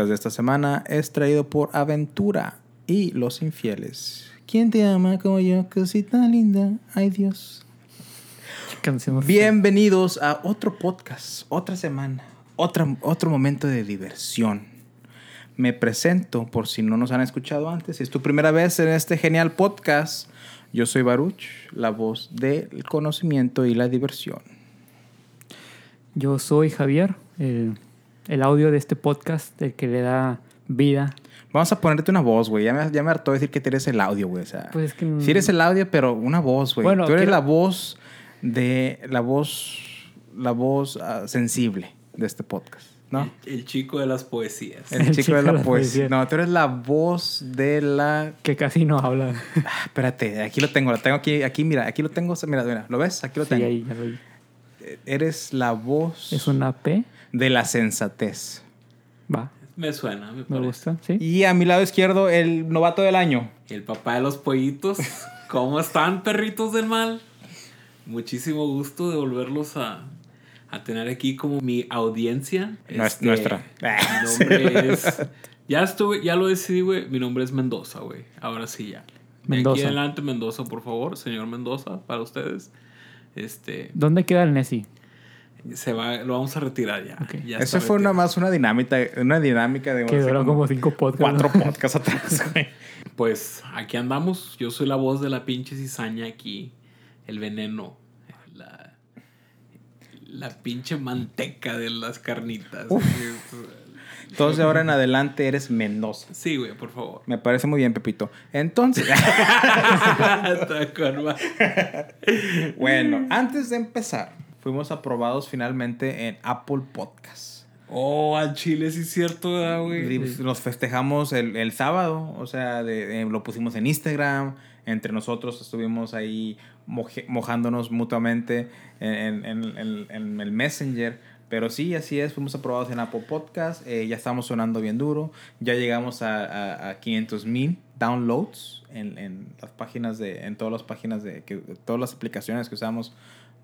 podcast de esta semana es traído por Aventura y Los Infieles. ¿Quién te ama como yo? Cosita linda. Ay Dios. Bienvenidos a otro podcast, otra semana, otra, otro momento de diversión. Me presento por si no nos han escuchado antes. Si es tu primera vez en este genial podcast, yo soy Baruch, la voz del conocimiento y la diversión. Yo soy Javier, el, el audio de este podcast, el que le da vida Vamos a ponerte una voz, güey. Ya me, ya me hartó decir que eres el audio, güey. O sea, pues que... Si eres el audio, pero una voz, güey. Tú eres la voz de... La voz... La voz uh, sensible de este podcast, ¿no? El, chico de las poesías. El, chico, de, la poesía. No, tú eres la voz de la... Que casi no habla. Ah, espérate, aquí lo tengo. Lo tengo aquí. Aquí, mira. Aquí lo tengo. Mira, mira. ¿Lo ves? Aquí lo tengo. ahí, lo vi. Eres la voz... ¿Es una P? De la sensatez. Va. Me suena, me, me gusta, sí. Y a mi lado izquierdo, el novato del año. El papá de los pollitos. ¿Cómo están, perritos del mal? Muchísimo gusto de volverlos a, a tener aquí como mi audiencia. Este, nuestra. Mi nombre es. Ya estuve, ya lo decidí, güey. Mi nombre es Mendoza, güey. Ahora sí ya. Mendoza. De aquí adelante, Mendoza, por favor. Señor Mendoza, para ustedes. Este. ¿Dónde queda el Nessie? Se va, lo vamos a retirar ya. Eso fue una más una dinámica, una dinámica de... Que duró como, cinco podcasts. Cuatro podcasts atrás, Pues aquí andamos. Yo soy la voz de la pinche cizaña aquí. El veneno. La, la pinche manteca de las carnitas. Entonces ahora en adelante eres Mendoza. Sí, güey, por favor. Me parece muy bien, Pepito. Entonces... bueno, antes de empezar fuimos aprobados finalmente en Apple Podcasts. Oh, al Chile sí es cierto, güey. Nos pues, festejamos el, el sábado, o sea, de, lo pusimos en Instagram, entre nosotros estuvimos ahí mojándonos mutuamente en, en, en, el Messenger. Pero sí, así es, fuimos aprobados en Apple Podcast, eh, ya estamos sonando bien duro, ya llegamos a, a, a 500 mil downloads en, en, las páginas de, en todas las páginas de, que, todas las aplicaciones que usamos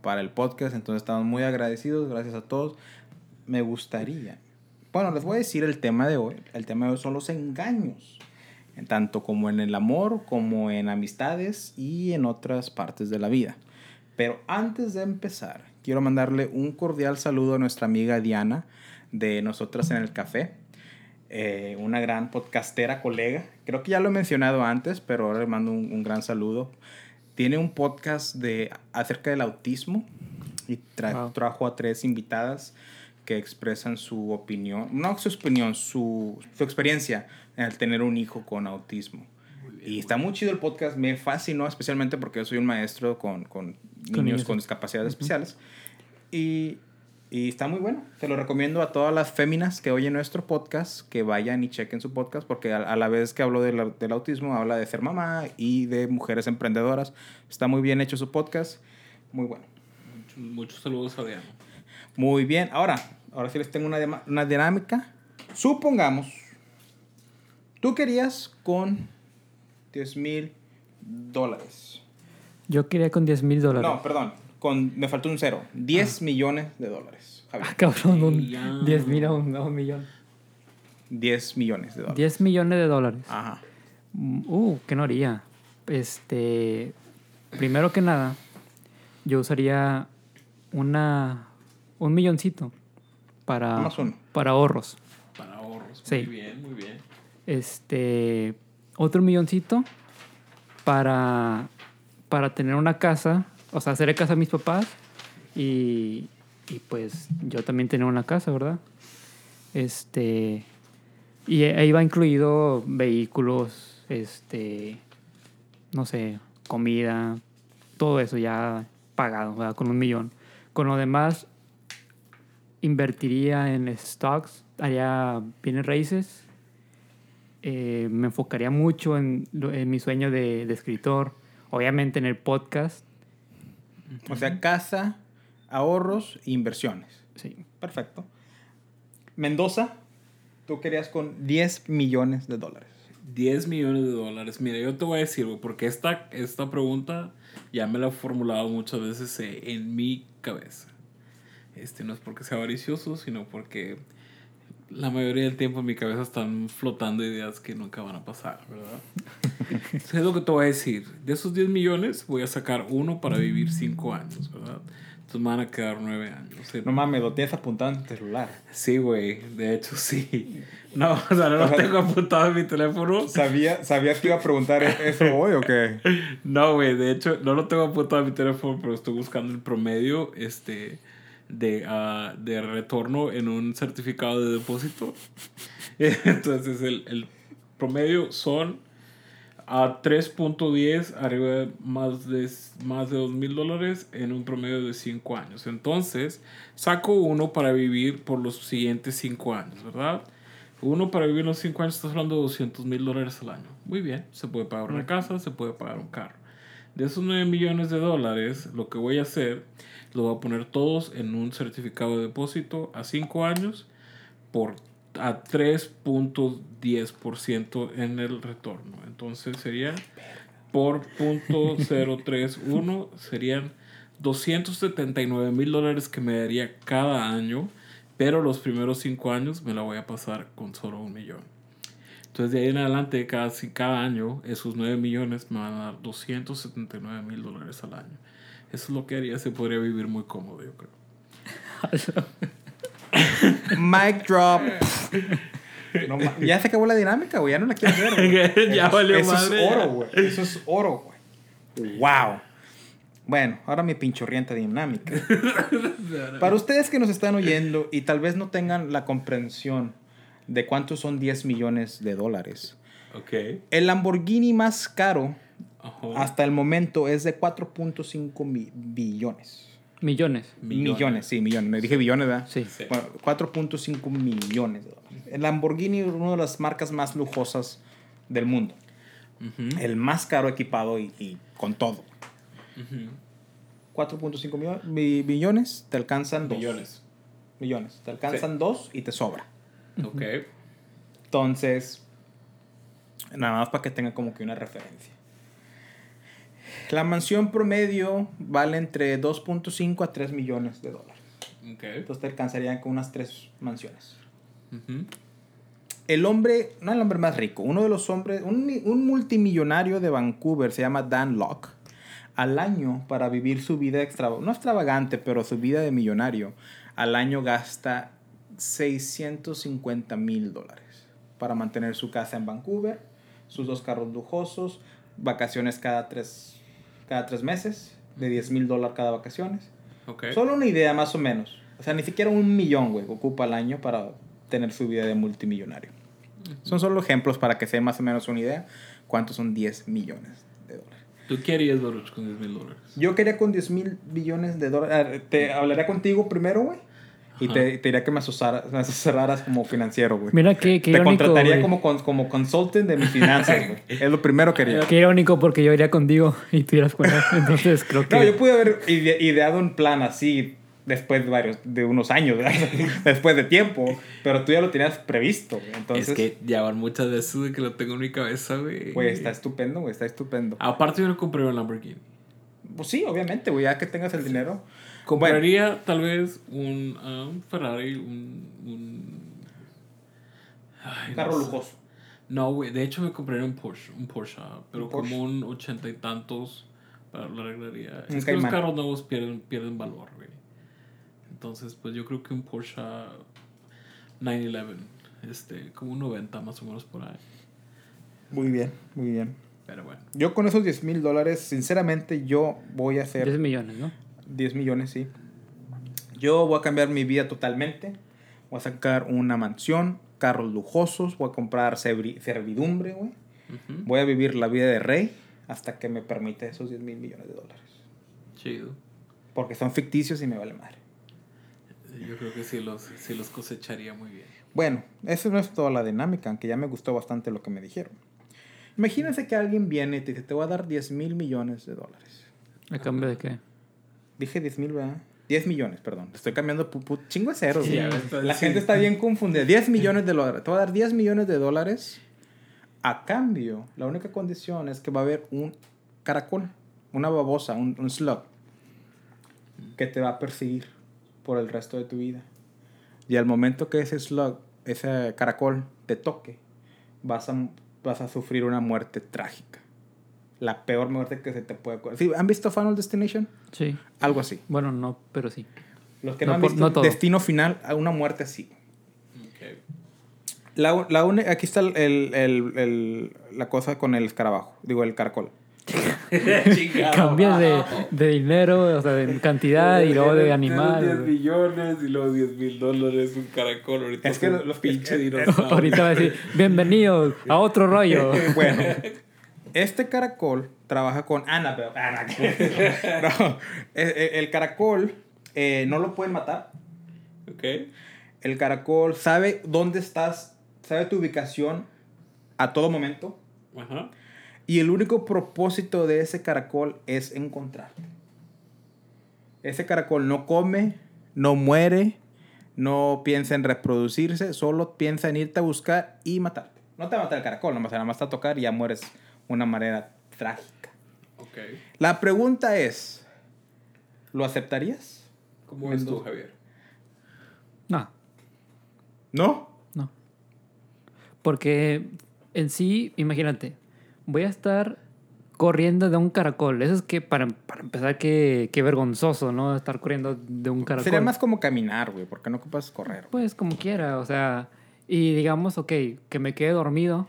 para el podcast. Entonces estamos muy agradecidos, gracias a todos. Me gustaría, bueno, les voy a decir el tema de hoy. El tema de hoy son los engaños, tanto como en el amor, como en amistades y en otras partes de la vida. Pero antes de empezar, quiero mandarle un cordial saludo a nuestra amiga Diana de Nosotras en el Café. Eh, una gran podcastera colega. Creo que ya lo he mencionado antes, pero ahora le mando un, un gran saludo. Tiene un podcast de, acerca del autismo y trajo a tres invitadas que expresan su opinión, no su opinión, su, su experiencia en el tener un hijo con autismo. y está muy chido el podcast, me fascinó especialmente porque yo soy un maestro con, con, niños con discapacidades especiales. Y y está muy bueno. Se lo recomiendo a todas las féminas que oyen nuestro podcast que vayan y chequen su podcast porque a, la vez que hablo del, del, autismo habla de ser mamá y de mujeres emprendedoras. Está muy bien hecho su podcast. Muy bueno. Muchos, saludos a Diana. Muy bien. Ahora, ahora sí les tengo una, una dinámica. Supongamos, tú querías con 10 mil dólares. Yo quería con 10 mil dólares. No, perdón con, me faltó un cero. 10 millones de dólares. Ah, cabrón, un 10 mil a un, millón. 10 millones de dólares. 10 millones de dólares. Ajá. Uh, ¿qué no haría? Este, primero que nada, yo usaría una, un milloncito para, para ahorros. Para ahorros, sí. muy bien, muy bien. Este, otro milloncito para, para tener una casa o sea, hacerle casa a mis papás y, y pues yo también tenía una casa, ¿verdad? Este, y ahí va incluido vehículos, este, no sé, comida, todo eso ya pagado, ¿verdad? Con un millón. Con lo demás, invertiría en stocks, haría bienes raíces, eh, me enfocaría mucho en, en mi sueño de, de, escritor, obviamente en el podcast, o sea, casa, ahorros e inversiones. Sí. Perfecto. Mendoza, tú querías con 10 millones de dólares. 10 millones de dólares. Mira, yo te voy a decir, porque esta, esta pregunta ya me la he formulado muchas veces en mi cabeza. Este no es porque sea avaricioso, sino porque la mayoría del tiempo en mi cabeza están flotando ideas que nunca van a pasar, ¿verdad? es lo que te voy a decir. De esos 10 millones, voy a sacar uno para vivir 5 años, ¿verdad? Entonces me van a quedar 9 años. No mames, lo tienes apuntado en tu celular. Sí, güey. De hecho, sí. No, o sea, no lo tengo apuntado en mi teléfono. ¿Sabía, ¿Sabías que iba a preguntar eso hoy o qué? No, güey. De hecho, no lo tengo apuntado en mi teléfono, pero estoy buscando el promedio este, de, ah, de retorno en un certificado de depósito. Entonces, el, el promedio son a 3.10, arriba de más de, más de 2 mil dólares en un promedio de 5 años. Entonces, saco uno para vivir por los siguientes 5 años, ¿verdad? Uno para vivir los 5 años, estás hablando de 200 mil dólares al año. Muy bien, se puede pagar una casa, se puede pagar un carro. De esos 9 millones de dólares, lo que voy a hacer, lo voy a poner todos en un certificado de depósito a 5 años por a 3.10% en el retorno. Entonces sería por punto 031 serían 279 mil dólares que me daría cada año, pero los primeros 5 años me la voy a pasar con solo un millón. Entonces de ahí en adelante, cada, cada año, esos 9 millones me van a dar 279 mil dólares al año. Eso es lo que haría, se podría vivir muy cómodo, yo creo. Mic drop. No, ya se acabó la dinámica, güey. Ya no la quiero ver, ya eso, valió eso madre. es oro, güey. Eso es oro, güey. Wow. Bueno, ahora mi pinchorrienta dinámica. Para ustedes que nos están oyendo y tal vez no tengan la comprensión de cuántos son 10 millones de dólares. Ok. El Lamborghini más caro Ajá. hasta el momento es de 4.5 mi- billones. Millones. Millones. sí, millones. Me dije billones, ¿verdad? Sí. Sí. Bueno, 4.5 millones de dólares. El Lamborghini es una de las marcas más lujosas del mundo. El más caro equipado y, y con todo. Ujú. 4.5 millo- mi- millones, te alcanzan dos. Millones. Millones. Te alcanzan dos y te sobra. Ok. Entonces, nada más para que tengan como que una referencia. La mansión promedio vale entre 2.5 a 3 millones de dólares. Entonces te alcanzarían con unas tres mansiones. El hombre, no el hombre más rico, uno de los hombres, un, un multimillonario de Vancouver se llama Dan Locke. Al año, para vivir su vida extra, no extravagante, pero su vida de millonario, al año gasta 650 mil dólares para mantener su casa en Vancouver, sus dos carros lujosos, vacaciones cada tres, cada tres meses, de 10 mil dólares cada vacaciones. Ok. Solo una idea más o menos. O sea, ni siquiera un millón, güey, ocupa al año para tener su vida de multimillonario. Son solo ejemplos para que se más o menos una idea cuántos son 10 millones de dólares. ¿Tú qué harías, Baruch, con 10 mil dólares? Yo quería con 10 mil billones de dólares. Te hablaré contigo primero, güey. Y te, te diría que me, asesora- me asesoraras como financiero, güey. Mira qué, qué Te irónico. contrataría como, como consultant de mis finanzas, güey. Es lo primero que haría. Qué irónico porque yo iría contigo y tú irías con él. Entonces creo que. No, yo pude haber ide- ideado un plan así después de varios, de unos años, ¿verdad? después de tiempo, pero tú ya lo tenías previsto, güey. entonces, es que ya van muchas veces de que lo tengo en mi cabeza, güey. güey, está estupendo, güey, está estupendo. Aparte, yo no compré un Lamborghini. Pues sí, obviamente, güey, ya que tengas el dinero. Compraría tal vez un, ah, un Ferrari, un. un Ay, carro no sé. lujoso. No, güey, de hecho me compraría un Porsche, un Porsche, pero Un Porsche. como un ochenta y tantos para la arreglaría. Un Es que los carros nuevos pierden, pierden valor, güey. Entonces, pues yo creo que un Porsche 911, este, como un 90 más o menos por ahí. Muy bien, muy bien. Pero bueno. Yo con esos 10 mil dólares, sinceramente, yo voy a hacer 10 millones, ¿no? 10 millones, sí. Yo voy a cambiar mi vida totalmente. Voy a sacar una mansión, carros lujosos, voy a comprar servi- servidumbre, güey. Voy a vivir la vida de rey hasta que me permita esos 10 mil millones de dólares. Chido. Porque son ficticios y me vale madre. Yo creo que sí los, sí los cosecharía muy bien. Bueno, esa no es toda la dinámica, aunque ya me gustó bastante lo que me dijeron. Imagínense que alguien viene y te dice, te voy a dar 10 mil millones de dólares. ¿A cambio de qué? Dije 10 mil, ¿verdad? 10 millones, perdón. Estoy cambiando chingo de ceros. Sí, La sí. gente está bien confundida. 10 millones de dólares. Te voy a dar 10 millones de dólares. A cambio, la única condición es que va a haber un caracol, una babosa, un, un slug, que te va a perseguir por el resto de tu vida. Y al momento que ese slug ese caracol te toque, vas a, vas a sufrir una muerte trágica. La peor muerte que se te puede ocurrir. ¿Sí? ¿Han visto Final Destination? Sí. Algo así. Bueno, no, pero sí. Los que no, No han por- visto no. Destino Final, a una muerte así. Ok. La, la uni- aquí está el, el- el- la cosa con el escarabajo, digo, el caracol. Cambias de, de dinero, o sea, de cantidad y luego de animal. 10 güey. millones y luego 10 mil dólares, un caracol. Ahorita Es que los- pinche es- es- dinosaurio. Ahorita va a decir, bienvenidos a otro rollo. Bueno, este caracol trabaja con Annabelle. No. El, el- el caracol eh, no lo pueden matar. Ok. El caracol sabe dónde estás, sabe tu ubicación a todo momento. Ajá. Y el único propósito de ese caracol es encontrarte. Ese caracol no come, no muere, no piensa en reproducirse, solo piensa en irte a buscar y matarte. No te va a matar el caracol, nomás, nada más te va a tocar y ya mueres una manera trágica. Ok. La pregunta es, ¿lo aceptarías? ¿Cómo ves tú, Javier? No, ¿No? no. Porque en sí, imagínate, voy a estar corriendo de un caracol. Eso es que, para, para empezar, qué, qué vergonzoso, ¿no? Estar corriendo de un caracol. Sería más como caminar, güey, porque no ocupas correr. Pues como quiera, o sea, y digamos, ok, que me quede dormido,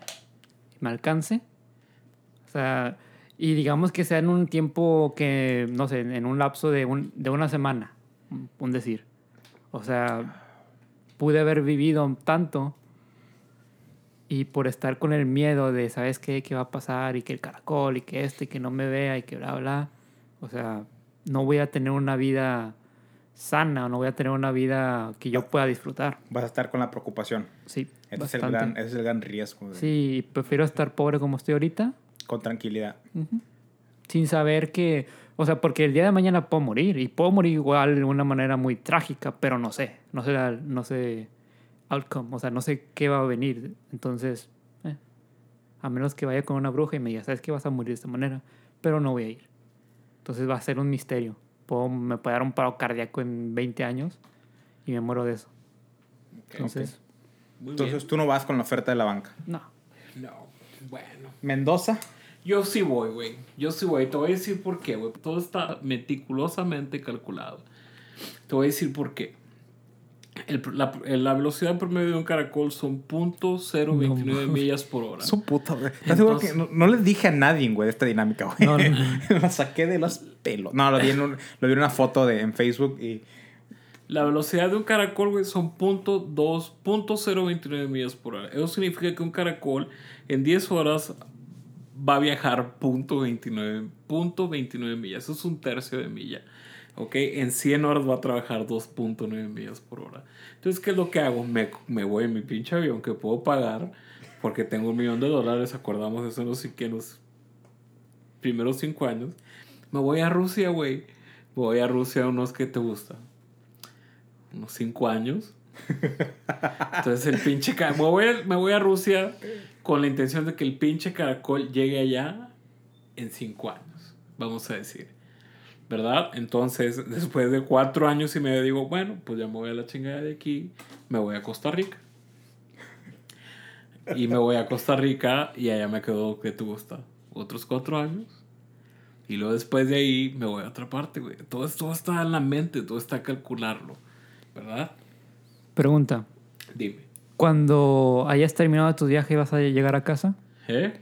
me alcance, o sea, y digamos que sea en un tiempo que, no sé, en un lapso de, un, de una semana, un- decir. O sea, pude haber vivido tanto y por estar con el miedo de, ¿sabes qué? ¿Qué va a pasar? Y que el caracol, y que esto, y que no me vea, y que bla, bla. O sea, no voy a tener una vida sana, o no voy a tener una vida que yo pueda disfrutar. Vas a estar con la preocupación. Sí, Ese es, el gran, ese es el gran riesgo. de- Sí, prefiero estar pobre como estoy ahorita, Con tranquilidad. sin saber que, o sea, porque el día de mañana puedo morir y puedo morir igual de una manera muy trágica, pero no sé, no sé, la- no sé outcome, o sea, no sé qué va a venir. Entonces, eh, a menos que vaya con una bruja y me diga, sabes que vas a morir de esta manera, pero no voy a ir. Entonces va a ser un misterio. Puedo, me puede dar un paro cardíaco en 20 años y me muero de eso. Entonces, Muy Entonces tú no vas con la oferta de la banca. no. No. Bueno. Mendoza. Yo sí voy, güey. Yo sí voy. Te voy a decir por qué, güey. Todo está meticulosamente calculado. Te voy a decir por qué. El- la, la velocidad promedio de un caracol son .029 No. millas por hora. Su puta, güey. ¿Estás seguro Entonces- que no, no les dije a nadie, güey, de esta dinámica, güey? No, no, la saqué de los pelos. No, lo vi en, un- lo vi en una foto de, en Facebook y... La velocidad de un caracol, güey, son .2 .029 millas por hora. Eso significa que un caracol en 10 horas va a viajar .29, .29 millas. Eso es un tercio de milla. ¿Ok? En 100 horas va a trabajar 2.9 millas por hora. Entonces, ¿qué es lo que hago? Me, me voy en mi pinche avión que puedo pagar porque tengo un millón de dólares. Acordamos eso en los, en los primeros 5 años. Me voy a Rusia, güey. Voy a Rusia unos que te gusta. Unos 5 años. Entonces el pinche me voy, me voy a Rusia con la intención de que el pinche caracol llegue allá en 5 años. Vamos a decir. ¿Verdad? Entonces, después de 4 años y medio digo, bueno, pues ya me voy a la chingada de aquí. Me voy a Costa Rica. Y me voy a Costa Rica y allá me quedo, ¿qué te gusta? Otros 4 años. Y luego después de ahí me voy a otra parte, güey. Todo, esto- todo está en la mente, todo está a calcularlo. ¿Verdad? Pregunta. Dime. Cuando hayas terminado tu viaje, ¿vas a llegar a casa? ¿Eh?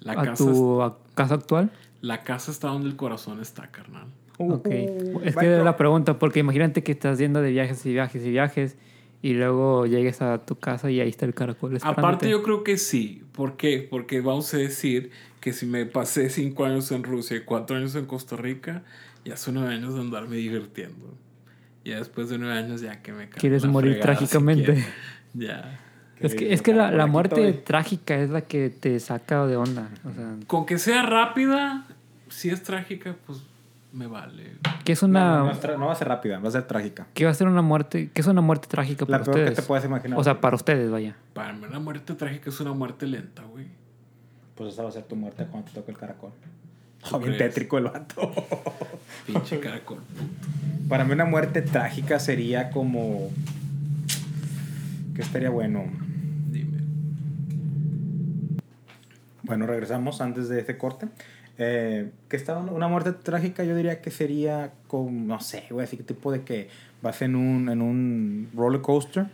La ¿A casa, tu a- casa actual? la casa está donde el corazón está, carnal. Ok. Uh, Es que bueno, la pregunta, porque imagínate que estás yendo de viajes y viajes y viajes y luego llegues a tu casa y ahí está el caracol. Aparte, yo creo que sí. ¿Por qué? Porque vamos a decir que si me pasé cinco años en Rusia y cuatro años en Costa Rica, ya son nueve años de andarme divirtiendo. Ya después de nueve años, ya que me Quieres la morir fregada trágicamente. Ya. Es que, es que la, la muerte estoy. trágica es la que te saca de onda. O sea, Con que sea rápida, si es trágica, pues me vale. ¿qué es No, una... no, va a ser rápida, va a ser trágica. ¿Qué va a ser una muerte? ¿Qué es una muerte trágica La para peor que ustedes? te puedes imaginar. O sea, para ustedes, vaya. Para mí, la muerte trágica es una muerte lenta, güey. Pues esa va a ser tu muerte cuando te toque el caracol. ¿Tú bien crees? tétrico el vato. Pinche caracol. Para mí una muerte trágica sería como... Que estaría bueno. Dime. Bueno, regresamos antes de este corte. Eh, que estaba una muerte trágica, yo diría que sería con, no sé, güey, así que tipo de que vas en un, en un roller coaster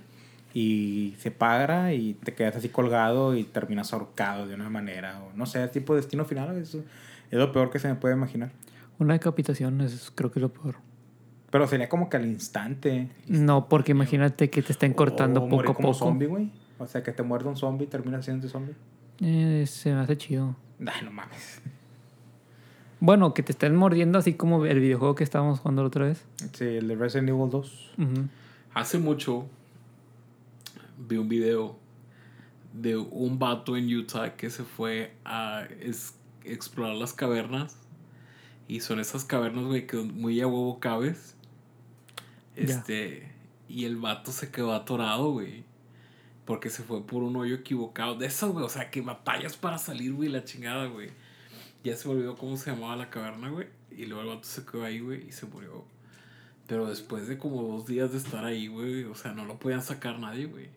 y se para y te quedas así colgado y terminas ahorcado de una manera, o no sé, tipo de destino final, es, es lo peor que se me puede imaginar. Una decapitación es, creo que es lo peor. Pero sería como que al instante. No, porque imagínate que te estén cortando o poco morir a como poco. zombie, güey. O sea, que te muerde un zombie y terminas siendo zombie. Eh, se me hace chido. Ay, no mames. Bueno, que te estén mordiendo así como el videojuego que estábamos jugando la otra vez. Sí, el de Resident Evil 2. Ujú. Hace mucho vi un video de un vato en Utah que se fue a es- explorar las cavernas. Y son esas cavernas, güey, que muy a huevo cabes. Ya. Este. Y el vato se quedó atorado, güey. Porque se fue por un hoyo equivocado. De esas, güey. O sea, que batallas para salir, güey, la chingada, güey. Ya se olvidó cómo se llamaba la caverna, güey. Y luego el vato se quedó ahí, güey, y se murió. Pero después de como dos días de estar ahí, güey, o sea, no lo podían sacar nadie, güey.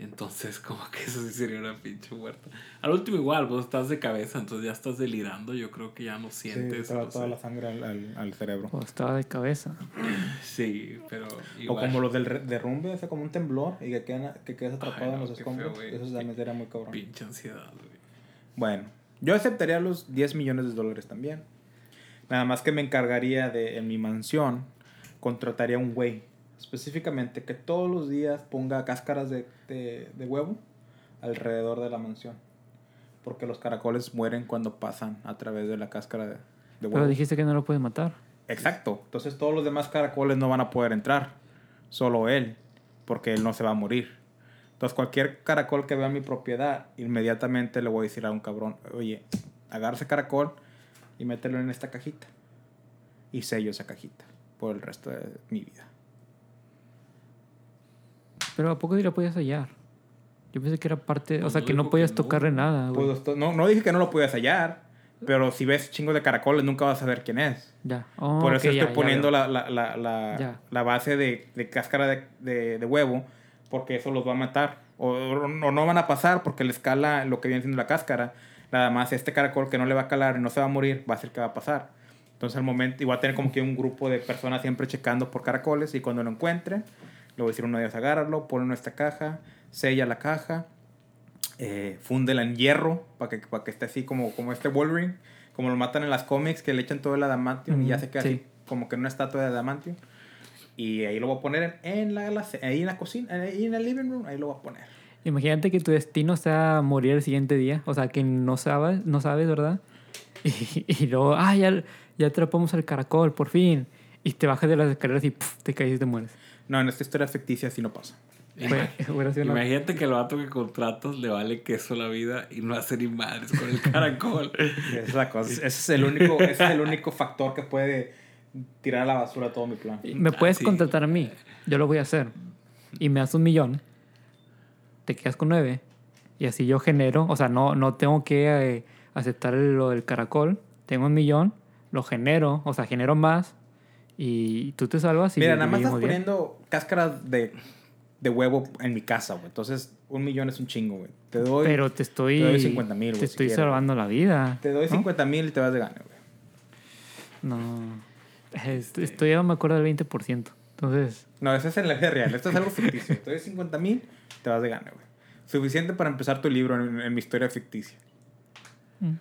Entonces, como que eso sí sería una pinche muerta. Al último igual, vos estás de cabeza, entonces ya estás delirando. Yo creo que ya no Sí, sientes. te va no toda sé. la sangre al, al, al cerebro. O estaba de cabeza. Sí, pero O como los del re- derrumbe, o sea, como un temblor y que, quedan, que quedas atrapado Ay, en los feo, escombros. güey. Eso también sería muy cabrón. Pinche ansiedad, güey. Bueno, yo aceptaría los 10 millones de dólares también. Nada más que me encargaría de, en mi mansión, contrataría un güey, específicamente, que todos los días ponga cáscaras de, de, de huevo alrededor de la mansión. Porque los caracoles mueren cuando pasan a través de la cáscara de, de huevo. Pero dijiste que no lo puedes matar. Exacto. Entonces todos los demás caracoles no van a poder entrar. Solo él. Porque él no se va a morir. Entonces cualquier caracol que vea mi propiedad, inmediatamente le voy a decir a un cabrón, oye, agarra ese caracol y mételo en esta cajita. Y sello esa cajita por el resto de mi vida. Pero ¿a poco sí lo podías hallar? Yo pensé que era parte... O sea, no que no podías que no. tocarle nada, güey. Puedo no, no dije que no lo podías hallar, pero si ves chingos de caracoles nunca vas a saber quién es. Ya. Oh, Por eso ok, ya, estoy ya poniendo veo. la, la, la, la, Ya. la base de, de cáscara de, de, de huevo, porque eso los va a matar. O, o no van a pasar porque le escala lo que viene siendo la cáscara. Nada más este caracol que no le va a calar y no se va a morir, va a ser que va a pasar. Entonces al momento, y va a tener como que un grupo de personas siempre checando por caracoles y cuando lo encuentren, le voy a decir a uno de ellos, agárralo, ponlo en esta caja, sella la caja, eh, fúndela en hierro para que, para que esté así como, como este Wolverine, como lo matan en las cómics, que le echan todo el adamantium y ya se queda sí. así como que en una estatua de adamantium. Y ahí lo voy a poner en, en la, la- ahí en la cocina, ahí en el living room, ahí lo voy a poner. Imagínate que tu destino sea morir el siguiente día. O sea, que no sabes, no sabes ¿verdad? Y, y luego, ah, ya, ya atrapamos al caracol, por fin. Y te bajas de las escaleras y puf, te caes y te mueres. No, en esta historia ficticia así no pasa. Una- Imagínate que el vato que contratas le vale queso la vida y no hace ni madres con el caracol. Esa es la cosa. Ese es el único, ese es el único factor que puede tirar a la basura todo mi plan. Me puedes Ah, sí. contratar a mí. Yo lo voy a hacer. Y me das un millón. Te quedas con nueve. Y así yo genero. O sea, no, no tengo que eh, aceptar lo del caracol. Tengo un millón. Lo genero. O sea, genero más. Y tú te salvas y Mira, nada más estás bien. poniendo cáscaras de, de huevo en mi casa, güey. Entonces, un millón es un chingo, güey. Te doy, Pero te estoy. te doy 50,000, güey, Te estoy salvando la vida. te doy ¿no? 50 mil y te vas de gane, güey. No. Est- Estoy, ya me acuerdo del 20%. Entonces, No, eso es en la vida real. Esto es algo ficticio. Te doy 50 mil, te vas de gane, güey. Suficiente para empezar tu libro en, en mi historia ficticia. mm,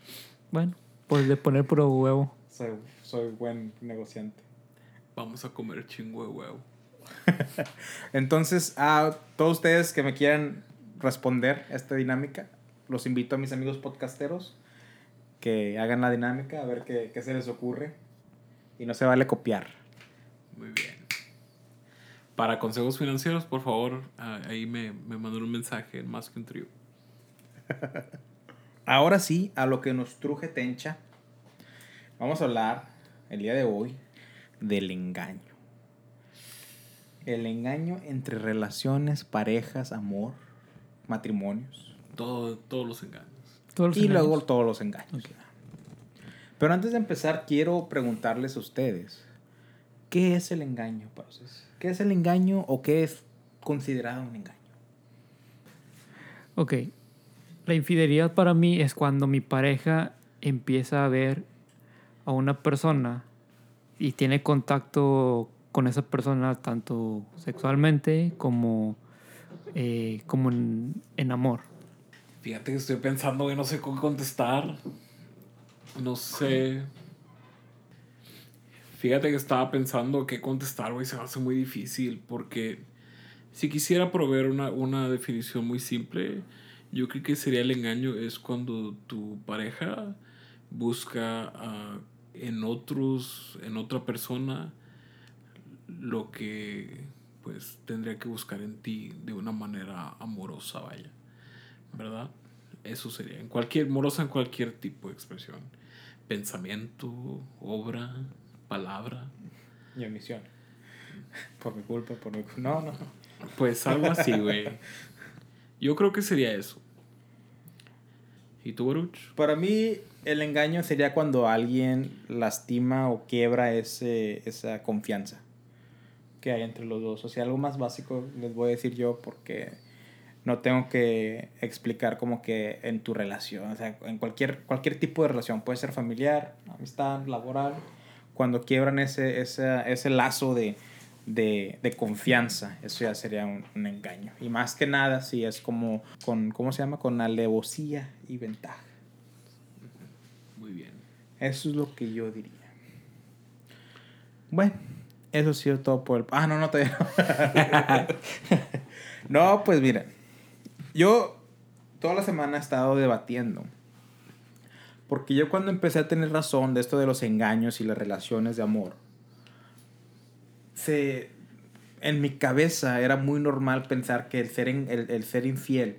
bueno, pues de poner puro huevo. Soy, soy buen negociante. Vamos a comer chingo de huevo. Entonces, a todos ustedes que me quieran responder a esta dinámica, los invito a mis amigos podcasteros que hagan la dinámica, a ver qué, qué se les ocurre. Y no se vale copiar. Muy bien. Para consejos financieros, por favor, ah, ahí me, me mandan un mensaje en más que un trío. Ahora sí, a lo que nos truje Tencha, vamos a hablar el día de hoy del engaño. El engaño entre relaciones, parejas, amor, matrimonios. Todo, todos los engaños. Todos los y luego todos los engaños. Pero antes de empezar, quiero preguntarles a ustedes, ¿qué es el engaño para ustedes? ¿Qué es el engaño o qué es considerado un engaño? Ok. La infidelidad para mí es cuando mi pareja empieza a ver a una persona y tiene contacto con esa persona tanto sexualmente como, eh, como en, en amor. Fíjate que estoy pensando que no sé cómo contestar. No sé. Fíjate que estaba pensando qué contestar, güey. Se me hace muy difícil porque si quisiera proveer una, una definición muy simple, yo creo que sería el engaño es cuando tu pareja busca ah, en otros, en otra persona, lo que pues tendría que buscar en ti de una manera amorosa, vaya. ¿Verdad? Eso sería. En cualquier, morosa en cualquier tipo de expresión. Pensamiento, obra, palabra. Y omisión. Por mi culpa, por mi culpa. No, no. Pues algo así, güey. Yo creo que sería eso. ¿Y tú, Baruch? Para mí, el engaño sería cuando alguien lastima o quiebra ese, esa confianza que hay entre los dos. O sea, algo más básico les voy a decir yo porque no tengo que explicar como que en tu relación, o sea, en cualquier, cualquier tipo de relación, puede ser familiar, amistad, laboral, cuando quiebran ese, ese, ese lazo de, de, de, confianza, eso ya sería un, un, engaño. Y más que nada, si es como con, ¿cómo se llama? Con alevosía y ventaja. Muy bien. Eso es lo que yo diría. Bueno, eso ha sido todo por el... Ah, no, no, todavía no. no, pues miren. Yo toda la semana he estado debatiendo. Porque yo cuando empecé a tener razón de esto de los engaños y las relaciones de amor, se, en mi cabeza era muy normal pensar que el ser, en, el, el, ser infiel,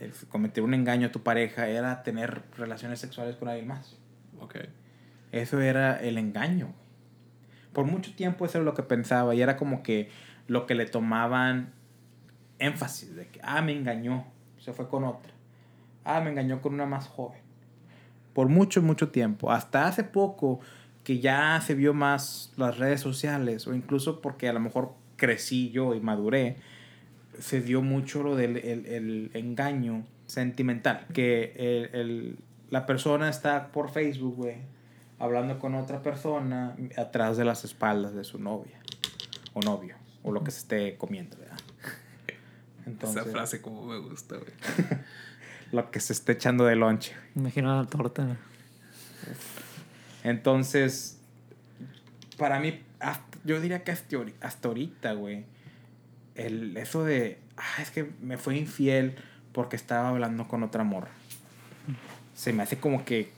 el cometer un engaño a tu pareja, era tener relaciones sexuales con alguien más. Okay. Eso era el engaño. Por mucho tiempo eso era lo que pensaba y era como que lo que le tomaban énfasis de que, ah, me engañó, se fue con otra. Ah, me engañó con una más joven. Por mucho, mucho tiempo. Hasta hace poco que ya se vio más las redes sociales o incluso porque a lo mejor crecí yo y maduré, se dio mucho lo del el, el engaño sentimental. Que el, el, la persona está por Facebook, güey, hablando con otra persona atrás de las espaldas de su novia o novio o lo que se esté comiendo, ¿verdad? Entonces, Esa frase como me gusta, güey. lo que se esté echando de lonche. Imagino la torta. Entonces, para mí, yo diría que hasta ahorita, güey, el, eso de, ah, es que me fue infiel porque estaba hablando con otra morra. Se me hace como que,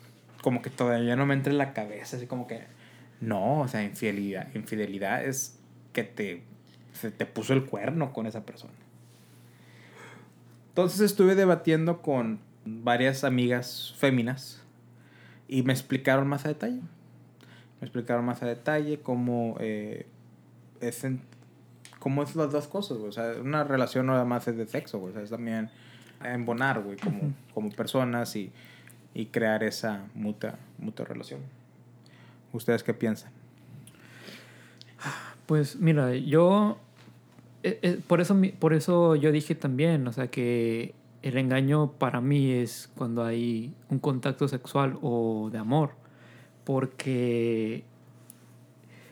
como que todavía no me entra en la cabeza, así como que, no, o sea, infidelidad, infidelidad es que te, se te puso el cuerno con esa persona. Entonces estuve debatiendo con varias amigas féminas y me explicaron más a detalle. Me explicaron más a detalle cómo, eh, es, en, cómo es las dos cosas, güey. O sea, una relación no nada más es de sexo, güey. O sea, es también embonar, güey, como, uh -huh. como personas y, y, crear esa mutua, mutua relación. ¿Ustedes qué piensan? Pues mira, yo eh, eh, por, eso, por eso yo dije también, o sea, que el engaño para mí es cuando hay un contacto sexual o de amor, porque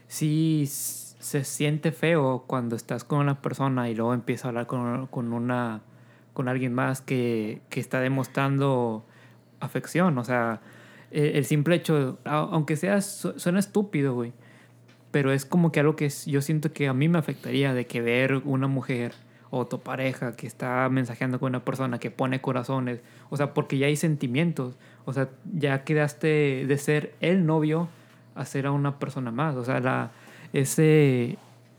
sí se siente feo cuando estás con una persona y luego empieza a hablar con, con, una, con alguien más que, que está demostrando afección, o sea, el, el simple hecho, aunque sea, suena estúpido, güey pero es como que algo que yo siento que a mí me afectaría de que ver una mujer o pareja que está mensajeando con una persona que pone corazones, o sea, porque ya hay sentimientos, o sea, ya quedaste de ser el novio a ser a una persona más, o sea, la, ese,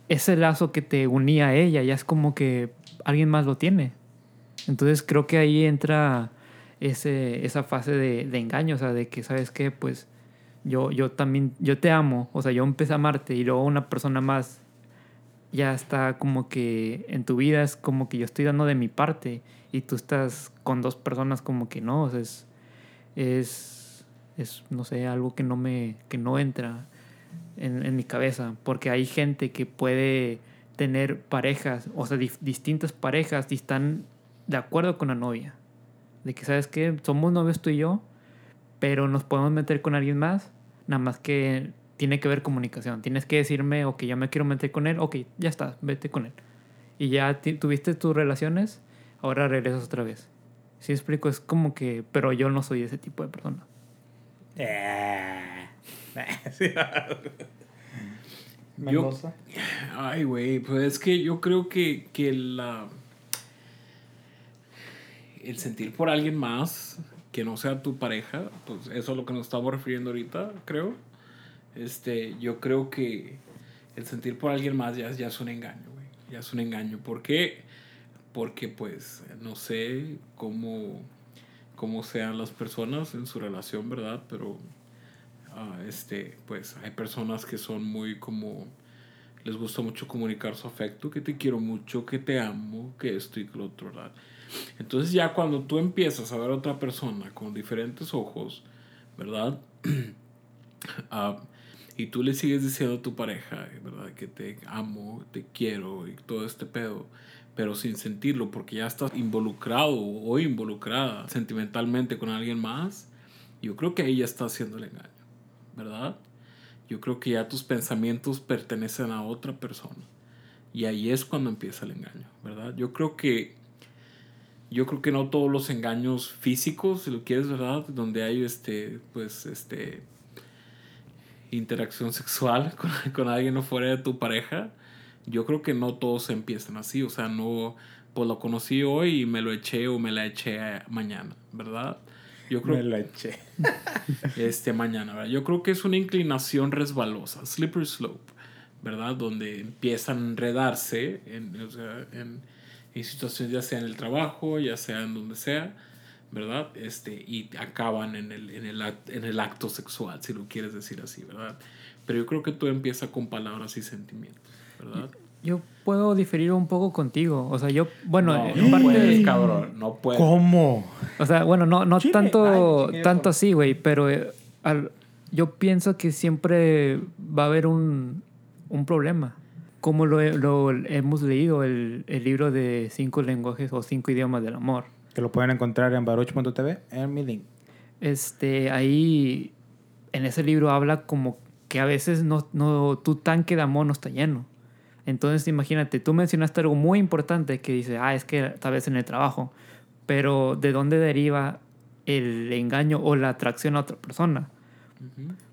ese lazo que te unía a ella ya es como que alguien más lo tiene. Entonces creo que ahí entra ese, esa fase de, de engaño, o sea, de que, ¿sabes qué? Pues yo, yo también, yo te amo, o sea, yo empecé a amarte y luego una persona más ya está como que en tu vida es como que yo estoy dando de mi parte y tú estás con dos personas como que no, o es, es, es, no sé, algo que no me, que no entra en, en mi cabeza, porque hay gente que puede tener parejas, o sea, distintas parejas y están de acuerdo con la novia De que, ¿sabes qué? Somos novios tú y yo, pero nos podemos meter con alguien más, nada más que tiene que haber comunicación. Tienes que decirme, ok, ya me quiero meter con él, ok, ya está, vete con él. Y ya tuviste tus relaciones, ahora regresas otra vez. ¿Sí explico? Es como que, pero yo no soy ese tipo de persona. Eh. Sí. Yo- Mendoza. Ay, güey, pues es que yo creo que, que la... El sentir por alguien más que no sea tu pareja, pues eso es a lo que nos estamos refiriendo ahorita, creo. Este, yo creo que el sentir por alguien más ya, ya es un engaño, güey. Ya es un engaño. ¿Por qué? Porque, pues, no sé cómo, cómo sean las personas en su relación, ¿verdad? Pero, ah, este, pues, hay personas que son muy como les gusta mucho comunicar su afecto, que te quiero mucho, que te amo, que esto y que lo otro, ¿verdad? Entonces ya cuando tú empiezas a ver a otra persona con diferentes ojos, ¿verdad? Ah, y tú le sigues diciendo a tu pareja, ¿verdad? Que te amo, te quiero y todo este pedo, pero sin sentirlo, porque ya estás involucrado o involucrada sentimentalmente con alguien más, yo creo que ahí ya está haciendo el engaño, ¿verdad? Yo creo que ya tus pensamientos pertenecen a otra persona. Y ahí es cuando empieza el engaño, ¿verdad? Yo creo que yo creo que no todos los engaños físicos, si lo quieres, ¿verdad? Donde hay este pues este interacción sexual con, con alguien no fuera de tu pareja, yo creo que no todos empiezan así, o sea, no pues lo conocí hoy y me lo eché o me la eché mañana, ¿verdad? Yo creo Me la eché. este mañana, ¿verdad? Yo creo que es una inclinación resbalosa, slippery slope, ¿verdad? Donde empiezan a enredarse en, o sea, en, en situaciones ya sea en el trabajo, ya sea en donde sea, ¿verdad? Este, y acaban en el, en, el act- en el acto sexual, si lo quieres decir así, ¿verdad? Pero yo creo que todo empieza con palabras y sentimientos, ¿verdad? Yo puedo diferir un poco contigo. O sea, yo, bueno, no, en no parte... puedes, cabrón, no puedes. ¿Cómo? O sea, bueno, no, no Chile. tanto, Ay, tanto así, güey, pero eh, al- yo pienso que siempre va a haber un, un problema. Como lo, lo hemos leído, el, el libro de cinco lenguajes o cinco idiomas del amor. Que lo pueden encontrar en baruch.tv en mi link. Este, ahí, en ese libro habla como que a veces no, no, tu tanque de amor no está lleno. Entonces, imagínate, tú mencionaste algo muy importante que dice, ah, es que tal vez en el trabajo, pero ¿de dónde deriva el engaño o la atracción a otra persona?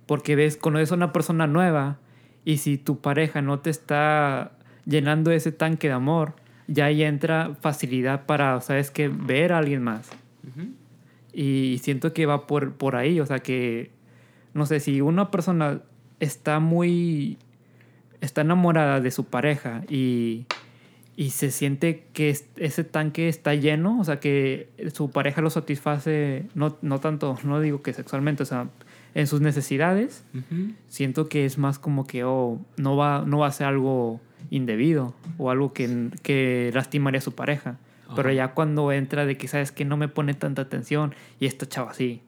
Porque ves, conoces a una persona nueva y si tu pareja no te está llenando ese tanque de amor, ya ahí entra facilidad para, ¿sabes qué? Ver a alguien más. Y siento que va por, por ahí, o sea que, no sé, si una persona está muy, está enamorada de su pareja y, y se siente que es- ese tanque está lleno, o sea que su pareja lo satisface, no, no tanto, no digo que sexualmente, o sea, en sus necesidades, siento que es más como que, oh, no va, no va a ser algo indebido o algo que, que lastimaría a su pareja. Pero ya cuando entra de que sabes que no me pone tanta atención y esta chava sí,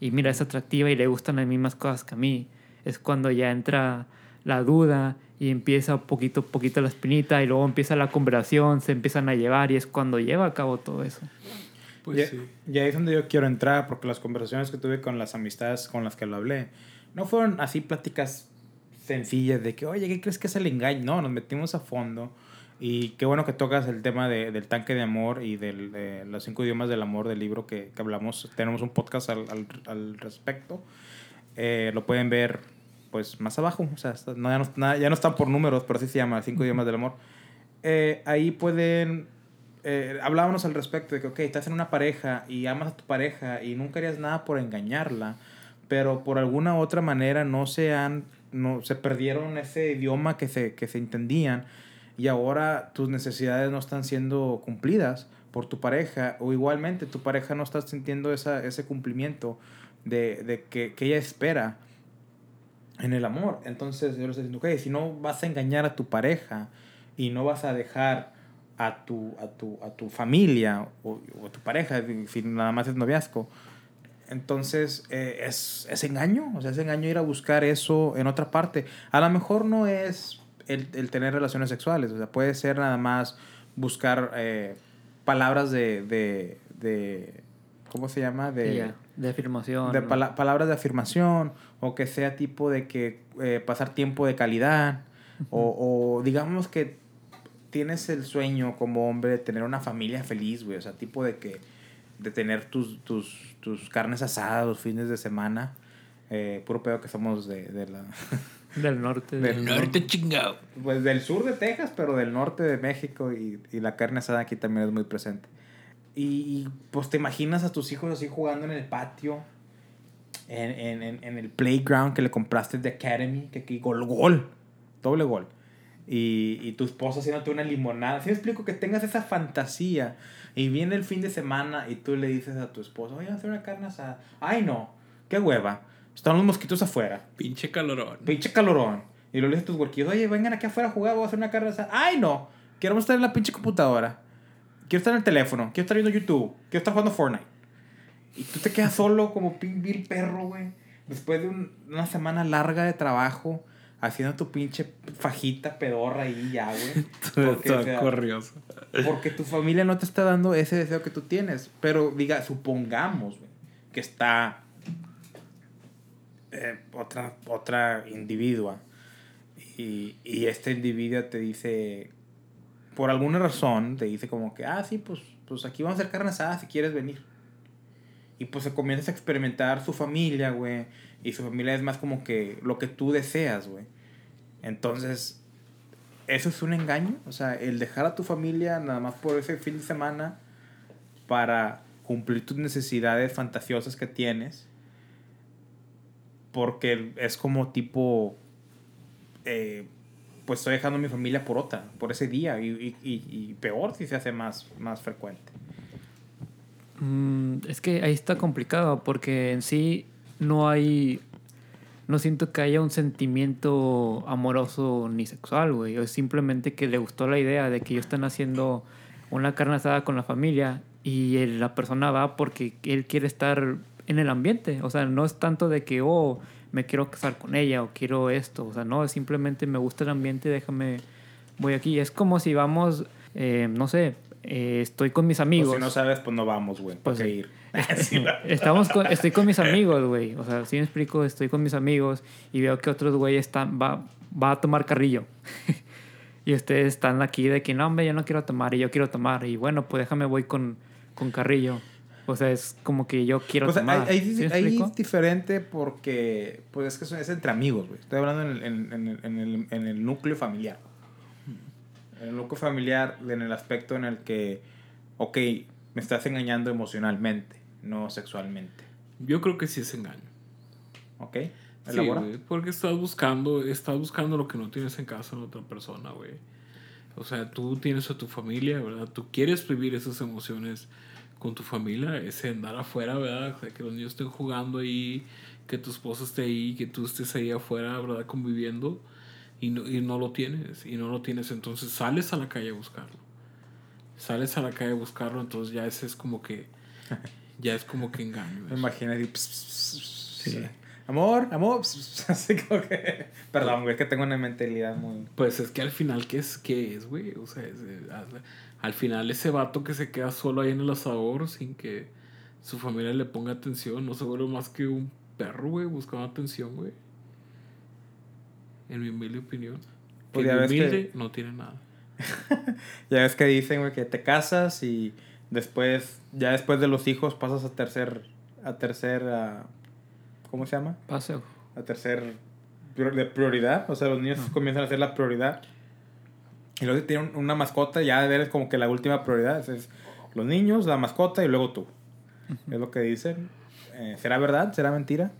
y mira, es atractiva y le gustan las mismas cosas que a mí, es cuando ya entra la duda y empieza poquito a poquito la espinita y luego empieza la conversación, se empiezan a llevar y es cuando lleva a cabo todo eso. Pues y, sí. y ahí es donde yo quiero entrar, porque las conversaciones que tuve con las amistades con las que lo hablé, no fueron así pláticas sencillas de que, oye, ¿qué crees que es el engaño? No, nos metimos a fondo. Y qué bueno que tocas el tema de- del tanque de amor y de los cinco idiomas del amor del libro que, que hablamos. Tenemos un podcast al, al, al respecto. Eh, lo pueden ver pues más abajo. O sea, no, ya, no, ya no están por números, pero así se llama, cinco idiomas del amor. Eh, ahí pueden eh, hablábamos al respecto de que, ok, estás en una pareja y amas a tu pareja y nunca harías nada por engañarla, pero por alguna otra manera no se han, no, se perdieron ese idioma que se, que se entendían y ahora tus necesidades no están siendo cumplidas por tu pareja o igualmente tu pareja no está sintiendo esa, ese cumplimiento de, de que, que ella espera en el amor. Entonces yo le estoy diciendo, ok, si no vas a engañar a tu pareja y no vas a dejar a tu, a tu, a tu familia o, o a tu pareja, si nada más es noviazgo, entonces eh, es, es engaño, o sea, es engaño ir a buscar eso en otra parte. A lo mejor no es el, el tener relaciones sexuales, o sea, puede ser nada más buscar eh, palabras de, de, de, ¿cómo se llama? De, de afirmación. de pala- palabras de afirmación o que sea tipo de que eh, pasar tiempo de calidad o, o digamos que tienes el sueño como hombre de tener una familia feliz, güey, o sea, tipo de que de tener tus, tus, tus carnes asadas los fines de semana, eh, puro pedo que somos de, de la... Del norte. Del de- norte chingado. Pues del sur de Texas, pero del norte de México y, y la carne asada aquí también es muy presente. Y, y, pues te imaginas a tus hijos así jugando en el patio, en, en, en, en el playground que le compraste de Academy, que, que gol, gol, doble gol. Y, y tu esposa haciéndote una limonada. Si me explico que tengas esa fantasía y viene el fin de semana y tú le dices a tu esposa, oye, vamos a hacer una carne asada. Ay, no, qué hueva. Están los mosquitos afuera. Pinche calorón. Pinche calorón. Y luego le dices a tus huerquillos, oye, vengan aquí afuera a jugar, voy a hacer una carne asada. ¡Ay, no! Queremos estar en la pinche computadora. Quiero estar en el teléfono. Quiero estar viendo YouTube. Quiero estar jugando Fortnite. Y tú te quedas solo como pin vil perro, güey. Después de un- una semana larga de trabajo, haciendo tu pinche fajita pedorra ahí ya, güey. Porque, o sea, corrioso. porque tu familia no te está dando ese deseo que tú tienes. Pero diga, supongamos güey, que está eh, otra, otra individua y, y este individuo te dice, por alguna razón, te dice como que, ah, sí, pues, pues aquí vamos a hacer carne asada si quieres venir. Y pues se comienzas a experimentar su familia, güey. Y su familia es más como que lo que tú deseas, güey. Entonces, ¿eso es un engaño? O sea, el dejar a tu familia nada más por ese fin de semana para cumplir tus necesidades fantasiosas que tienes. Porque es como tipo, eh, pues estoy dejando a mi familia por otra, por ese día. Y, y, y- peor si se hace más, más frecuente. Mm, es que ahí está complicado porque en sí no hay. No siento que haya un sentimiento amoroso ni sexual, güey. Es simplemente que le gustó la idea de que ellos están haciendo una carne asada con la familia y la persona va porque él quiere estar en el ambiente. O sea, no es tanto de que, oh, me quiero casar con ella o quiero esto. O sea, no, es simplemente me gusta el ambiente, déjame, voy aquí. Es como si vamos, eh, no sé, eh, estoy con mis amigos. Si no sabes, pues no vamos, güey. Pues sí. ir. Va. Estamos con- estoy con mis amigos, güey. O sea, si me explico, estoy con mis amigos y veo que otros güeyes están, va, va a tomar carrillo. y ustedes están aquí de que no, hombre, yo no quiero tomar y yo quiero tomar. Y bueno, pues déjame voy con, con carrillo. O sea, es como que yo quiero Pues ahí, tomar. ahí- ¿Sí me ahí explico? es diferente porque pues es que es entre amigos, güey. Estoy hablando en el, en, en el, en el núcleo familiar. En el núcleo familiar, en el aspecto en el que, ok, me estás engañando emocionalmente, no sexualmente. Yo creo que sí es engaño. ¿Ok? Sí, Elabora. güey, porque estás buscando, estás buscando lo que no tienes en casa en otra persona, güey. O sea, tú tienes a tu familia, ¿verdad? Tú quieres vivir esas emociones con tu familia, ese andar afuera, ¿verdad? O sea, que los niños estén jugando ahí, que tu esposa esté ahí, que tú estés ahí afuera, ¿verdad? Conviviendo y no, y no lo tienes, y no lo tienes, entonces sales a la calle a buscarlo. Sales a la calle a buscarlo, entonces ya ese es como que, ya es como que engaño. Me imagino ps, Amor, amor. Así como que. Perdón, güey, es que tengo una mentalidad muy. Pues es que al final, ¿qué es, qué es, güey? O sea, es, eh, al- al final ese vato que se queda solo ahí en el asador sin que su familia le ponga atención, no se vuelve más que un perro, güey, buscando atención, güey. En mi humilde opinión. Que Pues ya de ves que- humilde no tiene nada. Ya ves que dicen, güey, que te casas y después, ya después de los hijos pasas a tercer, a tercer, ah, ¿cómo se llama? Paseo. A tercer de prioridad. O sea, los niños comienzan a ser la prioridad. Y luego si tienen una mascota, ya eres como que la última prioridad. Es, es los niños, la mascota y luego tú. Es lo que dicen. Eh, ¿Será verdad? ¿Será mentira?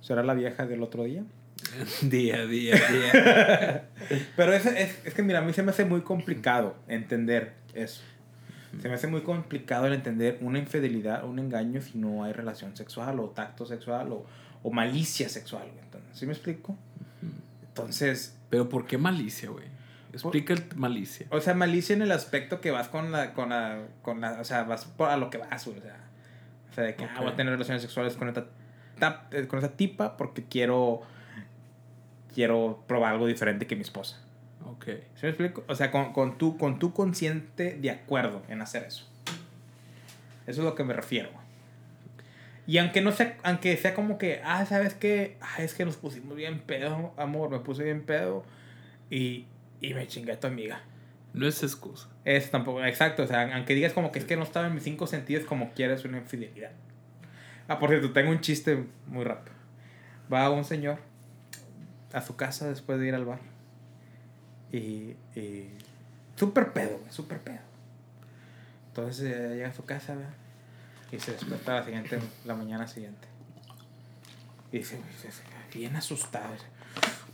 ¿Será la vieja del otro día? día, día, día. Pero es, es, es que, mira, a mí se me hace muy complicado entender eso. Se me hace muy complicado el entender una infidelidad, un engaño si no hay relación sexual o tacto sexual o, o malicia sexual. Entonces, ¿Sí me explico? Entonces, Pero ¿por qué malicia, güey? Explica el malicia. o sea, malicia en el aspecto que vas con la, con la, con la, o sea, vas por a lo que vas, güey, o sea, o sea, de que ah, voy a tener relaciones sexuales con esta, tap- eh, con esa tipa porque quiero, quiero probar algo diferente que mi esposa. Ok. ¿Sí me explico? O sea, con, con, tu, con tu consciente de acuerdo en hacer eso. Eso es lo que me refiero. Y aunque no sea, aunque sea como que, ah, ¿sabes qué? Ah, es que nos pusimos bien pedo, amor, me puse bien pedo y, y me chingué a tu amiga. No es excusa. Es tampoco, exacto, o sea, aunque digas como que es que no estaba en mis cinco sentidos, como quieres una infidelidad. Ah, por cierto, tengo un chiste muy rápido. Va un señor a su casa después de ir al bar. Y, y súper pedo, güey, súper pedo. Entonces eh, llega a su casa, ¿verdad? Y se despierta la siguiente, la mañana siguiente. Y dice, bien asustado.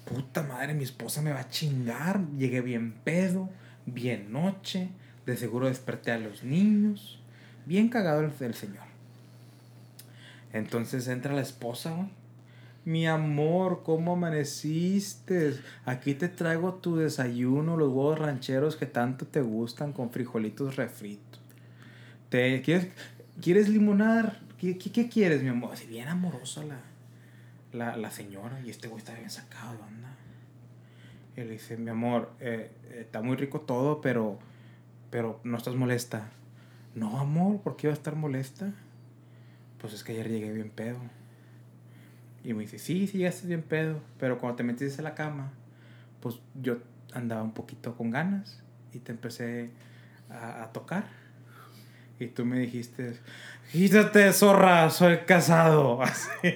Puta madre, mi esposa me va a chingar. Llegué bien pedo, bien noche. De seguro desperté a los niños. Bien cagado el, el señor. Entonces entra la esposa, güey. Mi amor, ¿cómo amaneciste? Aquí te traigo tu desayuno, los huevos rancheros que tanto te gustan con frijolitos refritos. ¿Te, ¿quieres, ¿Quieres limonar? ¿Qué, qué, quieres, mi amor? Así bien amorosa la, la, la señora y este güey está bien sacado de onda. Y le dice, mi amor, eh, eh, está muy rico todo, pero, pero no estás molesta. No, amor, ¿por qué iba a estar molesta? Pues es que ayer llegué bien pedo. Y me dice, sí, sí, llegaste bien pedo, pero cuando te metiste en la cama, pues yo andaba un poquito con ganas y te empecé a, a tocar. Y tú me dijiste, quítate, zorra, soy casado. Así.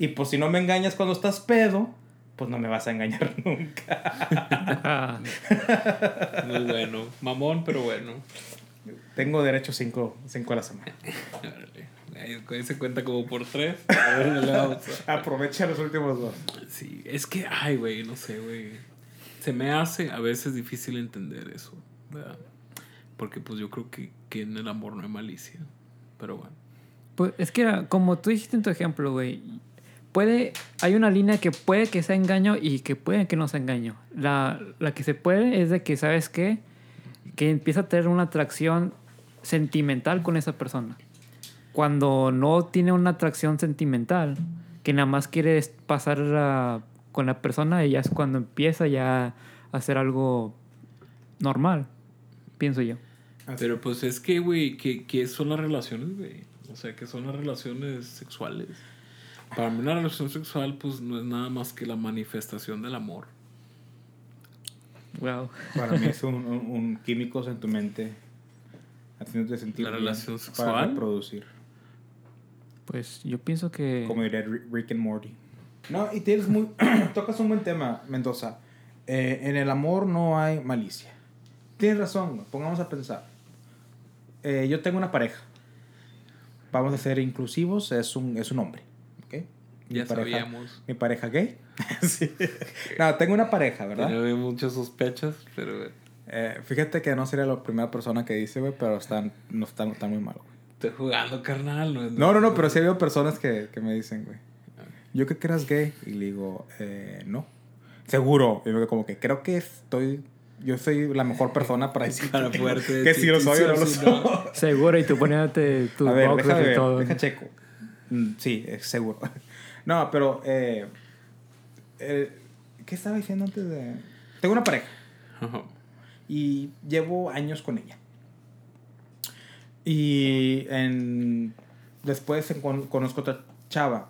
Y pues si no me engañas cuando estás pedo, pues no me vas a engañar nunca. Muy bueno. Mamón, pero bueno. Tengo derecho cinco, cinco a la semana. Órale. Ahí con- se cuenta como por tres. A ver, le vamos a- Aprovecha los últimos dos. Sí, es que, ay, güey, no sé, güey. Se me hace a veces difícil entender eso, ¿verdad? Porque pues yo creo que, que en el amor no hay malicia. Pero bueno. Pues es que era, como tú dijiste en tu ejemplo, güey, puede, hay una línea que puede que sea engaño y que puede que no sea engaño. La, la que se puede es de que, ¿sabes qué? Que empieza a tener una atracción sentimental con esa persona. Cuando no tiene una atracción sentimental, que nada más quiere pasar con la persona, y ya es cuando empieza ya a hacer algo normal, pienso yo. Pero pues es que, güey, ¿qué, qué son las relaciones, güey? O sea, ¿qué son las relaciones sexuales? Para mí una relación sexual, pues no es nada más que la manifestación del amor. Wow. Para mí es un, un, un químicos en tu mente haciéndote sentir ¿La bien relación para sexual? reproducir. Pues yo pienso que... Como diría Ri- Rick and Morty. No, y tienes muy... tocas un buen tema, Mendoza. Eh, en el amor no hay malicia. Tienes razón, pongamos a pensar. Eh, yo tengo una pareja. Vamos a ser inclusivos, es un, es un hombre. ¿ok? Mi Ya pareja- sabíamos. Mi pareja gay. sí. No, tengo una pareja, ¿verdad? Tenía muchas sospechas, pero Eh, fíjate que no sería la primera persona que dice, güey, pero están, no están, están muy mal, güey. Estoy jugando, carnal. No, No, no, no, pero sí ha habido personas que, que me dicen, güey, yo creo que eras gay. Y le digo, eh, no. Seguro. Y me como que creo que estoy, yo soy la mejor persona para decir que, que sí, si lo soy sí, o no lo soy. no. Seguro, y tú poniéndote tus A ver, ver, todo. deja checo. Mm, Sí, es seguro. No, pero, eh, eh, ¿qué estaba diciendo antes de...? Tengo una pareja. Ajá. y llevo años con ella. Y en, después con- conozco otra chava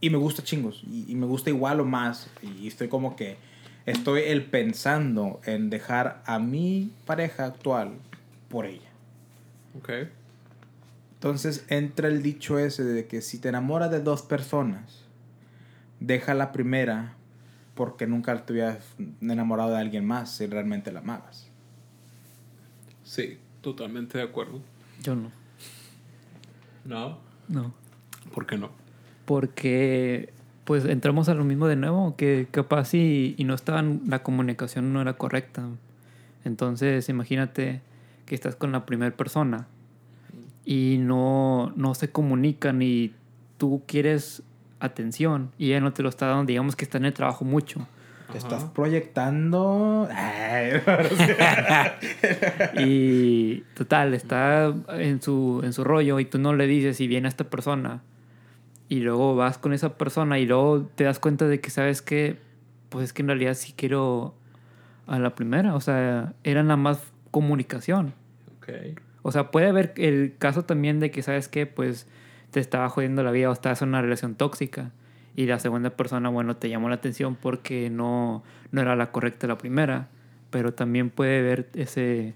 y me gusta chingos y, y me gusta igual o más y estoy como que estoy el pensando en dejar a mi pareja actual por ella. Ok. Entonces entra el dicho ese de que si te enamoras de dos personas, deja la primera porque nunca te hubieras enamorado de alguien más si realmente la amabas. Sí, totalmente de acuerdo. Yo no. No. No. ¿Por qué no? Porque pues entramos a lo mismo de nuevo, que capaz y, y no estaban, la comunicación no era correcta. Entonces imagínate que estás con la primera persona y no, no se comunican y tú quieres atención y ella no te lo está dando, digamos que está en el trabajo mucho. Te estás proyectando. Ay, Y total, está en su, en su rollo y tú no le dices y viene esta persona y luego vas con esa persona y luego te das cuenta de que sabes que, pues es que en realidad sí quiero a la primera, o sea, era nada más comunicación. Ok. O sea, puede haber el caso también de que, ¿sabes qué? Pues te estaba jodiendo la vida o estabas en una relación tóxica. Y la segunda persona, bueno, te llamó la atención porque no, no era la correcta la primera. Pero también puede ver ese,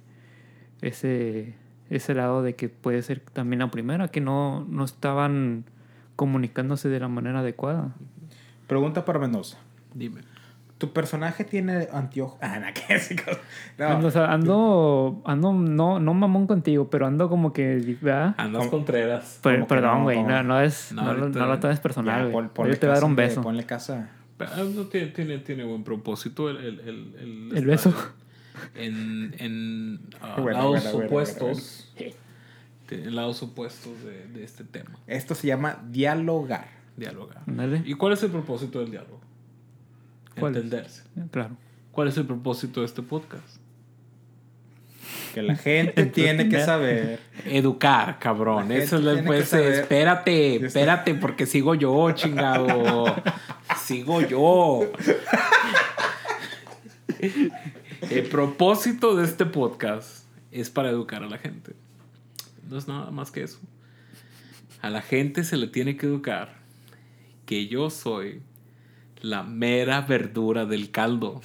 ese, ese lado de que puede ser también la primera, que no, no estaban comunicándose de la manera adecuada. Pregunta para Mendoza. Dime. ¿Tu personaje tiene anteojos? Ah, no, ¿qué es? No. Ando, o sea, ando, ando no, no mamón contigo, pero ando como que, ¿verdad? Andas Contreras. Per- perdón, no, güey, como- no, no es, No, no, lo- ahorita- no lo tomes personal, Ya, güey. pon- Yo te voy a dar un beso. Ponle casa. Pero, ah, no, tiene, tiene, tiene buen propósito el, el, el, el, El beso. En, en ah, Bueno, lados bueno, bueno, opuestos. En lados opuestos de, de este tema. Esto se llama dialogar. Dialogar. Ándale. ¿Y cuál es el propósito del diálogo? ¿Cuál es? Entenderse. Claro. ¿Cuál es el propósito de este podcast? Que la gente tiene que saber. Educar, cabrón. La Eso es pues, espérate, espérate, porque sigo yo, chingado. sigo yo. El propósito de este podcast es para educar a la gente. No es nada más que eso. A la gente se le tiene que educar que yo soy la mera verdura del caldo.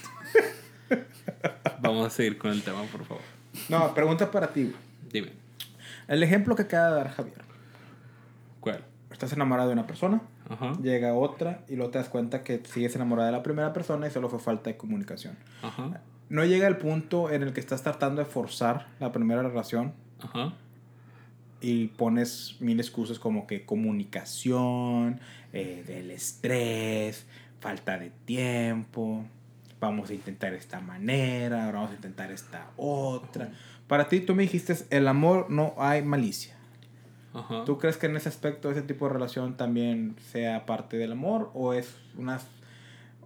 Vamos a seguir con el tema, por favor. No, pregunta para ti. Dime, El ejemplo que acaba de dar Javier. ¿cuál? Estás enamorado de una persona, Ajá, llega otra y luego te das cuenta que sigues enamorada de la primera persona y solo fue falta de comunicación. ajá, No llega el punto en el que estás tratando de forzar la primera relación ajá. y pones mil excusas como que comunicación, eh, del estrés, falta de tiempo, vamos a intentar esta manera, ahora vamos a intentar esta otra. Para ti, tú me dijiste, el amor no hay malicia. Ajá. ¿Tú crees que en ese aspecto ese tipo de relación también sea parte del amor o es una,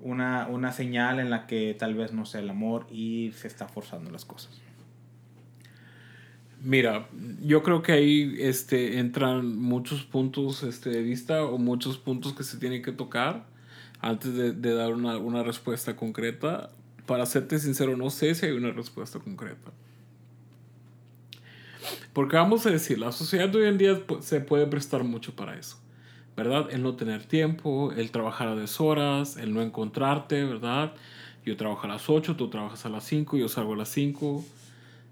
una, una señal en la que tal vez no sea el amor y se está forzando las cosas? Mira, yo creo que ahí este, entran muchos puntos este, de vista o muchos puntos que se tienen que tocar antes de, dar una, respuesta concreta. Para serte sincero, no sé si hay una respuesta concreta. Porque vamos a decir, la sociedad hoy en día se puede prestar mucho para eso, ¿verdad? El no tener tiempo, el trabajar a deshoras, el no encontrarte, ¿verdad? Yo trabajo a las 8, tú trabajas a las 5, yo salgo a las 5,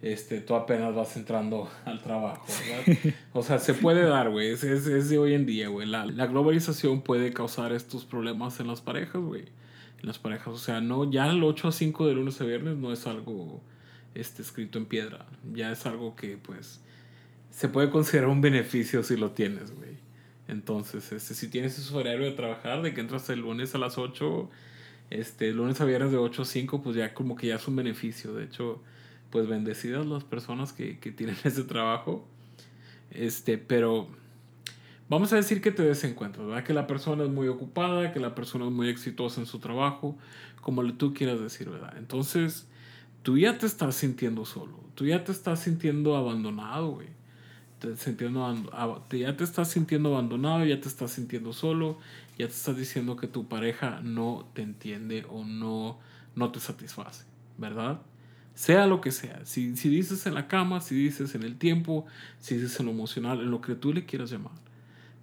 este, tú apenas vas entrando al trabajo, ¿verdad? O sea, se puede dar, güey, es, es, es de hoy en día, güey. La, la globalización puede causar estos problemas en las parejas, güey. En las parejas, o sea, no, ya el 8 a 5 de lunes a viernes no es algo este, escrito en piedra, ya es algo que, pues, se puede considerar un beneficio si lo tienes, güey. Entonces, este, si tienes ese horario de trabajar, de que entras el lunes a las 8, este, lunes a viernes de 8 a 5, pues ya como que ya es un beneficio. De hecho, pues bendecidas las personas que, que tienen ese trabajo. Este, pero vamos a decir que te desencuentras, ¿verdad? Que la persona es muy ocupada, que la persona es muy exitosa en su trabajo, como tú quieras decir, ¿verdad? Entonces, tú ya te estás sintiendo solo, tú ya te estás sintiendo abandonado, güey. Ya te estás sintiendo abandonado, ya te estás sintiendo solo, ya te estás diciendo que tu pareja no te entiende o no, no te satisface, ¿verdad? Sea lo que sea, si, si dices en la cama, si dices en el tiempo, si dices en lo emocional, en lo que tú le quieras llamar,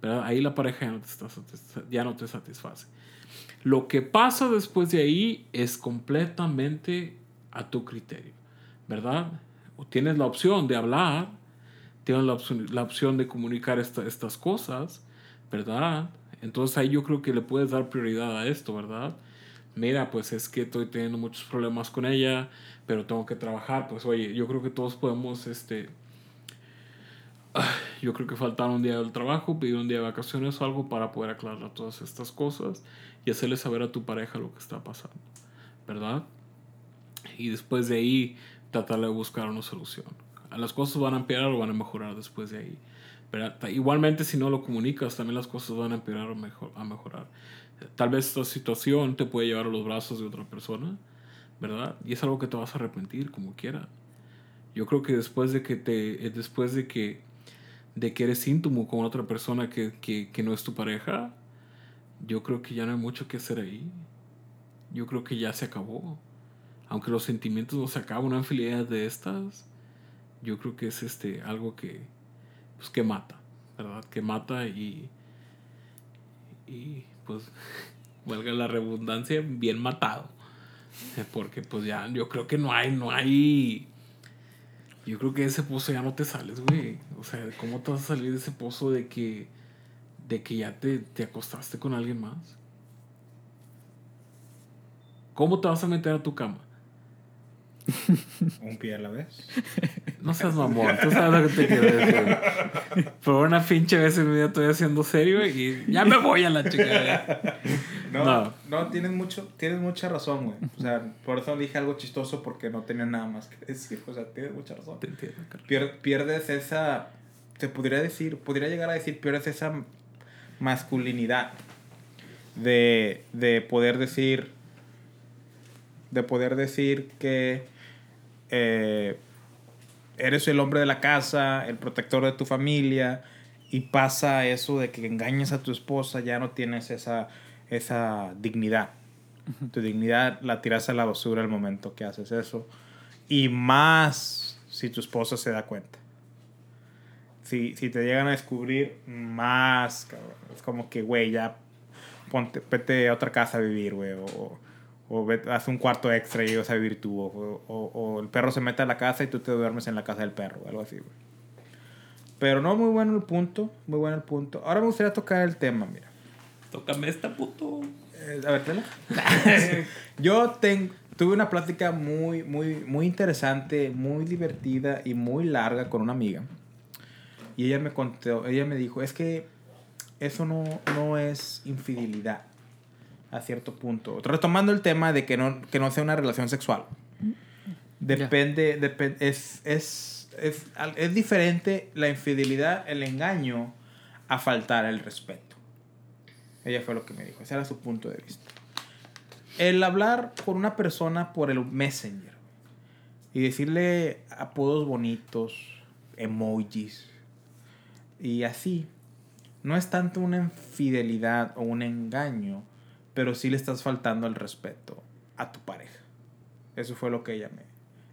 ¿verdad? Ahí la pareja ya no te, está ya no te satisface. Lo que pasa después de ahí es completamente a tu criterio, ¿verdad? Tienes la opción de hablar, tienes la opción, la opción de comunicar esta- estas cosas, ¿verdad? Entonces ahí yo creo que le puedes dar prioridad a esto, ¿verdad? Mira, pues es que estoy teniendo muchos problemas con ella, pero tengo que trabajar. Pues oye, yo creo que todos podemos, este, yo creo que faltar un día del trabajo, pedir un día de vacaciones o algo para poder aclarar todas estas cosas y hacerle saber a tu pareja lo que está pasando, ¿verdad? Y después de ahí tratar de buscar una solución. Las cosas van a empeorar o van a mejorar después de ahí. Ta- Igualmente, si no lo comunicas, también las cosas van a empeorar o mejor, a mejorar. Tal vez esta situación te puede llevar a los brazos de otra persona, ¿verdad? Y es algo que te vas a arrepentir como quiera. Yo creo que después de que te, eh, después de que, de que eres íntimo con otra persona que, que, que no es tu pareja, yo creo que ya no hay mucho que hacer ahí. Yo creo que ya se acabó. Aunque los sentimientos no se acaban, una infidelidad de estas, yo creo que es este algo que, pues, que mata, ¿verdad? Que mata y. Y pues, valga la redundancia, bien matado. Porque pues ya, yo creo que no hay, no hay. Yo creo que de ese pozo ya no te sales, güey. O sea, ¿cómo te vas a salir de ese pozo de que. de que ya te, te acostaste con alguien más? ¿Cómo te vas a meter a tu cama? Un pie a la vez. No seas mamón, tú sabes lo que te quiero decir. Por una pinche vez en mi vida estoy haciendo serio y ya me voy a la chica. No, No. no, tienes, mucho, tienes mucha razón, güey. O sea, por eso dije algo chistoso porque no tenía nada más que decir. O sea, tienes mucha razón. Te entiendo, Carlos. Pier- pierdes esa, se podría decir, podría llegar a decir, pierdes esa masculinidad de, de poder decir, de poder decir que eh, eres el hombre de la casa, el protector de tu familia, y pasa eso de que engañas a tu esposa, ya no tienes esa, esa dignidad. Tu dignidad la tiras a la basura el momento que haces eso. Y más si tu esposa se da cuenta. Si, si te llegan a descubrir, más, cabrón. Es como que, güey, ya ponte, vete a otra casa a vivir, güey. O, o vete- haz un cuarto extra y vas a vivir tú. O, o- o el perro se mete a la casa y tú te duermes en la casa del perro. Algo así, güey. Pero no, muy bueno el punto. Muy bueno el punto. Ahora me gustaría tocar el tema, mira. Tócame esta puto. Eh, a ver, tela. Yo ten- tuve una plática muy, muy, muy interesante, muy divertida y muy larga con una amiga. Y ella me contó, ella me dijo, es que eso no, no es infidelidad a cierto punto. Retomando el tema de que no, que no sea una relación sexual. Depende, depen- es, es, es, al- es diferente la infidelidad, el engaño, a faltar el respeto. Ella fue lo que me dijo, ese era su punto de vista. El hablar con una persona por el messenger y decirle apodos bonitos, emojis y así, no es tanto una infidelidad o un engaño, pero sí le estás faltando el respeto a tu pareja. Eso fue lo que ella me...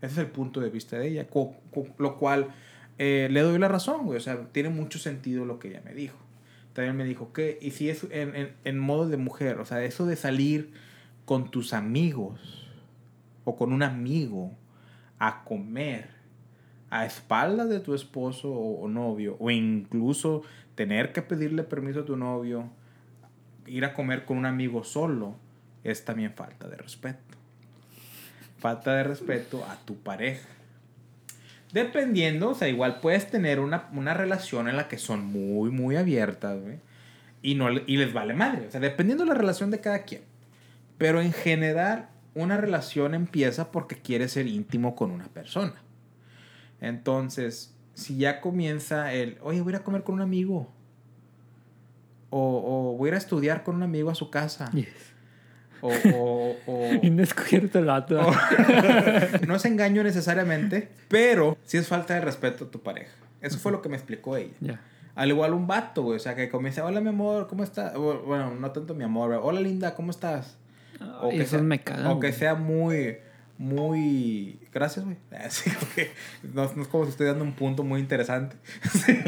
Ese es el punto de vista de ella, lo cual eh, le doy la razón, güey. O sea, tiene mucho sentido lo que ella me dijo. También me dijo que, y si es en, en, en modo de mujer, o sea, eso de salir con tus amigos o con un amigo a comer a espaldas de tu esposo o, o novio, o incluso tener que pedirle permiso a tu novio, ir a comer con un amigo solo, es también falta de respeto. Falta de respeto a tu pareja. Dependiendo, o sea, igual puedes tener una, una relación en la que son muy, muy abiertas, güey. Y, no, y les vale madre. O sea, dependiendo de la relación de cada quien. Pero en general, una relación empieza porque quieres ser íntimo con una persona. Entonces, si ya comienza el, oye, voy a ir a comer con un amigo. O, o voy a ir a estudiar con un amigo a su casa. Yes. O, o, o- Indescubierto el vato. o- no es engaño necesariamente, pero sí es falta de respeto a tu pareja. Eso fue lo que me explicó ella. Ya. Al igual un vato, güey. O sea, que comienza, hola mi amor, ¿cómo estás? Bueno, no tanto mi amor. Hola linda, ¿cómo estás? O que sea, me cagan. O que sea muy, muy... Gracias, güey. Así que no, no es como si estoy dando un punto muy interesante. Sí.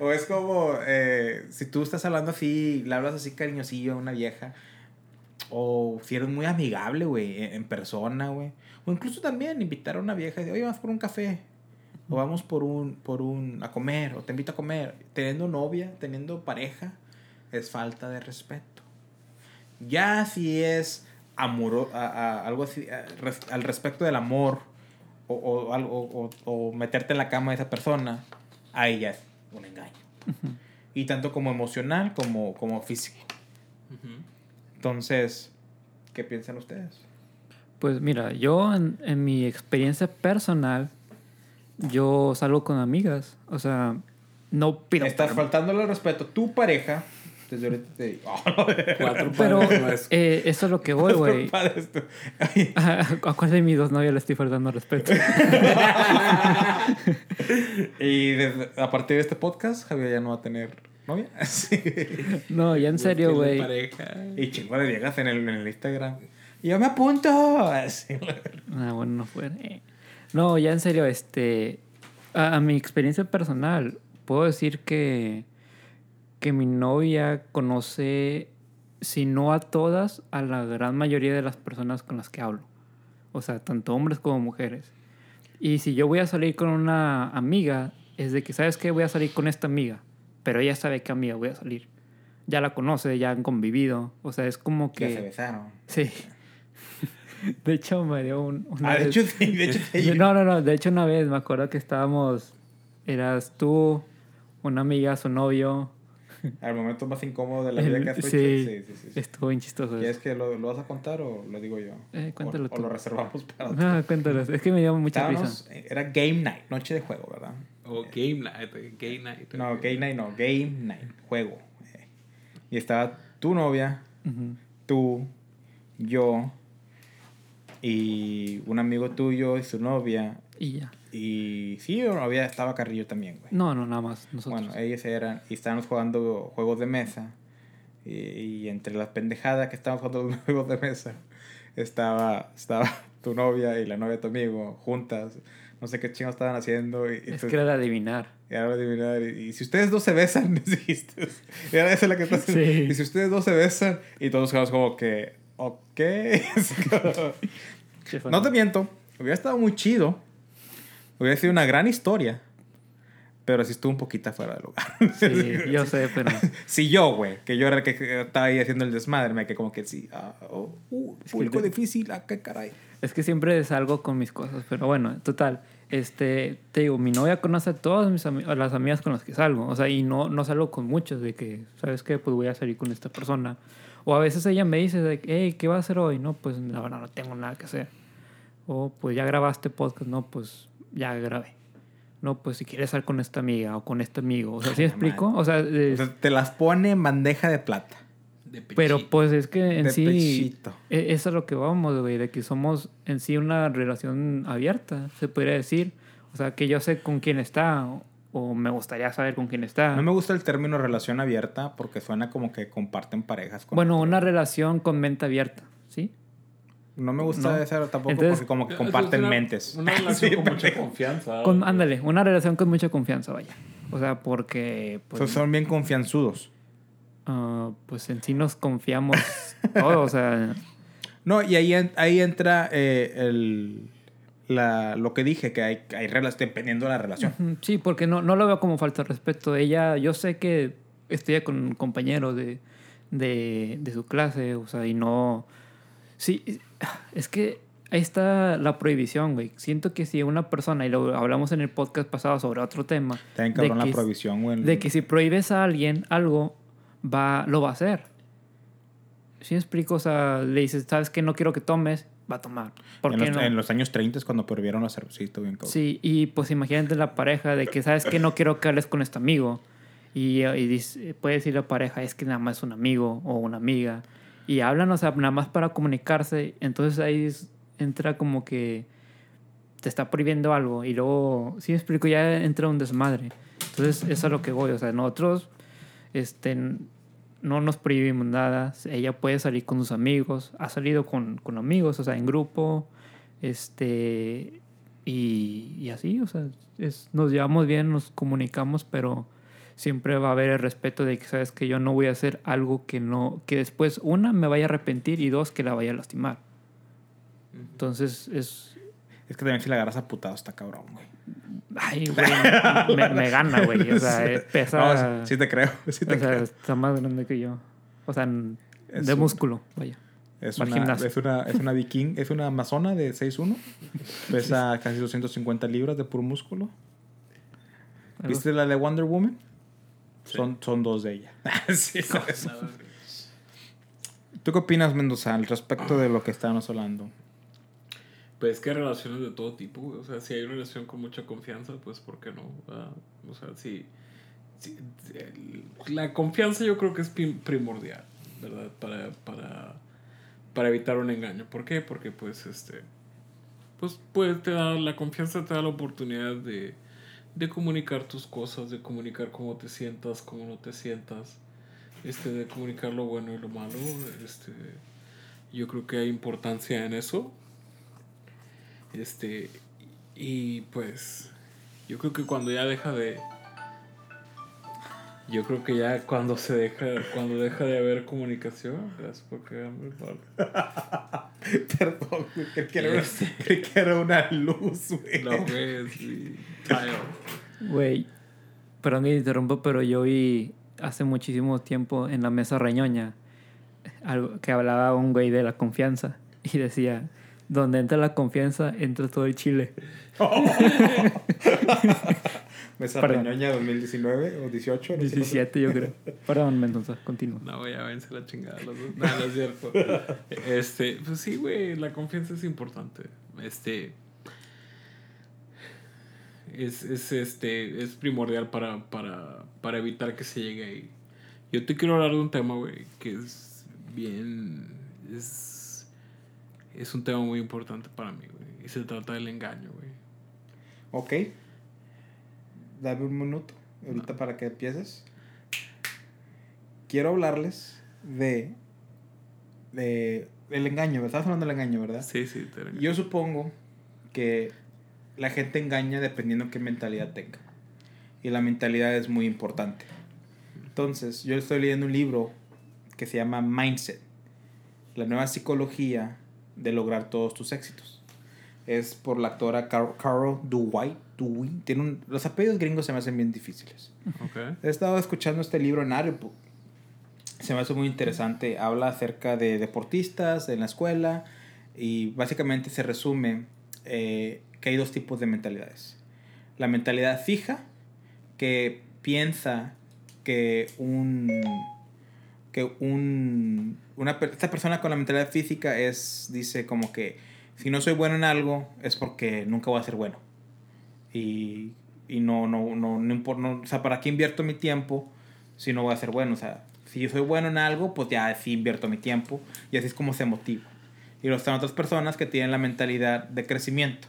o es como eh, si tú estás hablando así, le hablas así cariñosillo a una vieja. O si eres muy amigable, güey, en, en persona, güey. O incluso también invitar a una vieja y decir, oye, vamos por un café. O vamos por un, por un, a comer, o te invito a comer. Teniendo novia, teniendo pareja, es falta de respeto. Ya si es amor, a- a- algo así, a- res- al respecto del amor, o, o, algo, o, o meterte en la cama de esa persona, ahí ya es un engaño. Y tanto como emocional como, como físico. Entonces, ¿qué piensan ustedes? Pues mira, yo en, en mi experiencia personal, yo salgo con amigas. O sea, no pido. Estás faltándole el respeto a tu pareja. Desde ahorita te digo. Oh, Cuatro Pero eh, eso es lo que voy, güey. ¿A cuál de mis dos novias le estoy faltando respeto? y desde- a partir de este podcast, Javier ya no va a tener novia. Sí. No, ya en serio, güey. pareja. Y chingo de viejas en el, en el Instagram. Y yo me apunto. Así. Ah, bueno, no fue. No, ya en serio, este. A, a mi experiencia personal, puedo decir que, que mi novia conoce, si no a todas, a la gran mayoría de las personas con las que hablo. O sea, tanto hombres como mujeres. Y si yo voy a salir con una amiga, es de que, ¿sabes qué? Voy a salir con esta amiga. Pero ella sabe qué amiga voy a salir. Ya la conoce, ya han convivido. O sea, es como que... Ya se besaron. Sí. De hecho, me dio un... una Ah, de vez- hecho, sí, de hecho, sí. No, no, no. De hecho, una vez me acuerdo que estábamos... Eras tú, una amiga, su novio. Al momento más incómodo de la vida que has hecho. sí, Sí, sí, sí. sí. estuvo bien chistoso. ¿Quieres que lo, lo vas a contar o lo digo yo? Eh, cuéntalo o, tú. o lo reservamos para otro. Ah, cuéntanos. Es que me dio mucha Estábamos- risa. era Game Night, noche de juego, ¿verdad? O Game Night, eh, Game Night. No, Game Night no, Game Night, juego. eh. Y estaba tu novia, tú, yo y un amigo tuyo y su novia. Y ya. Y sí, o novia estaba Carrillo también, güey. No, no, nada más. Nosotros. Bueno, ellos eran, y estábamos jugando juegos de mesa. Y, y entre las pendejadas que estábamos jugando los juegos de mesa, estaba, estaba tu novia y la novia de tu amigo juntas. No sé qué chingados estaban haciendo. Y, y es tú- que era de adivinar. ahora adivinar, y, y si ustedes dos se besan, dijiste. Y ahora esa es la que estás Sí. Y si ustedes dos se besan, y todos quedamos como que, ok. Sí, no te miento, hubiera estado muy chido. Hubiera sido una gran historia. Pero sí estuvo un poquito fuera de lugar. Sí, yo sé, pero... Si yo, güey, que yo era el que estaba ahí haciendo el desmadre, me quedé como que sí. ah, oh, uh, que público te- difícil, ah, qué caray. Es que siempre salgo con mis cosas, pero bueno, total. Este, te digo, mi novia conoce a todas mis ami- a las amigas con las que salgo. O sea, y no, no salgo con muchos de que, ¿sabes qué? Pues voy a salir con esta persona. O a veces ella me dice, de, hey, ¿qué va a hacer hoy? No, pues la verdad no tengo nada que hacer. O pues ya grabaste podcast, no, pues ya grabé. No, pues si quieres salir con esta amiga o con este amigo. O sea, ¿sí explico? O sea, O sea, te las pone en bandeja de plata. De pero pues es que en De sí... pechito. E- Eso es lo que vamos, güey, de que somos en sí una relación abierta, se podría decir. O sea, que yo sé con quién está, o, me gustaría saber con quién está. No me gusta el término relación abierta porque suena como que comparten parejas. Con bueno, una relación con mente abierta, ¿sí? No me gusta No. esa tampoco Entonces- porque como que comparten una- mentes. Una relación Sí, con mucha confianza. Con, ándale, una relación con mucha confianza, vaya. O sea, porque, pues, son bien confianzudos. Ah, pues en sí nos confiamos todo, o sea, No, y ahí, en- ahí entra eh, el, la, lo que dije, que hay, hay reglas dependiendo de la relación. Sí, porque no, no lo veo como falta de respeto. Ella, yo sé que estudia con un compañero de, de, de su clase, o sea, y no... Sí, es que ahí está la prohibición, güey. Siento que si una persona, y lo hablamos en el podcast pasado sobre otro tema, Está de cabrón la que- prohibición, güey. de que si prohíbes a alguien algo, va, lo va a hacer. ¿Sí me explico? O sea, le dices, ¿sabes qué? No quiero que tomes, va a tomar. ¿Por en, qué los, no? en los años 30 es cuando prohibieron la cervecita, bien cabrón. Sí, y pues imagínate la pareja de que sabes que no quiero que hables con este amigo. Y, y dice- puede decir la pareja, es que nada más es un amigo o una amiga. Y hablan, o sea, nada más para comunicarse. Entonces ahí es- entra como que te está prohibiendo algo. Y luego, si me explico, ya entra un desmadre. Entonces, eso es a lo que voy. O sea, nosotros este, no nos prohibimos nada. Ella puede salir con sus amigos. Ha salido con, con amigos, o sea, en grupo. Este. Y, y así, o sea, es, nos llevamos bien, nos comunicamos, pero siempre va a haber el respeto de que sabes que yo no voy a hacer algo que no, que después, una, me vaya a arrepentir y dos, que la vaya a lastimar. Entonces, es. Es que también si la agarras a putado está cabrón, güey. Ay, güey. me, me gana, güey. O sea, pesa. No, sí te creo, sí te o sea, está más grande que yo. O sea, en- Es de un- músculo, vaya. Es una, gimnasio. es, una, es una viking, es una amazona de 6'1". Pesa casi 250 libras de puro músculo. ¿Viste la de Wonder Woman? Sí. Son, son dos de ella. Sí, ¿sabes? ¿Tú qué opinas, Mendoza, al respecto de lo que estábamos hablando? Pues es que hay relaciones de todo tipo. O sea, si hay una relación con mucha confianza, pues ¿por qué no? O sea, si, si- La confianza yo creo que es prim- primordial, ¿verdad? Para, para, para evitar un engaño. ¿Por qué? Porque pues este... Pues, pues te da, la confianza te da la oportunidad de, de comunicar tus cosas, de comunicar cómo te sientas, cómo no te sientas, este, de comunicar lo bueno y lo malo. Este, yo creo que hay importancia en eso. Este, y pues, yo creo que cuando ya deja de, Yo creo que ya cuando se deja, cuando deja de haber comunicación, gracias por quedarme el palo. Perdón, que era que era una luz, güey. No, güey, sí. Güey, perdón que te interrumpo, pero yo vi hace muchísimo tiempo en la mesa reñoña algo que hablaba un güey de la confianza y decía, donde entra la confianza, entra todo el chile. Mesa Perdón. Reñoña 2019 o 18. no sé. 17 yo creo. Perdón, Mendoza, continúa. No, ya vence la chingada los dos. No, no es cierto. Este, pues sí, güey, la confianza es importante. Este. Es, es, este, es primordial para, para, para evitar que se llegue ahí. Yo te quiero hablar de un tema, güey, que es bien. Es, es un tema muy importante para mí, güey. Y se trata del engaño, güey. Ok. Dame un minuto ahorita para que empieces. Quiero hablarles de, de del engaño. Estás hablando del engaño, ¿verdad? Sí, sí, te Yo supongo que la gente engaña dependiendo qué mentalidad tenga. Y la mentalidad es muy importante. Entonces, yo estoy leyendo un libro que se llama Mindset. La nueva psicología de lograr todos tus éxitos. Es por la actora Car- Carol Dweck. Dweck. Tiene un, los apellidos gringos se me hacen bien difíciles. Ok. He estado escuchando este libro en Audiobook. Se me hace muy interesante. Habla acerca de deportistas en la escuela y básicamente se resume eh, que hay dos tipos de mentalidades. La mentalidad fija, que piensa que un que un una esta persona con la mentalidad física es dice como que si no soy bueno en algo es porque nunca voy a ser bueno y, y no, no, no, no importa, no- o sea, ¿para qué invierto mi tiempo si no voy a ser bueno? O sea, si yo soy bueno en algo, pues ya sí invierto mi tiempo y así es como se motiva. Y luego están otras personas que tienen la mentalidad de crecimiento.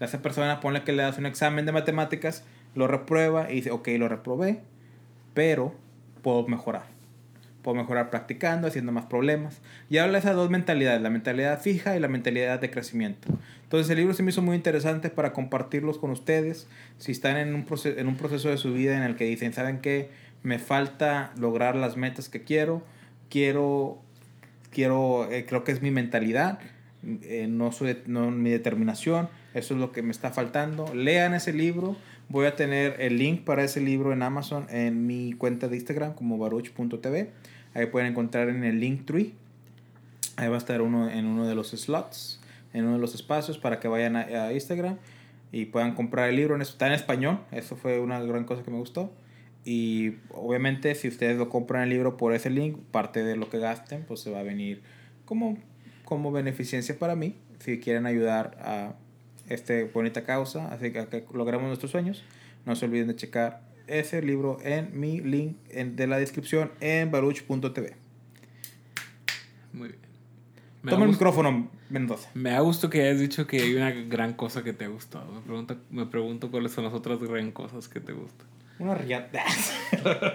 Esa persona ponle que le das un examen de matemáticas, lo reprueba y dice, ok, lo reprobé, pero puedo mejorar. Puedo mejorar practicando, haciendo más problemas. Y habla de esas dos mentalidades, la mentalidad fija y la mentalidad de crecimiento. Entonces el libro se me hizo muy interesante para compartirlos con ustedes. Si están en un, proceso, en un proceso de su vida en el que dicen, ¿saben qué? Me falta lograr las metas que quiero. Quiero, quiero eh, creo que es mi mentalidad. eh, no, soy, no mi determinación. Eso es lo que me está faltando. Lean ese libro. Voy a tener el link para ese libro en Amazon en mi cuenta de Instagram como baruch.tv. Ahí pueden encontrar en el link tree. Ahí va a estar uno en uno de los slots, en uno de los espacios para que vayan a, a Instagram y puedan comprar el libro. Está en español, eso fue una gran cosa que me gustó. Y obviamente si ustedes lo compran el libro por ese link, parte de lo que gasten, pues se va a venir como, como beneficencia para mí, si quieren ayudar a esta bonita causa, así que, que logremos nuestros sueños. No se olviden de checar ese libro en mi link en- de la descripción en baruch.tv. Muy bien. Me Toma el gusto- micrófono, Mendoza. Me da gusto que hayas dicho que hay una gran cosa que te ha gustado. Me pregunto, me pregunto cuáles son las otras gran cosas que te gustan. Una riata.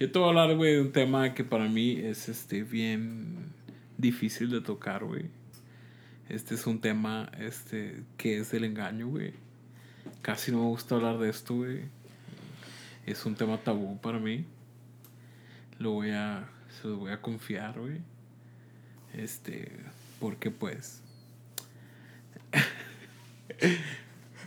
Yo te voy a hablar, güey, de un tema que para mí es este bien difícil de tocar, güey. Este es un tema este que es el engaño, güey. Casi no me gusta hablar de esto, güey. Es un tema tabú para mí. Lo voy a se lo voy a confiar, güey. Este, porque pues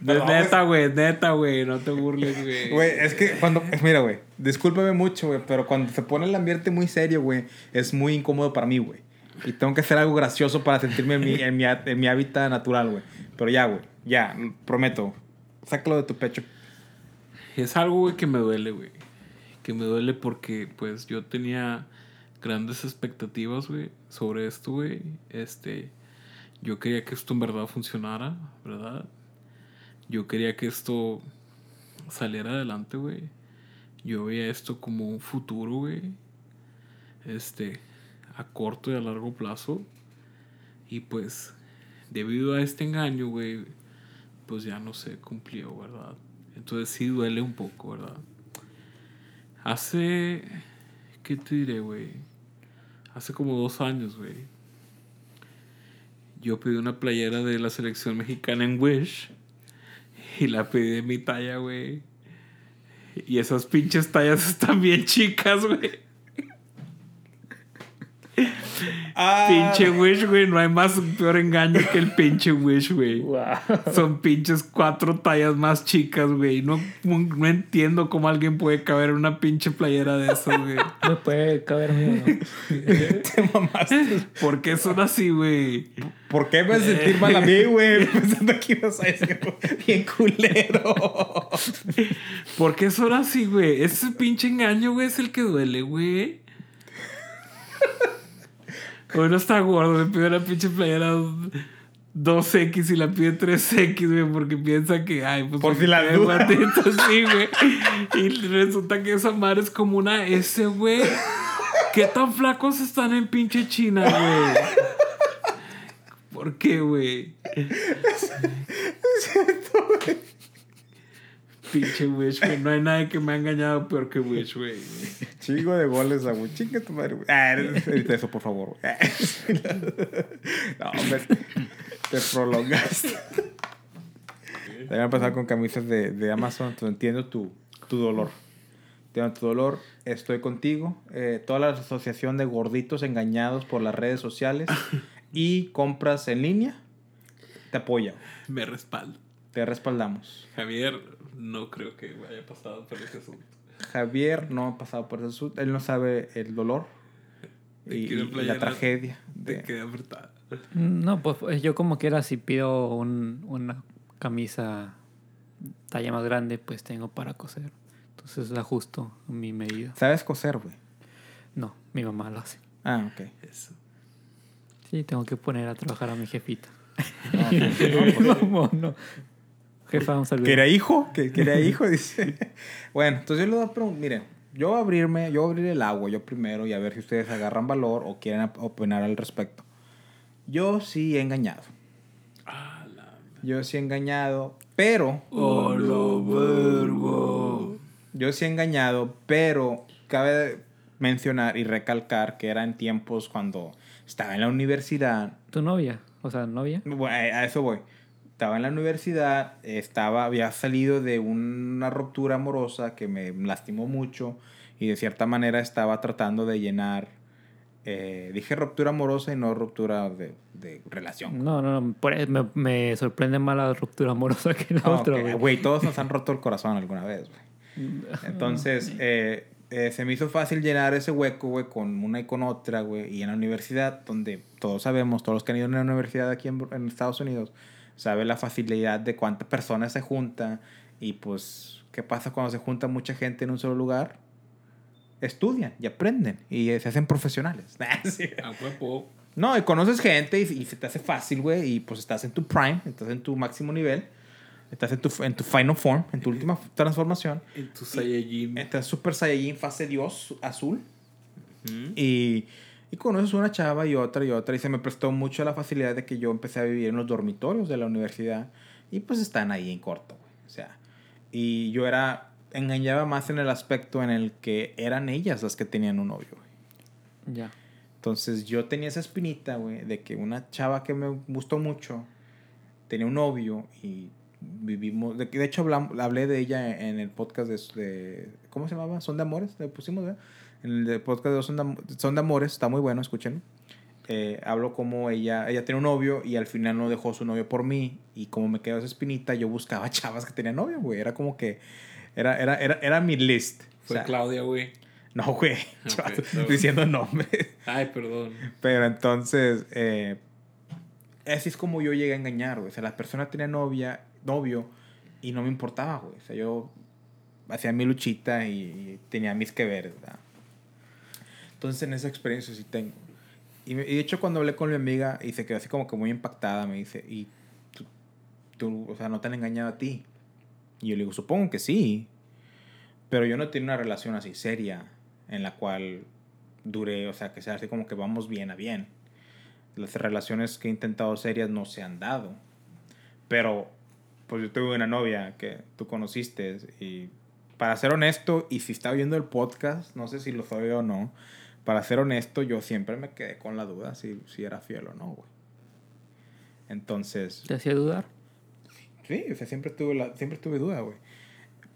Perdón, neta, güey, neta, güey, no te burles, güey. Güey, es que cuando. Mira, güey. Discúlpame mucho, güey. Pero cuando se pone el ambiente muy serio, güey. Es muy incómodo para mí, güey. Y tengo que hacer algo gracioso para sentirme en mi, en mi, en mi hábitat natural, güey. Pero ya, güey. Ya, prometo. Sácalo de tu pecho. Es algo, güey, que me duele, güey. Que me duele porque, pues, yo tenía grandes expectativas, güey, sobre esto, güey. Este, yo quería que esto en verdad funcionara, ¿verdad? Yo quería que esto saliera adelante, güey. Yo veía esto como un futuro, güey. Este, a corto y a largo plazo. Y pues, debido a este engaño, güey, pues ya no se cumplió, ¿verdad? Entonces sí duele un poco, ¿verdad? Hace, ¿qué te diré, güey? Hace como dos años, güey. Yo pedí una playera de la selección mexicana en Wish. Y la pedí de mi talla, güey. Y esas pinches tallas están bien chicas, güey. Ah, Pinche Wish, güey. No hay más peor engaño que el pinche Wish, güey. Wow. Son pinches cuatro tallas más chicas, güey. No, no entiendo cómo alguien puede caber en una pinche playera de eso, güey. Me puede caber mío, ¿no? te mamaste. ¿Por qué son así, güey? ¿Por qué me sentir mal a mí, güey? Pensando que ibas a decir bien culero. ¿Por qué son así, güey? Ese pinche engaño, güey, es el que duele, güey. Uno está gordo, me pide una pinche playera 2X y la pide 3X, güey, porque piensa que, ay, pues. Por si la duda. guatito, sí, güey. Y resulta que esa madre es como una S, güey. ¿Qué tan flacos están en pinche China, güey? ¿Por qué, güey? Pinche Wish, güey. No hay nadie que me ha engañado peor que Wish, güey. Chingo de goles, güey. Chinga tu madre, güey. Ah, edita eso, por favor. güey. no, hombre. Te prolongaste. A empezar con camisas de, de Amazon. Entonces entiendo tu, tu dolor. Entiendo tu dolor. Estoy contigo. Eh, toda la asociación de gorditos engañados por las redes sociales y compras en línea te apoya. Me respaldo. Te respaldamos. Javier, no creo que haya pasado por ese asunto. Javier no ha pasado por eso. Él no sabe el dolor De y, que la tragedia. Te de- quedé apretada. No, pues yo como quiera, si pido un- una camisa talla más grande, pues tengo para coser. Entonces la ajusto a mi medida. ¿Sabes coser, güey? No, mi mamá lo hace. Ah, ok. Eso. Sí, tengo que poner a trabajar a mi jefita. No, pues, no, pues, No, no. Jefa, un saludo. ¿Que era hijo? ¿Que, que era hijo? Dice. Bueno, entonces yo le voy a preguntar, miren, yo voy a abrirme, yo voy a abrir el agua yo primero y a ver si ustedes agarran valor o quieren op- opinar al respecto. Yo sí he engañado. Ah, la... Yo sí he engañado, pero... ¡Oh, vergo! Yo sí he engañado, pero cabe mencionar y recalcar que era en tiempos cuando estaba en la universidad. ¿Tu novia? O sea, novia. Bueno, a eso voy. Estaba en la universidad, estaba, había salido de una ruptura amorosa que me lastimó mucho y de cierta manera estaba tratando de llenar. eh, dije ruptura amorosa y no ruptura de, de relación. No, no, no. por- me, me sorprende más la ruptura amorosa que la Ah, otra, güey. Todos nos han roto el corazón alguna vez, güey. Entonces, eh, eh, se me hizo fácil llenar ese hueco, güey, con una y con otra, güey. Y en la universidad, donde todos sabemos, todos los que han ido a una universidad aquí en, en Estados Unidos, saben la facilidad de cuántas personas se juntan. Y pues, ¿qué pasa cuando se junta mucha gente en un solo lugar? Estudian y aprenden y se hacen profesionales. Sí. A huevo. No, y conoces gente y, y se te hace fácil, güey. Y pues estás en tu prime, estás en tu máximo nivel. Estás en tu, en tu final form, en tu última transformación. En tu Saiyajin. Estás Super Saiyajin fase Dios azul. Ujú. Y, y conoces una chava y otra y otra. Y se me prestó mucho la facilidad de que yo empecé a vivir en los dormitorios de la universidad. Y pues están ahí en corto, güey. O sea, y yo era. Engañaba más en el aspecto en el que eran ellas las que tenían un novio, güey. Ya. Entonces yo tenía esa espinita, güey, de que una chava que me gustó mucho tenía un novio y vivimos. De, de hecho, hablam- hablé de ella en el podcast de, de- ¿Cómo se llamaba? Son de Amores, le pusimos, ¿verdad? En el podcast de Son de, Son de Amores, está muy bueno, escúchenlo. Eh, hablo como ella, ella tenía un novio y al final no dejó su novio por mí. Y como me quedó esa espinita, yo buscaba chavas que tenían novio, güey. Era como que. Era, era, era, era mi list. O Fue sea, Claudia, güey. no, güey. Ok, chaval, está bueno. diciendo nombres. Ay, perdón. Pero entonces, eh, así es como yo llegué a engañar, güey. O sea, la persona tenía novia, novio y no me importaba, güey. O sea, yo hacía mi luchita y, y tenía mis que ver, ¿verdad? Entonces, en esa experiencia sí tengo. Y, de hecho, cuando hablé con mi amiga y se quedó así como que muy impactada, me dice, ¿y tú, tú, o sea, no te han engañado a ti? Y yo le digo, supongo que sí. Pero yo no tengo una relación así seria en la cual dure, o sea, que sea así como que vamos bien a bien. Las relaciones que he intentado serias no se han dado. Pero, pues yo tuve una novia que tú conociste y para ser honesto, y si está viendo el podcast, no sé si lo soy o no, para ser honesto, yo siempre me quedé con la duda si, si era fiel o no, güey. Entonces, ¿Te hacía dudar? sí, o sea, siempre tuve, la, siempre tuve duda, güey.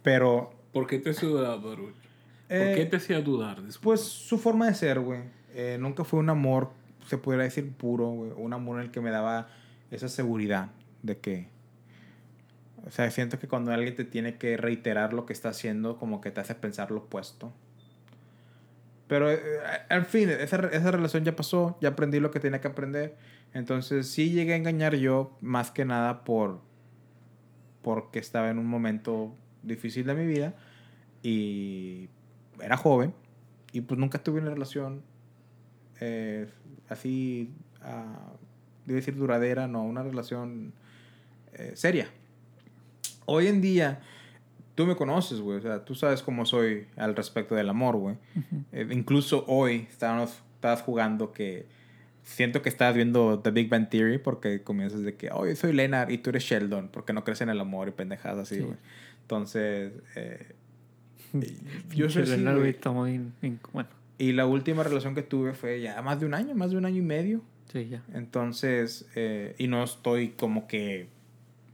Pero ¿Por qué te hacía dudar, Baruch? ¿Por Eh, qué te hacía dudar? Disculpa. Pues su forma de ser, güey. Eh, nunca fue un amor, se pudiera decir puro, güey. Un amor en el que me daba esa seguridad de que. O sea, siento que cuando alguien te tiene que reiterar lo que está haciendo, como que te hace pensar lo opuesto. Pero, eh, en fin, esa, esa relación ya pasó, ya aprendí lo que tenía que aprender. Entonces, sí llegué a engañar yo, más que nada por. porque estaba en un momento difícil de mi vida y era joven y pues nunca tuve una relación eh, así, ah, debo decir duradera, no, una relación eh, seria. Hoy en día, tú me conoces, güey, o sea, tú sabes cómo soy al respecto del amor, güey. Eh, incluso hoy estábamos, estabas jugando que siento que estabas viendo The Big Bang Theory porque comienzas de que, oye, soy Leonard y tú eres Sheldon porque no crees en el amor y pendejadas así, Sí. güey. Entonces, eh, yo soy Pinche así, bien- bueno, Y la última relación que tuve fue ya más de un año, más de un año y medio. sí, ya. Entonces, eh, y no estoy como que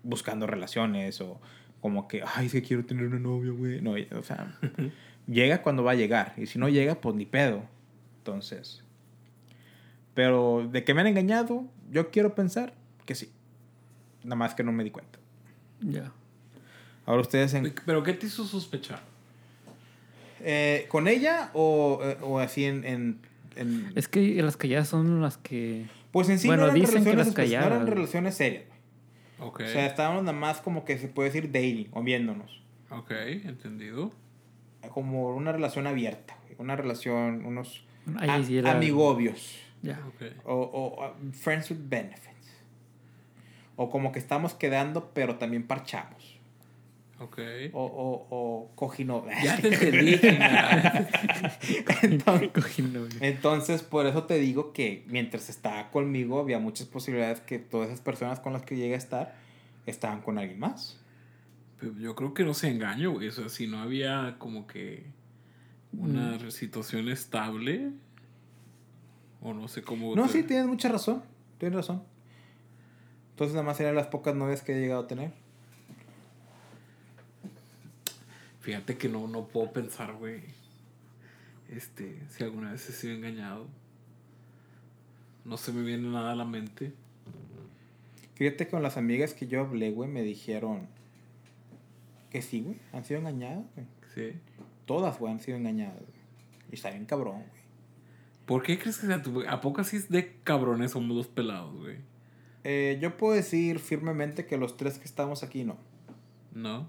buscando relaciones o como que, ay, es que quiero tener una novia, güey. No, o sea, llega cuando va a llegar. Y si no llega, pues ni pedo. Entonces, pero de que me han engañado, yo quiero pensar que sí. Nada más que no me di cuenta. Ya. Ahora ustedes en, ¿Pero qué te hizo sospechar? eh, con ella o, eh, o así en, en, en- Es que las calladas son las que. Pues en sí Bueno, no eran dicen que las pues, no eran calladas. relaciones serias. O sea, estábamos nada más como que se puede decir dating o viéndonos. ok, entendido. Como una relación abierta. Una relación, unos Ahí a- sí era- amigobios. Ya. Ok. O, o, uh, friends with benefits. O como que estamos quedando, pero también parchamos. Ok. O, o, o cogino. Ya te entendí, entonces, entonces, por eso te digo que mientras estaba conmigo, había muchas posibilidades que todas esas personas con las que llegué a estar estaban con alguien más. Pero Yo creo que no se engaño, güey. O sea, si no había como que una Mm. situación estable. O no sé cómo. No, te- sí, tienes mucha razón. Tienes razón. Entonces, nada más eran las pocas novias que he llegado a tener. Fíjate que no, no puedo pensar, güey. Este, si alguna vez he sido engañado. No se me viene nada a la mente. Fíjate que con las amigas que yo hablé, güey, me dijeron que sí, güey. Han sido engañadas, güey. Sí. Todas, güey, han sido engañadas, güey. Y está bien cabrón, güey. ¿Por qué crees que sea tu... ¿A poco así de cabrones somos los pelados, güey? Eh, yo puedo decir firmemente que los tres que estamos aquí no. ¿No?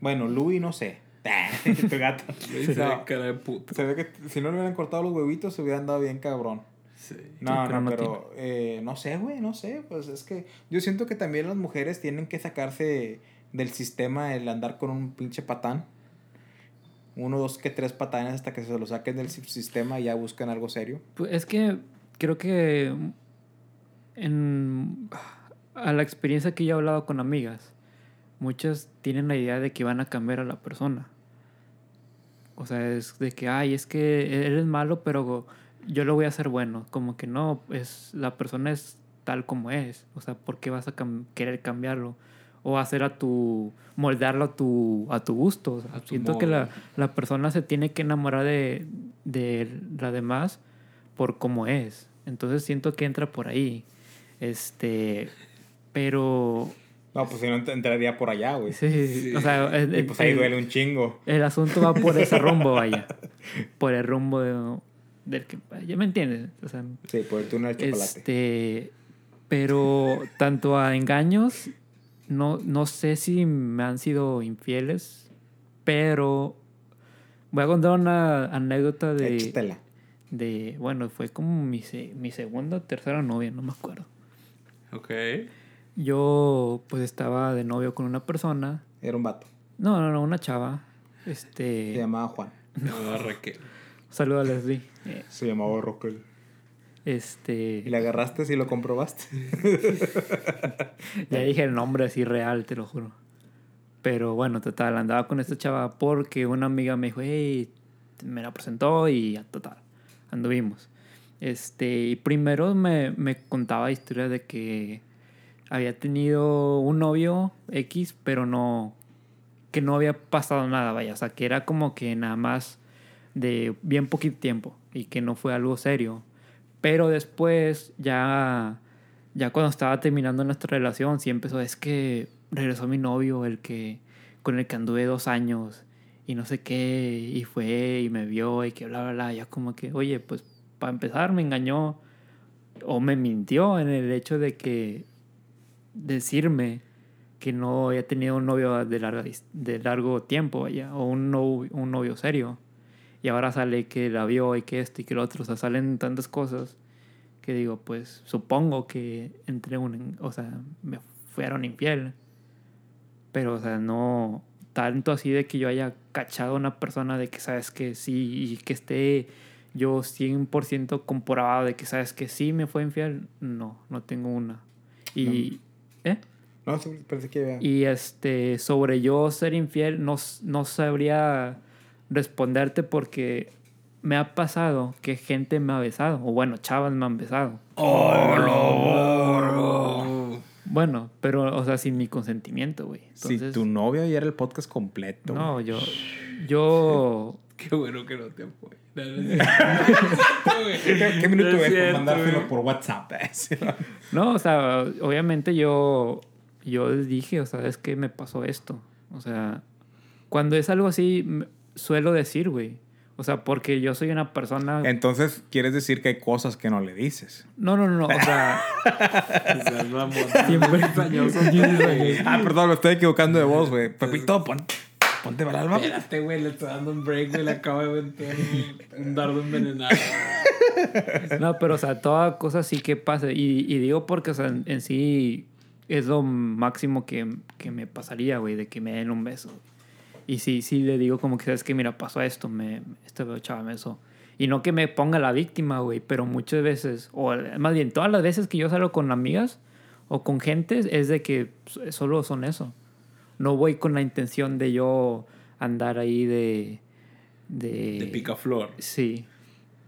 Bueno, Louis no sé. tu gato. Dice No, cara de puta. se ve que si no le hubieran cortado los huevitos se hubieran dado bien cabrón. Sí. No, no, no pero eh, no sé, güey, no sé. Pues es que yo siento que también las mujeres tienen que sacarse del sistema el andar con un pinche patán. Uno, dos, que tres patanes hasta que se lo saquen del si- sistema y ya buscan algo serio. Pues es que creo que en, a la experiencia que yo he hablado con amigas, muchas tienen la idea de que van a cambiar a la persona. O sea, es de que, ay, es que eres malo, pero yo lo voy a hacer bueno. Como que no, es, la persona es tal como es. O sea, ¿por qué vas a cam- querer cambiarlo? O hacer a tu, moldearlo a tu, a tu gusto. O sea, A tu siento que la, la persona se tiene que enamorar de, de la demás por cómo es. Entonces siento que entra por ahí. Este, pero No, pues si no ent- entraría por allá, güey. sí, Sí. o sea, el, Y pues ahí el- duele un chingo. el asunto va por ese rumbo, vaya. Por el rumbo de- del que ya me entiendes, o sea, Sí, por el túnel del chocolate. este, pero tanto a engaños no no sé si me han sido infieles, pero voy a contar una anécdota de Échatela. de, bueno, fue como mi, se- mi segunda o tercera novia, no me acuerdo. Ok. Yo pues estaba de novio con una persona, Era un vato. no, no, no, una chava. Se Este, llamaba Juan. Me va Raquel. saludo a Leslie. Se llamaba Roquel. ¿Y Este, le agarraste si lo comprobaste? ya dije el nombre así real, te lo juro. Pero bueno, total, andaba con esta chava porque una amiga me dijo, hey, me la presentó y ya, total, anduvimos. Este, y primero me, me contaba historias de que había tenido un novio X, pero no, que no había pasado nada, vaya. O sea, que era como que nada más de bien poquito tiempo y que no fue algo serio. Pero después, ya, ya cuando estaba terminando nuestra relación, sí empezó, es que regresó mi novio, el que, con el que anduve dos años y no sé qué, y fue y me vio y que bla, bla, bla. Ya como que, oye, pues para empezar me engañó o me mintió en el hecho de que decirme que no había tenido un novio de, larga, de largo tiempo o un novio, un novio serio. Y ahora sale que la vio y que esto y que lo otro. O sea, salen tantas cosas que digo, pues supongo que entre un... O sea, me fueron infiel. Pero, o sea, no tanto así de que yo haya cachado a una persona de que sabes que sí y que esté yo 100% comprobado de que sabes que sí me fue infiel. No, no tengo una. Y... ¿Eh? No, sí, parece que... Y este, sobre yo ser infiel, no, no sabría responderte porque me ha pasado que gente me ha besado. O bueno, chavas me han besado. Oh, Bueno, pero, o sea, sin mi consentimiento, güey. si tu novio ya era el podcast completo. no, yo, yo, Qué bueno que no te apoyo. No, no es ¿Qué, qué minuto No es es por mandárselo por WhatsApp? no, o sea, obviamente yo, yo les dije, o sea, es que me pasó esto. O sea, cuando es algo así, suelo decir, güey. O sea, porque yo soy una persona... Entonces, quieres decir que hay cosas que no le dices. No, no, no, no, o sea... Siempre- Ah, perdón, me estoy equivocando de voz, güey. Pepito, pon, ponte para alba. Espérate, güey, le está dando un break, güey. Le acaba de meter un, dardo envenenado. No, pero o sea, toda cosa sí que pasa. Y, y digo porque, o sea, en, en sí es lo máximo que, que me pasaría, güey, de que me den un beso. Y sí, sí le digo como que, ¿sabes que Mira, pasó esto, me, este chava me besó. Y no que me ponga la víctima, güey, pero muchas veces, o más bien todas las veces que yo salgo con amigas o con gente, es de que solo son eso. No voy con la intención de yo andar ahí de... De, De picaflor. Sí.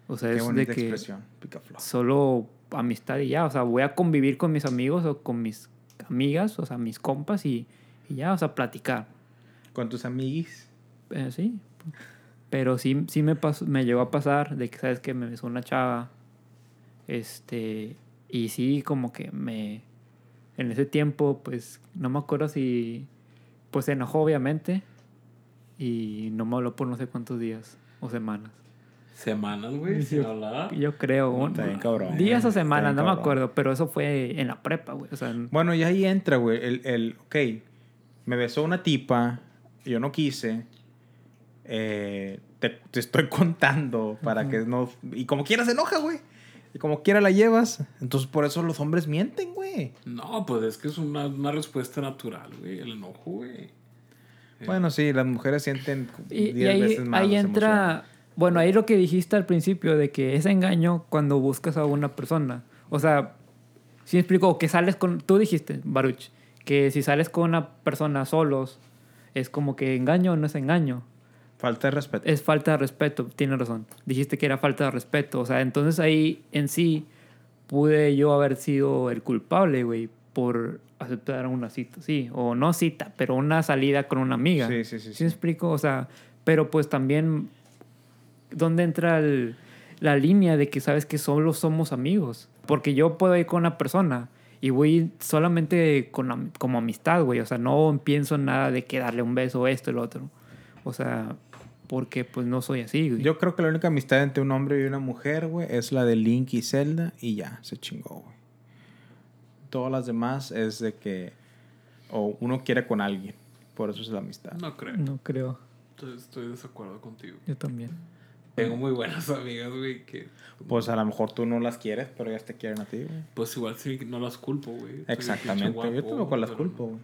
O sea, Qué es de que expresión. Picaflor. solo amistad y ya. O sea, voy a convivir con mis amigos o con mis amigas, o sea, mis compas y, y ya, o sea, platicar. Con tus amiguis. Eh, sí. Pero sí, sí me, pasó, me llegó a pasar de que, ¿sabes que Me besó una chava. Este. Y sí, como que me. En ese tiempo, pues, no me acuerdo si. Pues se enojó, obviamente. Y no me habló por no sé cuántos días o semanas. Semanas, güey, sin hablar. Yo creo. un- Está bien cabrón. días o semanas, no me acuerdo. Pero eso fue en la prepa, güey. O sea, Bueno, y ahí entra, güey, el, el, ok, me besó una tipa, yo no quise, eh, te, te estoy contando para que no... Y como quiera se enoja, güey. Y como quiera la llevas. Entonces por eso los hombres mienten, güey. No, pues es que es una, una respuesta natural, güey. El enojo, güey. Bueno, sí, las mujeres sienten Y, 10 y ahí, veces más ahí entra, bueno, ahí lo que dijiste al principio de que es engaño cuando buscas a una persona. O sea, si me explico, que sales con, tú dijiste, Baruch, que si sales con una persona solos, es como que engaño o no es engaño. Falta de respeto. Es falta de respeto, tienes razón. Dijiste que era falta de respeto. O sea, entonces ahí en sí pude yo haber sido el culpable, güey, por aceptar una cita, sí. O no cita, pero una salida con una amiga. Sí, sí, sí, ¿Sí sí. me explico? O sea, pero pues también, ¿dónde entra el- la línea de que sabes que solo somos amigos? Porque yo puedo ir con una persona y voy solamente con, como amistad, güey. O sea, no pienso en nada de que darle un beso, esto lo otro. O sea, porque pues no soy así, güey. Yo creo que la única amistad entre un hombre y una mujer, güey, es la de Link y Zelda y ya, se chingó, güey. Todas las demás es de que o uno quiere con alguien, por eso es la amistad. No creo. No creo. Estoy, estoy de desacuerdo contigo. Yo también. Tengo muy buenas amigas, güey, que... Pues a lo mejor tú no las quieres, pero ellas te quieren a ti, güey. Pues igual sí, no las culpo, güey. Exactamente. Yo tampoco las culpo, güey.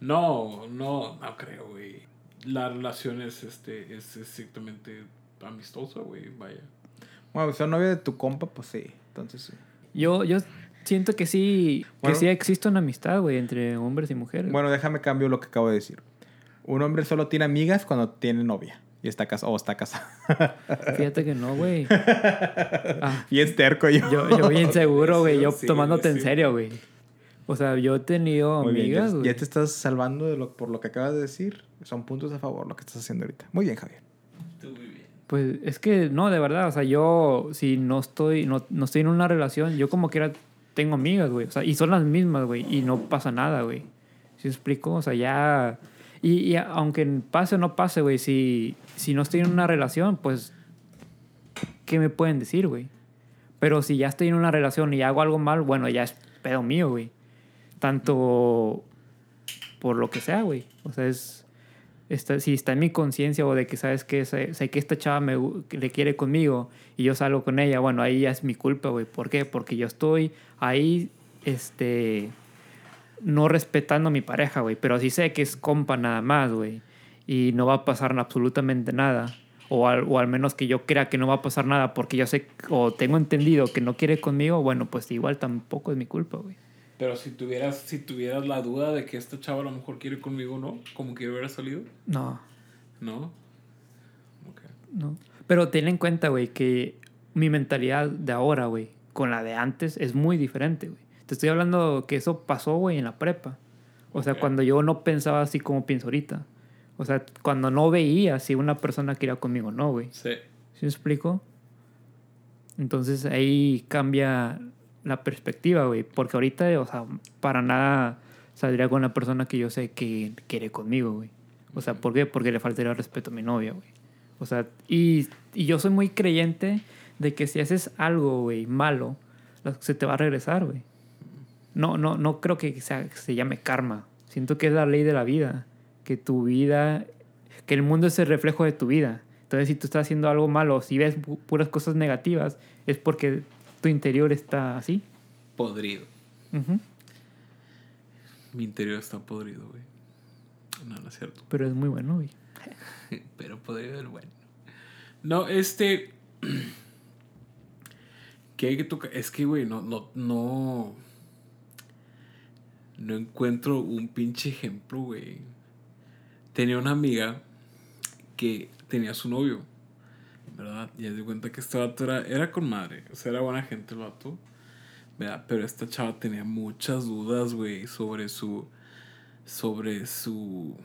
No, no, no creo, güey. La relación es, este, es estrictamente amistosa, güey, vaya. Bueno, si novia de tu compa, pues sí. Entonces sí. Yo, yo siento que sí, Bueno. que sí existe una amistad, güey, entre hombres y mujeres. Bueno, déjame cambio lo que acabo de decir. Un hombre solo tiene amigas cuando tiene novia. Y está casado. O está casado. Fíjate que no, güey. Ah, y es terco yo. yo, yo bien seguro, güey. Yo Sí, tomándote en serio, güey. O sea, yo he tenido Muy bien, amigas, ya, güey. ya te estás salvando de lo, por lo que acabas de decir. Son puntos a favor lo que estás haciendo ahorita. Muy bien, Javier. Tú muy bien. Pues es que no, de verdad, o sea, yo si no estoy, no, no estoy en una relación, yo como quiera tengo amigas, güey, o sea, y son las mismas, güey, y no pasa nada, güey. ¿Sí me explico? O sea, ya... Y, y aunque pase o no pase, güey, si, si no estoy en una relación, pues, ¿qué me pueden decir, güey? Pero si ya estoy en una relación y hago algo mal, bueno, ya es pedo mío, güey. Tanto por lo que sea, güey. O sea, es... Está, si está en mi conciencia o de que sabes que sé, que esta chava me le quiere conmigo y yo salgo con ella, bueno, ahí ya es mi culpa, güey. ¿Por qué? Porque yo estoy ahí, este, no respetando a mi pareja, güey. Pero sí sé que es compa nada más, güey. Y no va a pasar absolutamente nada. O al, o al menos que yo crea que no va a pasar nada porque yo sé o tengo entendido que no quiere conmigo, bueno, pues igual tampoco es mi culpa, güey. Pero si tuvieras, si tuvieras la duda de que esta chava a lo mejor quiere conmigo o no, como que hubiera salido, No, ¿no? Ok. no. Pero ten en cuenta, güey, que mi mentalidad de ahora, güey, con la de antes es muy diferente, güey. Te estoy hablando que eso pasó, güey, en la prepa. O sea, Ok. cuando yo no pensaba así como pienso ahorita. O sea, cuando no veía si una persona quería conmigo o no, güey. Sí. ¿Sí me explico? Entonces ahí cambia la perspectiva, güey. Porque ahorita, o sea, para nada saldría con una persona que yo sé que quiere conmigo, güey. O sea, ¿por qué? Porque le faltaría respeto a mi novia, güey. O sea, y, y yo soy muy creyente de que si haces algo, güey, malo, lo- se te va a regresar, güey. No, no, no creo que sea- se llame karma. Siento que es la ley de la vida. Que tu vida, que el mundo es el reflejo de tu vida. Entonces, si tú estás haciendo algo malo, si ves pu- puras cosas negativas, es porque tu interior está así. Podrido. Mi interior está podrido, güey. No, no es cierto. Pero es muy bueno, güey. Pero podrido el bueno. No, este. ¿Qué hay que tocar? Es que, güey, no, no, no. No encuentro un pinche ejemplo, güey. Tenía una amiga que tenía su novio, ¿verdad? Y de cuenta que este vato era, era con madre. O sea, era buena gente el vato. ¿verdad? Pero esta chava tenía muchas dudas, güey, sobre su. Sobre su.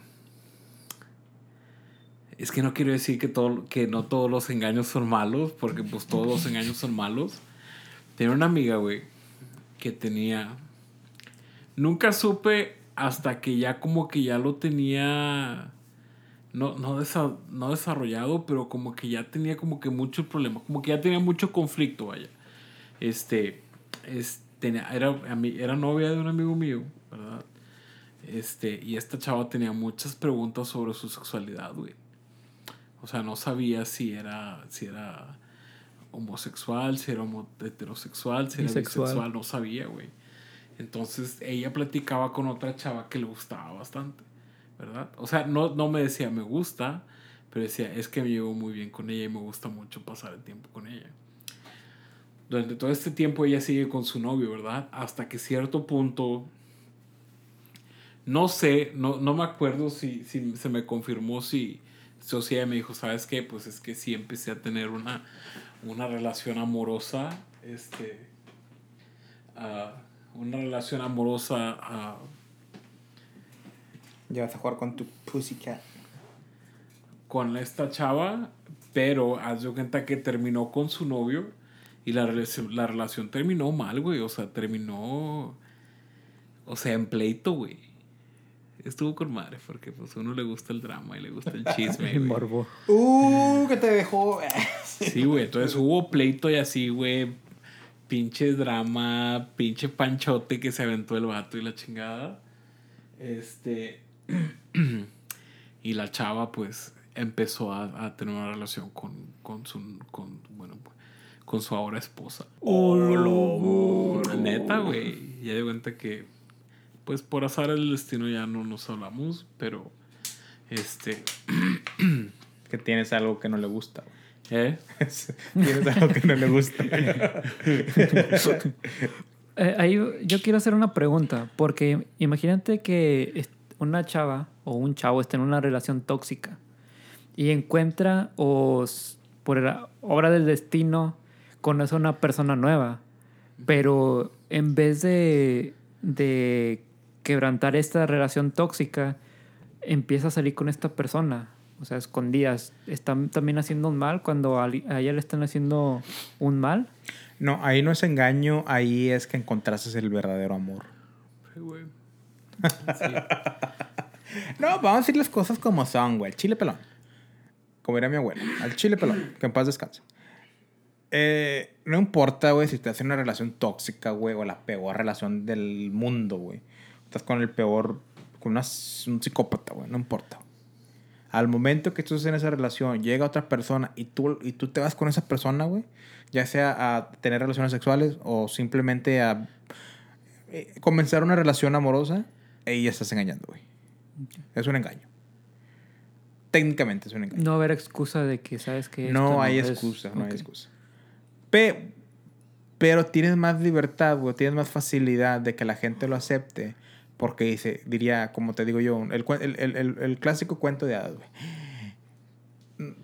Es que no quiero decir que, todo, que no todos los engaños son malos, porque pues todos los engaños son malos. Tenía una amiga, güey, que tenía... Nunca supe hasta que ya como que ya lo tenía... No, no, desa- no desarrollado, pero como que ya tenía como que mucho problema, como que ya tenía mucho conflicto, vaya. Este, es, tenía, era, era novia de un amigo mío, ¿verdad? Este, y esta chava tenía muchas preguntas sobre su sexualidad, güey. O sea, no sabía si era, si era homosexual, si era homo- heterosexual, si era Bisexual. bisexual, no sabía, güey. Entonces ella platicaba con otra chava que le gustaba bastante, ¿verdad? O sea, no, no me decía me gusta, pero decía es que me llevo muy bien con ella y me gusta mucho pasar el tiempo con ella. Durante todo este tiempo ella sigue con su novio, ¿verdad? Hasta que cierto punto no sé, no, no me acuerdo si, si se me confirmó si, ella me dijo, ¿sabes qué? Pues es que sí empecé a tener una, una relación amorosa, este, ah, una relación amorosa ah, Ya vas a jugar con tu pussycat. con esta chava, pero haz de cuenta que terminó con su novio y la relación, la relación terminó mal, güey, o sea, terminó, o sea, en pleito, güey. Estuvo con madre, porque pues a uno le gusta el drama y le gusta el chisme. El güey. morbo. Uh, que te dejó. Sí, güey. Entonces hubo pleito y así, güey. Pinche drama, pinche panchote que se aventó el vato y la chingada. Este. y la chava, pues, empezó a, a tener una relación con, con su. Con, bueno, con su ahora esposa. Oh, Neta, güey. Ya de cuenta que. Pues por azar el destino ya no nos hablamos, pero. Este. Que tienes algo que no le gusta. güey. ¿Eh? tienes algo que no le gusta. Eh, ahí yo quiero hacer una pregunta, porque imagínate que una chava o un chavo está en una relación tóxica y encuentra o por la obra del destino conoce a una persona nueva, pero en vez de, de quebrantar esta relación tóxica, empieza a salir con esta persona. O sea, escondidas. ¿Están también haciendo un mal cuando a, a ella le están haciendo un mal? No, ahí no es engaño, ahí es que encontraste el verdadero amor. Sí, No, vamos a decir las cosas como son, güey. Chile pelón. Como era mi abuela. Al chile pelón. Que en paz descanse. Eh, no importa, güey, si te hace una relación tóxica, güey, o la peor relación del mundo, güey. Estás con el peor, con una- un psicópata, güey. No importa. Al momento que tú estás en esa relación, llega otra persona y tú, y tú te vas con esa persona, güey. Ya sea a tener relaciones sexuales o simplemente a eh, comenzar una relación amorosa, y ya estás engañando, güey. Es un engaño. Técnicamente es un engaño. No haber excusa de que, ¿sabes que No, hay excusa, no hay Ok. excusa. Pe- pero tienes más libertad, güey, tienes más facilidad de que la gente lo acepte. Porque dice, diría, como te digo yo, el, el, el- el- clásico cuento de hadas, güey.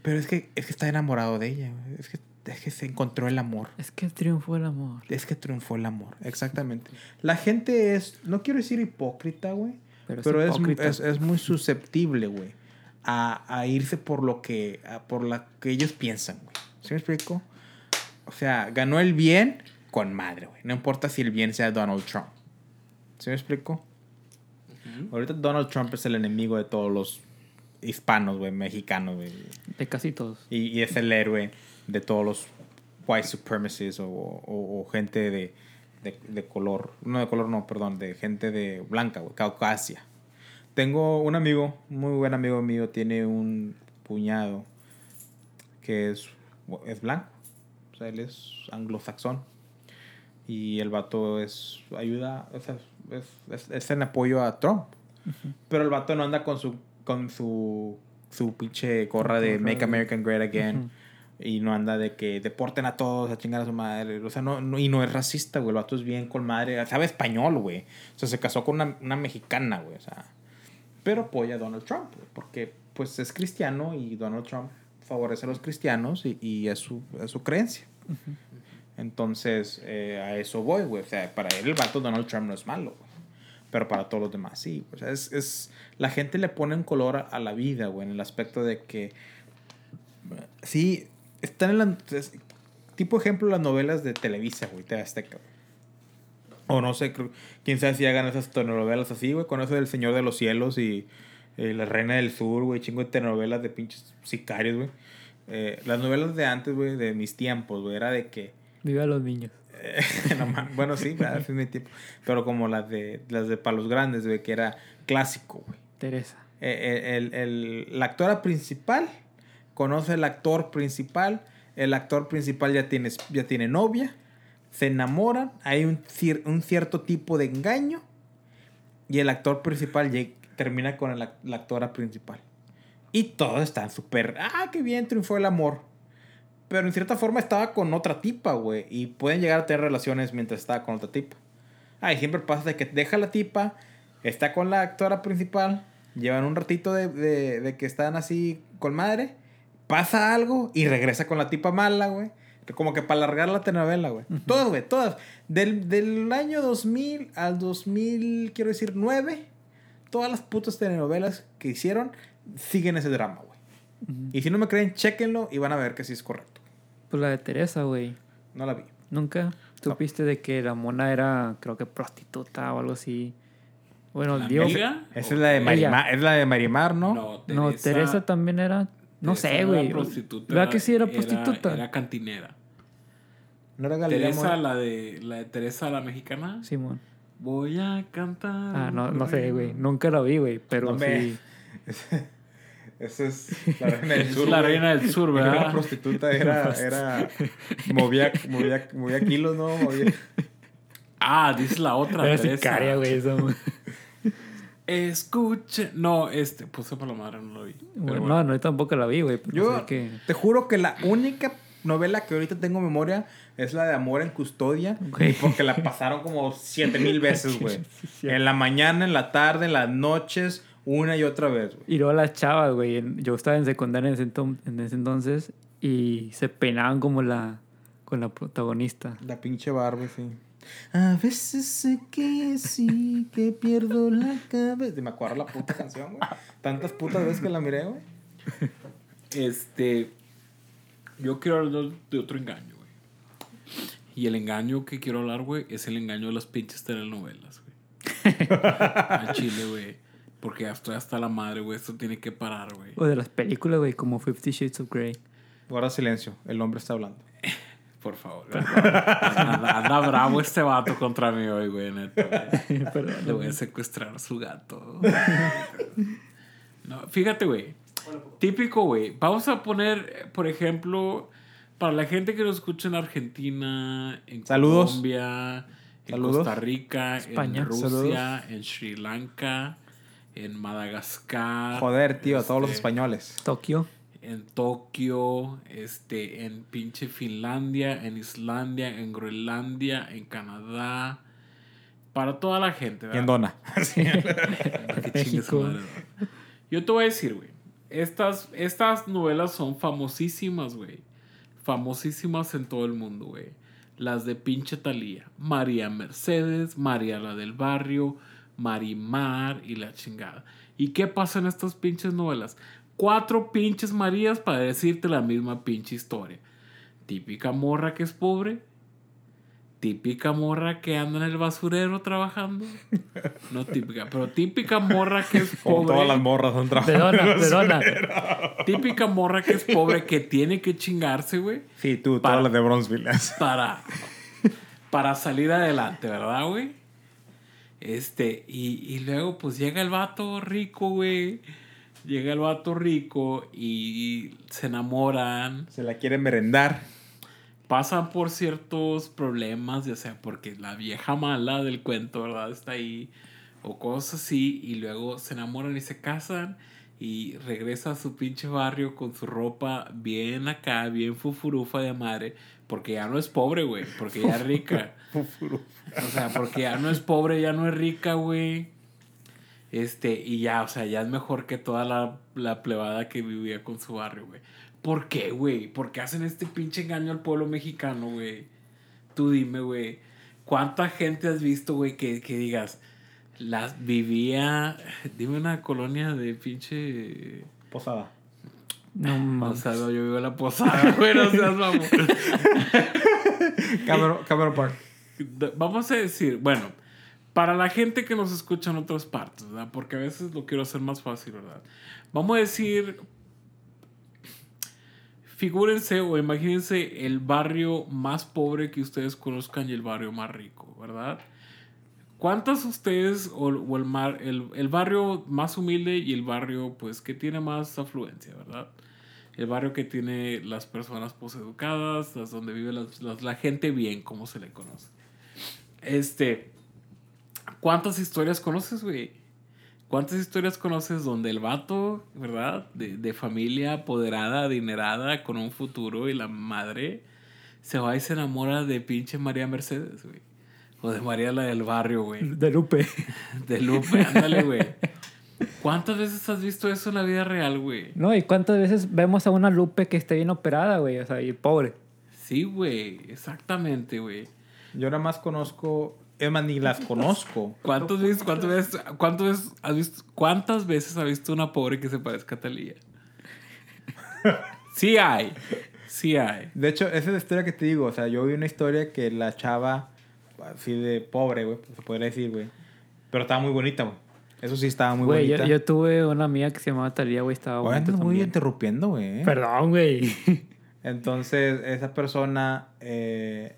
Pero es que, es que está enamorado de ella, güey. Es que, es que se encontró el amor. Es que triunfó el amor. Es que triunfó el amor, exactamente. La gente es, no quiero decir hipócrita, güey, Pero pero, es es, hipócrita. es, es muy susceptible, güey, a, a irse por lo que, a- por la que ellos piensan, güey. ¿Sí me explico? O sea, ganó el bien con madre, güey. No importa si el bien sea Donald Trump. ¿Sí me explico? Ahorita Donald Trump es el enemigo de todos los hispanos, güey, mexicanos, güey. De casi todos. Y, y es el héroe de todos los white supremacists o, o- o gente de, de, de color. No de color, no, perdón, de gente de blanca, güey, Caucasia. Tengo un amigo, muy buen amigo mío, tiene un cuñado que es, es blanco. O sea, él es anglosaxón. Y el vato es, ayuda, o es, es- es en apoyo a Trump. Pero el vato no anda con su, con su, su pinche gorra de Make American Great Again. Y no anda de que deporten a todos, a chingar a su madre. O sea, no, no- y no es racista, güey. El vato es bien con madre. Sabe español, güey. O sea, se casó con una, una mexicana, güey. O sea, pero apoya a Donald Trump, güey, porque pues es cristiano y Donald Trump favorece a los cristianos y, y es, su, es su creencia. Entonces, eh, a eso voy, güey. O sea, para él el vato Donald Trump no es malo, güey. Pero para todos los demás sí. O sea, es, es, la gente le pone un color a, a la vida, güey, en el aspecto de que sí, están en la... es- tipo ejemplo las novelas de Televisa, güey, de Azteca. O no sé, creo- quién sabe si hagan esas telenovelas así, güey, con eso del Señor de los Cielos y eh, La Reina del Sur, güey, chingo de telenovelas de pinches sicarios, güey. Eh, las novelas de antes, güey, de mis tiempos, güey, era de que... Viva los niños. Eh, no bueno, sí. Ese es mi tipo. Pero como las de las de Palos Grandes, güey, que era clásico, güey. Teresa. Eh, el, el- la actora principal conoce al actor principal. El actor principal ya tiene, ya tiene novia. Se enamoran. Hay un, cier- un cierto tipo de engaño. Y el actor principal termina con el la actora principal. Y todos están súper. Ah, qué bien, triunfó el amor. Pero en cierta forma estaba con otra tipa, güey. Y pueden llegar a tener relaciones mientras estaba con otra tipa. Ah, y siempre pasa de que deja la tipa, está con la actora principal, llevan un ratito de, de- de que están así con madre, pasa algo y regresa con la tipa mala, güey. Como que para alargar la telenovela, güey. Todas, güey, todas. Del, del año 2000 al 2000, quiero decir, 9, todas las putas telenovelas que hicieron siguen ese drama, güey. Y si no me creen, chéquenlo y van a ver que sí es correcto. Pues la de Teresa, güey. No la vi. ¿Nunca supiste de que la mona era, creo que prostituta o algo así? Bueno, ¿La Dios. Esa es la de. Marimar, es la de Marimar, ¿no? No, No, Teresa también era. No Teresa sé, era güey. prostituta, ¿Verdad que sí era prostituta? Era, cantinera. No era Galilea Teresa, la de, la de Teresa la mexicana. Simón. Voy a cantar. Ah, no, no sé, güey. Nunca la vi, güey. Pero sí. Esa es la reina del Es sur. la reina del sur, Era ¿verdad? prostituta, era, era, movía, movía, movía kilos, ¿no? Movía. Ah, dices la otra. Era Teresa. sicaria, güey. esa, güey. Escuche. No, este, puse para la madre, no lo vi. Bueno, bueno. no, no, yo tampoco la vi, güey. Yo sé que. te juro que la única novela que ahorita tengo en memoria es la de Amor en Custodia. Güey. Porque la pasaron como siete mil veces, güey. En la mañana, en la tarde, en las noches, una y otra vez, güey. Y luego las chavas, güey. Yo estaba en secundaria en ese, en ese entonces y se peinaban como la, con la protagonista. La pinche Barbie, sí. A veces sé que sí, que pierdo la cabeza. Me acuerdo la puta canción, güey. Tantas putas veces que la miré, güey. Este. Yo quiero hablar de otro engaño, güey. Y el engaño que quiero hablar, güey, es el engaño de las pinches telenovelas, güey. A Chile, güey. Porque ya estoy hasta la madre, güey. Esto tiene que parar, güey. O de las películas, güey, como Fifty Shades of Grey. Guarda silencio, el hombre está hablando. Por favor. anda, anda bravo este vato contra mí hoy, güey. Perdón. Le voy a secuestrar a su gato. No, fíjate, güey. Típico, güey. Vamos a poner, por ejemplo, para la gente que nos escucha en Argentina, en Saludos. Colombia, en Saludos. Costa Rica, España. en Rusia, en Sri Lanka, en Madagascar. Joder, tío, a todos los este, españoles. Tokio. En Tokio, este, en pinche Finlandia, en Islandia, en Groenlandia, en Canadá. Para toda la gente, ¿verdad? en Dona. México. madre. Yo te voy a decir, güey. Estas, estas novelas son famosísimas, güey. Famosísimas en todo el mundo, güey. Las de pinche Talía. María Mercedes, María la del barrio, Marimar y la chingada. ¿Y qué pasa en estas pinches novelas? Cuatro pinches Marías para decirte la misma pinche historia. Típica morra que es pobre. Típica morra que anda en el basurero trabajando. No típica, pero típica morra que es Como pobre. todas las morras son De trabajadoras. dona, de dona. Típica morra que es pobre que tiene que chingarse, güey. Sí, tú, Para- todas las de Bronzeville. Para, para salir adelante, ¿verdad, güey? Este, y, y luego pues llega el vato rico, güey. Llega el vato rico y se enamoran. Se la quieren merendar. pasan por ciertos problemas, ya sea porque la vieja mala del cuento, ¿verdad? Está ahí, o cosas así, y luego se enamoran y se casan, y regresa a su pinche barrio con su ropa bien acá, bien fufurufa de madre, porque ya no es pobre, güey, porque ya es rica. O sea, porque ya no es pobre, ya no es rica, güey. Este, y ya, o sea, ya es mejor que toda la, la plebada que vivía con su barrio, güey. ¿Por qué, güey? ¿Por qué hacen este pinche engaño al pueblo mexicano, güey? Tú dime, güey. ¿Cuánta gente has visto, güey, que, que digas, las vivía, dime una colonia de pinche... Posada. No O mames. sea, no, yo vivo en la posada, güey, no seas mamón. Cameron Park. Vamos a decir, bueno, para la gente que nos escucha en otras partes, ¿verdad? Porque a veces lo quiero hacer más fácil, ¿verdad? Vamos a decir, figúrense o imagínense el barrio más pobre que ustedes conozcan y el barrio más rico, ¿verdad? ¿Cuántas ustedes o, o el, mar, el, el barrio más humilde y el barrio pues que tiene más afluencia, ¿verdad? El barrio que tiene las personas poseducadas, las donde vive las- las- la gente bien, como se le conoce. Este, ¿cuántas historias conoces, güey? ¿Cuántas historias conoces donde el vato, ¿verdad? De, de familia apoderada, adinerada, con un futuro y la madre se va y se enamora de pinche María Mercedes, güey. O de María la del barrio, güey. De Lupe. De Lupe, ándale, güey. ¿Cuántas veces has visto eso en la vida real, güey? No, y cuántas veces vemos a una Lupe que esté bien operada, güey. O sea, y pobre. Sí, güey, exactamente, güey. Yo nada más conozco. Es más, ni las conozco. ¿Cuántas veces, cuántas veces, cuántas veces has visto, cuántas veces has visto una pobre que se parezca a Talía? Sí hay, sí hay. De hecho, esa es la historia que te digo. O sea, yo vi una historia que la chava, así de pobre, güey, se podría decir, güey. Pero estaba muy bonita, güey. Eso sí estaba muy Güey, yo, bonita. yo tuve una amiga que se llamaba Talía, güey. Estaba Oye, bonita muy también. interrumpiendo, güey. Perdón, güey. Entonces, esa persona eh,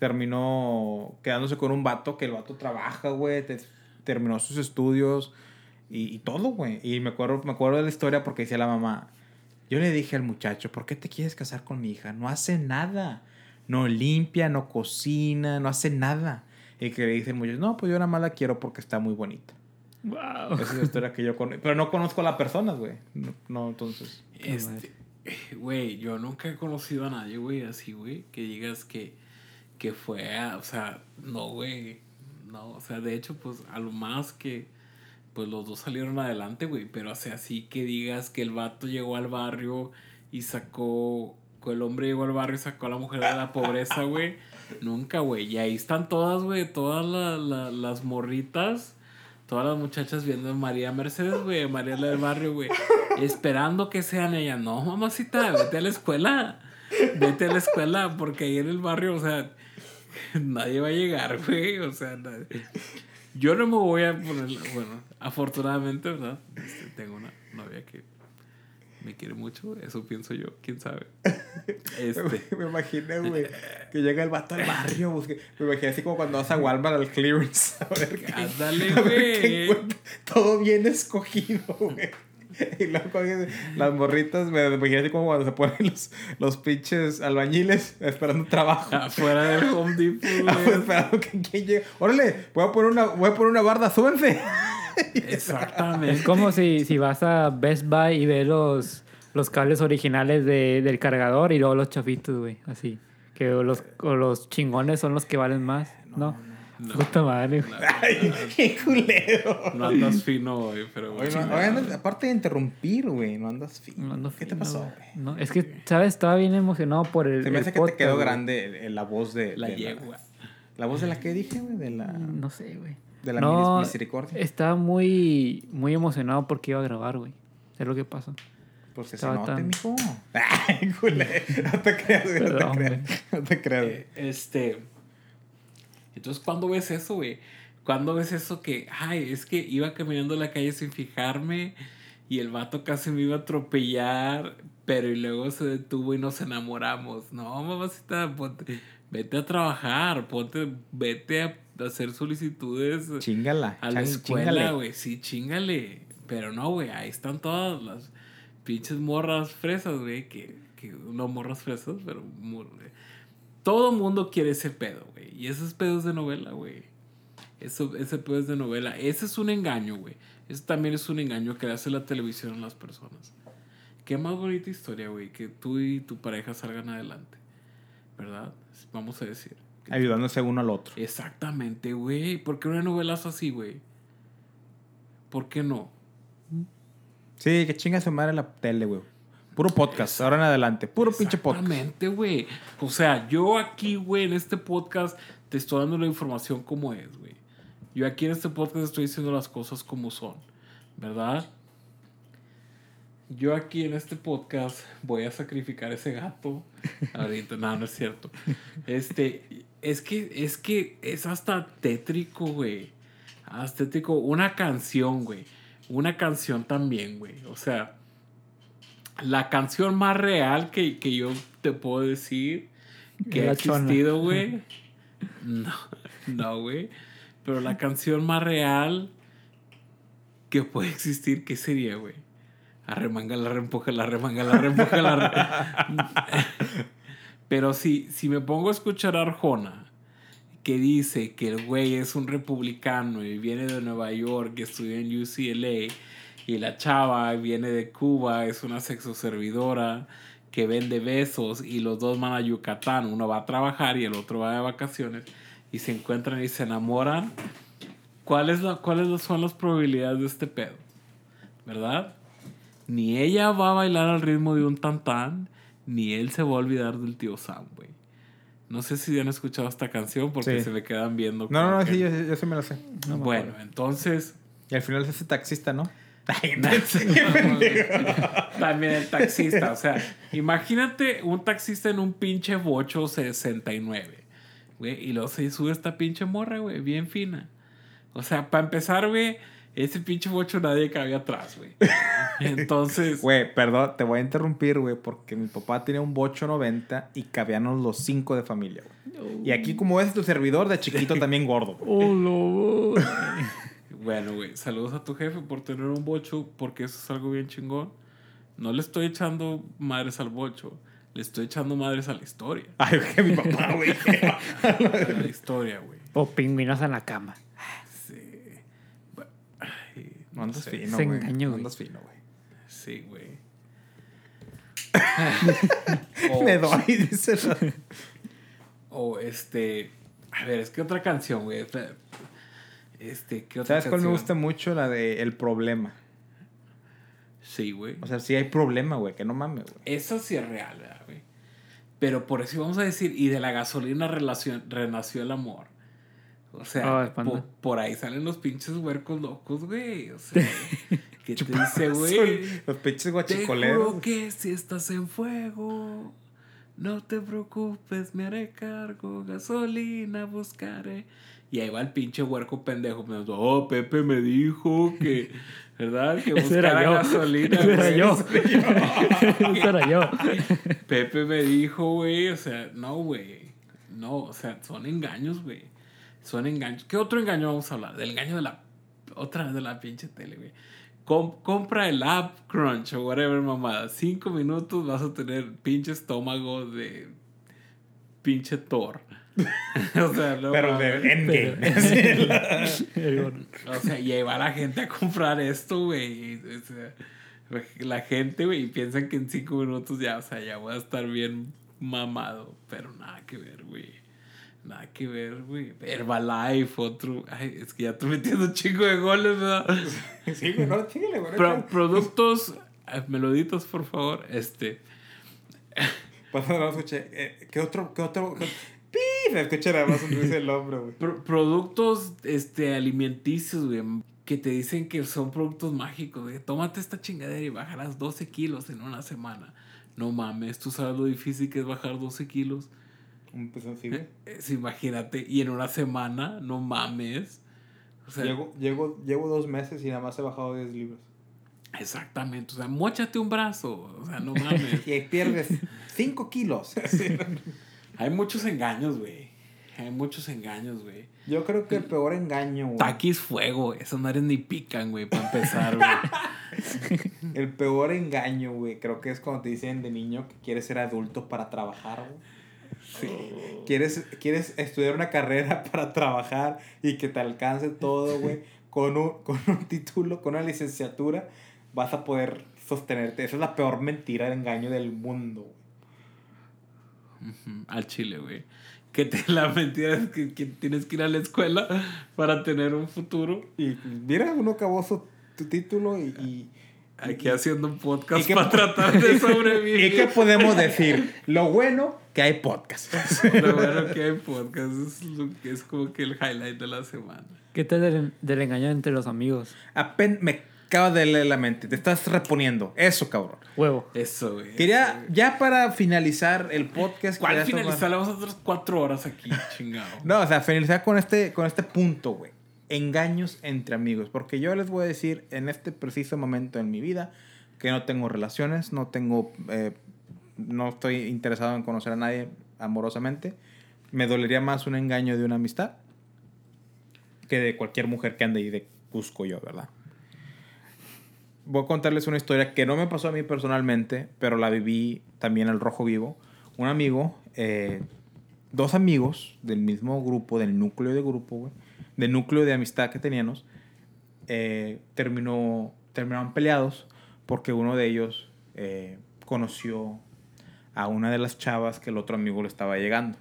terminó quedándose con un vato que el vato trabaja, güey. te- terminó sus estudios y, y todo, güey. Y me acuerdo, me acuerdo de la historia porque decía la mamá, yo le dije al muchacho, ¿por qué te quieres casar con mi hija? No hace nada. No limpia, no cocina, no hace nada. Y que le dice el muchacho, no, pues yo nada más la quiero porque está muy bonita. wow. Esa es la historia que yo conozco. Pero no conozco a la persona, güey. No, no, entonces. Este, güey, yo nunca he conocido a nadie, güey, así, güey, que digas que, que fue, o sea, no, güey, no, o sea, de hecho, pues, a lo más que, pues, los dos salieron adelante, güey, pero, o así que digas que el vato llegó al barrio y sacó el hombre llegó al barrio y sacó a la mujer de la pobreza, güey. Nunca, güey. Y ahí están todas, güey, todas la- la- las morritas, todas las muchachas viendo a María Mercedes, güey, María del barrio, güey, esperando que sean ellas. No, mamacita, vete a la escuela. Vete a la escuela, porque ahí en el barrio, o sea, nadie va a llegar, güey. O sea, nadie- yo no me voy a poner, bueno, afortunadamente, ¿verdad? Este, tengo una novia que me quiere mucho, eso pienso yo, quién sabe. Este, Me imaginé, güey, que llega el vato al barrio. busque- Me imaginé así como cuando vas a Walmart al clearance. A ver ándale, güey. Todo bien escogido, güey. Y luego las morritas, me así como cuando se ponen los, los pinches albañiles esperando trabajo. Afuera del Home Depot, esperando que quien llegue. Órale, voy a poner una, voy a poner una barda, súbense. Exactamente. Es como si, si vas a Best Buy y ves los, los cables originales de, del cargador y luego los chafitos, güey. Así. Que los, o los chingones son los que valen más. No. no. Puta madre, güey. Ay, qué culero. No andas fino hoy, pero Oye, no- oye, andas- aparte de interrumpir, güey, no andas fino. No ando ¿Qué te fino, pasó, güey. güey? No, es que, ¿sabes? Estaba bien emocionado por el. Se me el hace que podcast, te quedó güey. grande el- el- la voz de. La de yegua. La, voz de la que dije, güey, de la. No sé, güey. De la No, mis- misericordia. Estaba muy, muy emocionado porque iba a grabar, güey. Es lo que pasó. Porque se estaba note, tan- mijo. Ay, culé. No te creas, güey, no te Perdón, creas. No te creas. güey. Eh, Este. Entonces, ¿cuándo ves eso, güey? ¿Cuándo ves eso que, ay, es que iba caminando la calle sin fijarme y el vato casi me iba a atropellar, pero y luego se detuvo y nos enamoramos? No, mamacita, ponte- vete a trabajar, ponte, vete a hacer solicitudes Chingala. a la escuela, güey. Sí, chingale. Pero no, güey, ahí están todas las pinches morras fresas, güey. Que, que no morras fresas, pero mor- todo mundo quiere ese pedo, güey. Y esos pedos de novela, güey. Eso, ese pedo es de novela. Ese es un engaño, güey. Eso también es un engaño que le hace la televisión a las personas. Qué más bonita historia, güey. Que tú y tu pareja salgan adelante. ¿Verdad? Vamos a decir. Ayudándose uno al otro. Exactamente, güey. ¿Por qué una novela es así, güey? ¿Por qué no? Sí, que chinga su madre la tele, güey. Puro podcast, ahora en adelante. Puro pinche podcast. Exactamente, güey. O sea, yo aquí, güey, en este podcast te estoy dando la información como es, güey. Yo aquí en este podcast estoy diciendo las cosas como son, ¿verdad? Yo aquí en este podcast voy a sacrificar ese gato. Ahorita, no, no es cierto. Este, es que, es que es hasta tétrico, güey. Hasta tétrico. Una canción, güey. Una canción también, güey. O sea, la canción más real que, que yo te puedo decir que ha La existido, güey. No, no, güey. Pero la canción más real que puede existir, ¿qué sería, güey? Arremanga la reempuja, la remanga la reempuja la re- Pero si, si me pongo a escuchar a Arjona, que dice que el güey es un republicano y viene de Nueva York, que estudió en UCLA, y la chava viene de Cuba, es una sexoservidora que vende besos, y los dos van a Yucatán, uno va a trabajar y el otro va de vacaciones, y se encuentran y se enamoran. ¿Cuáles la, cuáles son las probabilidades de este pedo? ¿Verdad? Ni ella va a bailar al ritmo de un tantán, ni él se va a olvidar del tío Sam, güey. No sé si han escuchado esta canción porque Sí. se me quedan viendo. No, no, no, que- sí, yo, yo sí me lo sé. No bueno, entonces. Y al final es ese taxista, ¿no? También el taxista. O sea, imagínate un taxista en un pinche bocho 69. Güey, y luego se sube esta pinche morra, güey, bien fina. O sea, para empezar, güey, ese pinche bocho nadie cabía atrás, güey. Entonces. Güey, perdón, te voy a interrumpir, güey, porque mi papá tenía un bocho 90 y cabíamos los cinco de familia, güey. Y aquí, como es tu servidor, de chiquito también gordo, güey. Oh, lobo. Bueno, güey, saludos a tu jefe por tener un bocho, porque eso es algo bien chingón. No le estoy echando madres al bocho, le estoy echando madres a la historia. Ay, que mi papá, güey. A la historia, güey. O pingüinos en la cama. Sí. Bu- ay, No andas sé. fino, Se güey. engañó, No güey. andas fino, güey. Sí, güey. Me o, doy, dice. o este. A ver, es que otra canción, güey. Este, ¿qué otra ¿Sabes cuál me gusta mucho? La de El Problema. Sí, güey. O sea, sí hay problema, güey, que no mames, güey. Esa sí es real, ¿verdad, güey. Pero por eso vamos a decir, y de la gasolina relación, renació el amor. O sea, po- por, ahí salen los pinches huercos locos, güey. O sea, ¿qué te dice, güey? Los pinches Te guachicoleros. juro que si estás en fuego, no te preocupes, me haré cargo, gasolina buscaré. Y ahí va el pinche huerco pendejo. Me dijo, oh, Pepe me dijo que, ¿verdad? Que buscara gasolina. Ese era yo. Ese era yo. Pepe me dijo, güey, o sea, no, güey. No, o sea, son engaños, güey. Son engaños. ¿Qué otro engaño vamos a hablar? Del engaño de la. Otra vez de la pinche tele, güey. Com- compra el app Crunch o whatever, mamada. Cinco minutos vas a tener pinche estómago de. pinche Thor. o sea, no Pero mames. de Endgame. O sea, y ahí va la gente a comprar esto, güey. O sea, la gente, güey, y piensan que en cinco minutos ya, o sea, ya voy a estar bien mamado. Pero nada que ver, güey. Nada que ver, güey. Herbalife, otro. Ay, es que ya estoy metiendo un chingo de goles, ¿verdad? sí, güey, no, güey. Pro- productos, eh, meloditos, por favor. Este. Pasa, no escuché. eh, ¿Qué otro? ¿Qué otro? qué- ¡Pi! Se escucha nada más dice el güey. Pro- productos este, alimenticios, güey, que te dicen que son productos mágicos, güey. Tómate esta chingadera y bajarás 12 kilos en una semana. No mames, tú sabes lo difícil que es bajar 12 kilos. Un así, güey. Es, imagínate, y en una semana, no mames. O sea, Llego, llego, llevo dos meses y nada más he bajado 10 libras. exactamente. O sea, mochate un brazo. O sea, no mames. Y ahí pierdes 5 kilos. Hay muchos engaños, güey. Hay muchos engaños, güey. Yo creo que el peor engaño, güey. Taquis fuego, esos madres ni pican, güey, para empezar, güey. El peor engaño, güey, creo que es cuando te dicen de niño que quieres ser adulto para trabajar, güey. Quieres, quieres estudiar una carrera para trabajar y que te alcance todo, güey. Con un, con un título, con una licenciatura, vas a poder sostenerte. Esa es la peor mentira de engaño del mundo, güey. Al chile, güey. Que te, la mentira es que, que tienes que ir a la escuela para tener un futuro. Y mira, uno acabó su, tu título y... y Aquí haciendo un podcast ¿Y para tratar de ¿Y sobrevivir. qué podemos decir? Lo bueno que hay podcast. Lo bueno que hay podcast es, lo que es como que el highlight de la semana. ¿Qué tal del, del engaño entre los amigos? Apen me acaba de leer la mente. Te estás reponiendo. Eso, cabrón. Huevo. Eso, güey. Quería, ya para finalizar el podcast. ¿Cuál finalizar? Vamos a otras cuatro horas aquí, chingado. No, o sea, finalizar con este, con este punto, güey. Engaños entre amigos. Porque yo les voy a decir en este preciso momento en mi vida que no tengo relaciones, no tengo. eh, no estoy interesado en conocer a nadie amorosamente. Me dolería más un engaño de una amistad que de cualquier mujer que ande ahí de Cusco yo, ¿verdad? Voy a contarles una historia que no me pasó a mí personalmente, pero la viví también al rojo vivo. Un amigo, eh, dos amigos del mismo grupo, del núcleo de grupo, del núcleo de amistad que teníamos, eh, terminó, terminaron peleados porque uno de ellos eh, conoció a una de las chavas que el otro amigo le estaba llegando.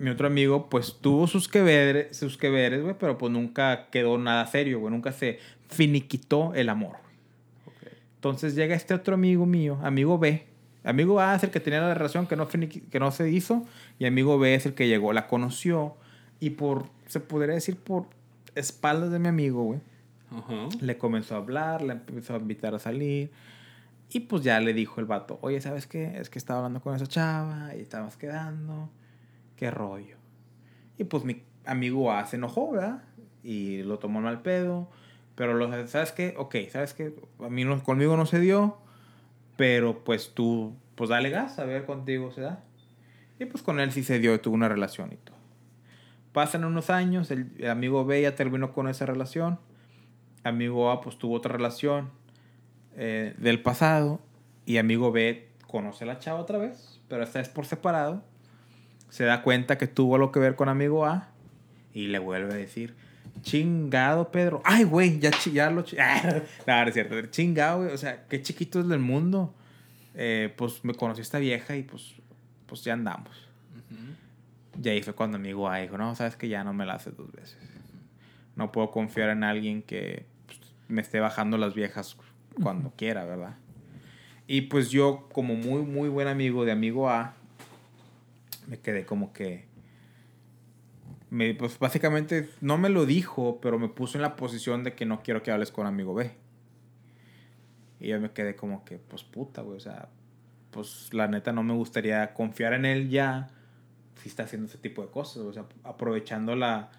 Mi otro amigo, pues, tuvo sus que veres, sus que veres, güey, pero pues nunca quedó nada serio, güey. Nunca se finiquitó el amor, güey. Entonces llega este otro amigo mío, amigo B. Amigo A es el que tenía la relación que no, que no se hizo, y amigo B es el que llegó, la conoció, y por, se podría decir, por espaldas de mi amigo, güey, le comenzó a hablar, le empezó a invitar a salir. Y pues ya le dijo el vato, oye, ¿sabes qué? Es que estaba hablando con esa chava y estabas quedando. ¿Qué rollo? Y pues mi amigo A se enojó, ¿verdad? Y lo tomó mal pedo. Pero lo, ¿sabes qué? Ok, ¿sabes qué? A mí no, conmigo no se dio. Pero pues tú, pues dale gas, a ver contigo se da. Y pues con él sí se dio tuvo una relación y todo. Pasan unos años, el, amigo B ya terminó con esa relación amigo A pues tuvo otra relación eh, del pasado y amigo B conoce a la chava otra vez, pero esta vez por separado. Se da cuenta que tuvo algo que ver con amigo A y le vuelve a decir, chingado Pedro, ay güey, ya, ya lo... chi- Ah, no, no es cierto, chingado, güey, o sea, qué chiquito es del mundo. Eh, pues me conocí a esta vieja y pues, pues ya andamos. Ujú. Y ahí fue cuando amigo A dijo, no, sabes que ya no me la haces dos veces. No puedo confiar en alguien que pues, me esté bajando las viejas cuando quiera, ¿verdad? Y pues yo, como muy, muy buen amigo de amigo A, me quedé como que... Me, pues básicamente no me lo dijo, pero me puso en la posición de que no quiero que hables con amigo B. Y yo me quedé como que, pues puta, güey, o sea, pues la neta no me gustaría confiar en él ya si está haciendo ese tipo de cosas, o sea, aprovechando la,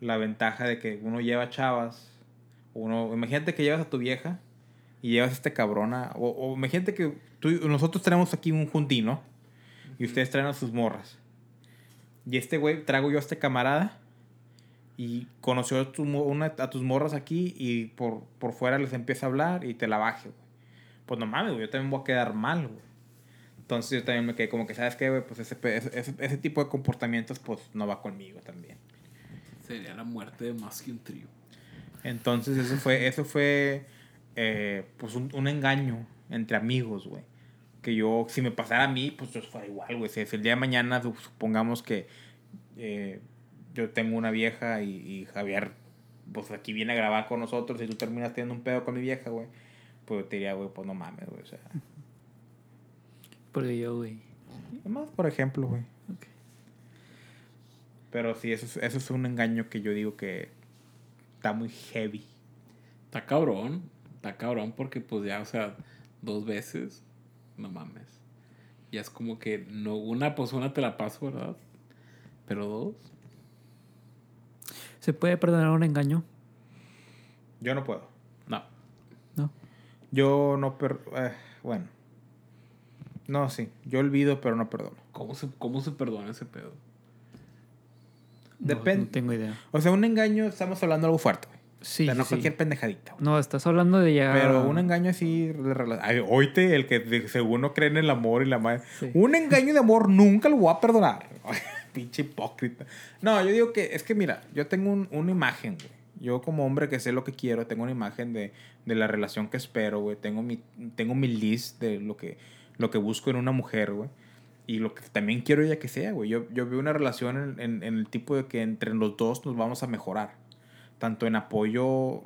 la ventaja de que uno lleva chavas, uno, imagínate que llevas a tu vieja y llevas a este cabrona, o, o imagínate que tú, nosotros tenemos aquí un juntino y ustedes traen a sus morras. Y este güey, trago yo a este camarada y conoció a, tu, una, a tus morras aquí y por, por fuera les empieza a hablar y te la baje, güey. Pues no mames, güey, yo también voy a quedar mal, güey. Entonces yo también me quedé como que, ¿sabes qué, güey? Pues ese, ese, ese, tipo de comportamientos, pues no va conmigo también. Sería la muerte de más que un trío. Entonces eso fue, eso fue eh, pues un, un, engaño entre amigos, güey. Que yo, si me pasara a mí, pues yo fuera igual, güey. Si el día de mañana supongamos que eh, yo tengo una vieja y, y, Javier, pues aquí viene a grabar con nosotros y tú terminas teniendo un pedo con mi vieja, güey. Pues te diría, güey, pues no mames, güey. O sea. Porque yo, güey. Más por ejemplo, güey. Okay. Pero sí, eso es, eso es un engaño que yo digo que está muy heavy. Está cabrón. Está cabrón porque pues ya, o sea, dos veces. No mames. Ya es como que no, una pues una te la paso, ¿verdad? Pero dos. ¿Se puede perdonar un engaño? Yo no puedo. No. No. Yo no per eh, bueno. No, sí. Yo olvido, pero no perdono. ¿Cómo se, cómo se perdona ese pedo? Depende. No, no, tengo idea. O sea, un engaño, estamos hablando de algo fuerte. Sí. O sea, no sí. cualquier pendejadita. Güey. No, estás hablando de llegar. Pero un engaño así de relación. Oíte, el que de, según no cree en el amor y la madre. Sí. Un engaño de amor nunca lo voy a perdonar. Pinche hipócrita. No, yo digo que es que mira, yo tengo un, una imagen, güey. Yo como hombre que sé lo que quiero, tengo una imagen de, de la relación que espero, güey. Tengo mi, tengo mi list de lo que, lo que busco en una mujer, güey. Y lo que también quiero ella que sea, güey. Yo, yo veo una relación en, en, en, el tipo de que entre los dos nos vamos a mejorar. Tanto en apoyo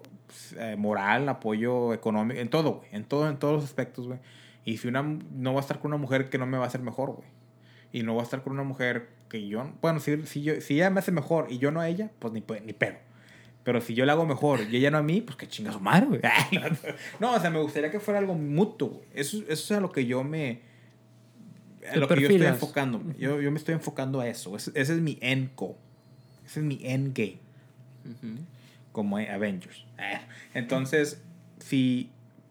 eh, moral, apoyo económico, en todo, güey. En todo, en todos los aspectos, güey. Y si una, no va a estar con una mujer que no me va a hacer mejor, güey. Y no va a estar con una mujer que yo, bueno, si, si, yo, si ella me hace mejor y yo no a ella, pues ni, ni pedo. Pero si yo la hago mejor y ella no a mí, pues que chinga su madre, güey. no, o sea, me gustaría que fuera algo mutuo, güey. Eso, eso es a lo que yo me... A lo que yo estoy enfocando. Yo, yo me estoy enfocando a eso. Ese, ese es mi end goal. Ese es mi end game. Uh -huh. Como Avengers. Entonces, si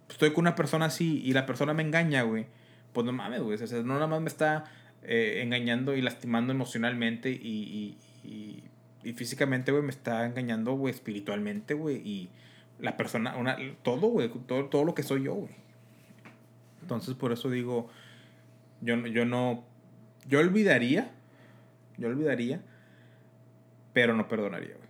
estoy con una persona así y la persona me engaña, güey, pues no mames, güey. O sea, no nada más me está eh, engañando y lastimando emocionalmente y, y, y, y físicamente, güey, me está engañando, güey, espiritualmente, güey. Y la persona, una, todo, güey, todo, todo lo que soy yo, güey. Entonces, por eso digo, yo, yo no, yo olvidaría, yo olvidaría, pero no perdonaría, güey.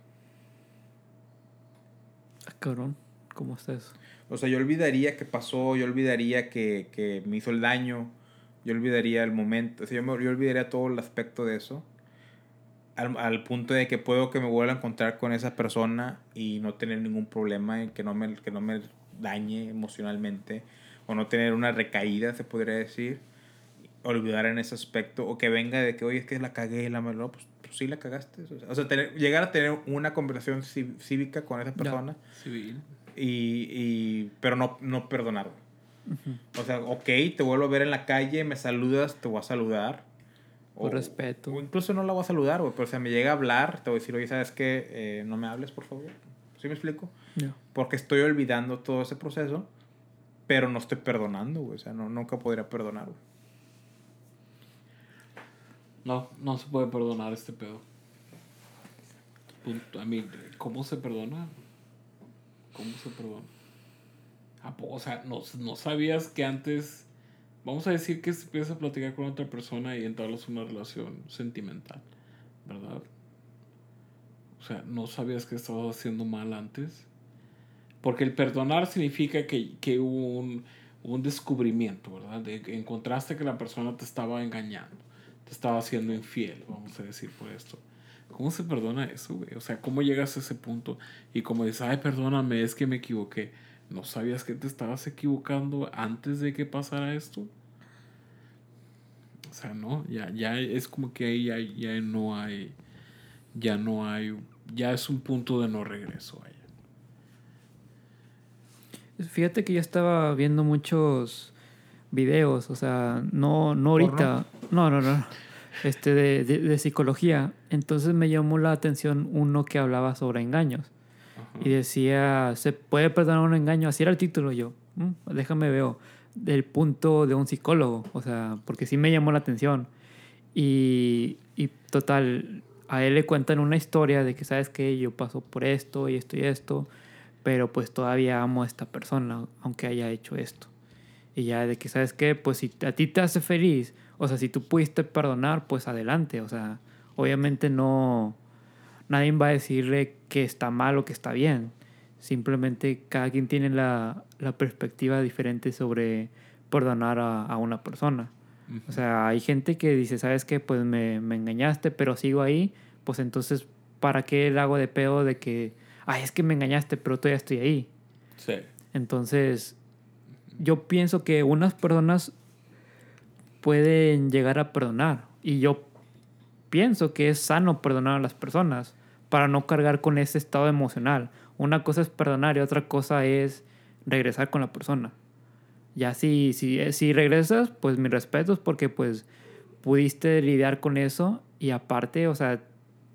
Cabrón, ¿cómo está eso? O sea, yo olvidaría que pasó, yo olvidaría que, que me hizo el daño, yo olvidaría el momento, o sea, yo, me, yo olvidaría todo el aspecto de eso, al, al, punto de que puedo que me vuelva a encontrar con esa persona y no tener ningún problema, y que no me, que no me dañe emocionalmente, o no tener una recaída, se podría decir, olvidar en ese aspecto, o que venga de que, oye, es que la cagué, la no, pues, pues sí la cagaste. O sea, tener, llegar a tener una conversación cívica con esa persona. Ya, civil. Y, y, pero no, no perdonar. Uh -huh. O sea, ok, te vuelvo a ver en la calle, me saludas, te voy a saludar. Por o, respeto. O incluso no la voy a saludar, güey, pero si me llega a hablar, te voy a decir, oye, ¿sabes qué? Eh, no me hables, por favor. ¿Sí me explico? Yeah. Porque estoy olvidando todo ese proceso, pero no estoy perdonando, güey. O sea, no, nunca podría perdonar, güey. No, no se puede perdonar este pedo. A mí, ¿cómo se perdona? ¿Cómo se perdona? O sea, no, no sabías que antes, vamos a decir que empiezas a platicar con otra persona y entablas una relación sentimental, ¿verdad? O sea, no sabías que estabas haciendo mal antes. Porque el perdonar significa que, que hubo un, un descubrimiento, ¿verdad? De encontraste que la persona te estaba engañando te estaba haciendo infiel, vamos a decir por esto. ¿Cómo se perdona eso, güey? O sea, ¿cómo llegas a ese punto? Y como dices, ay, perdóname, es que me equivoqué. ¿no sabías que te estabas equivocando antes de que pasara esto? O sea, no, ya, ya es como que ahí ya, ya no hay, ya no hay, ya es un punto de no regreso. Vaya. Fíjate que yo estaba viendo muchos videos, o sea, no, no ahorita, no, no, no, este, de, de, de psicología. Entonces me llamó la atención uno que hablaba sobre engaños. Y decía, ¿se puede perdonar un engaño? Así era el título yo. "Mm, déjame veo. Del punto de un psicólogo. O sea, porque sí me llamó la atención. Y, y total, a él le cuentan una historia de que, ¿sabes qué? Yo paso por esto y esto y esto. Pero pues todavía amo a esta persona, aunque haya hecho esto. Y ya de que, ¿sabes qué? Pues si a ti te hace feliz, o sea, si tú pudiste perdonar, pues adelante. O sea, obviamente no nadie va a decirle que está mal o que está bien. Simplemente cada quien tiene la, la perspectiva diferente sobre perdonar a, a, una persona. O sea, hay gente que dice, ¿sabes qué? Pues me, me, engañaste, pero sigo ahí. Pues entonces, ¿para qué le hago de pedo de que, ay, es que me engañaste, pero todavía estoy ahí? Sí. Entonces, yo pienso que unas personas pueden llegar a perdonar. Y yo pienso que es sano perdonar a las personas para no cargar con ese estado emocional. Una cosa es perdonar y otra cosa es regresar con la persona. Ya si, si, si regresas, pues mis respetos porque pues pudiste lidiar con eso y aparte, o sea,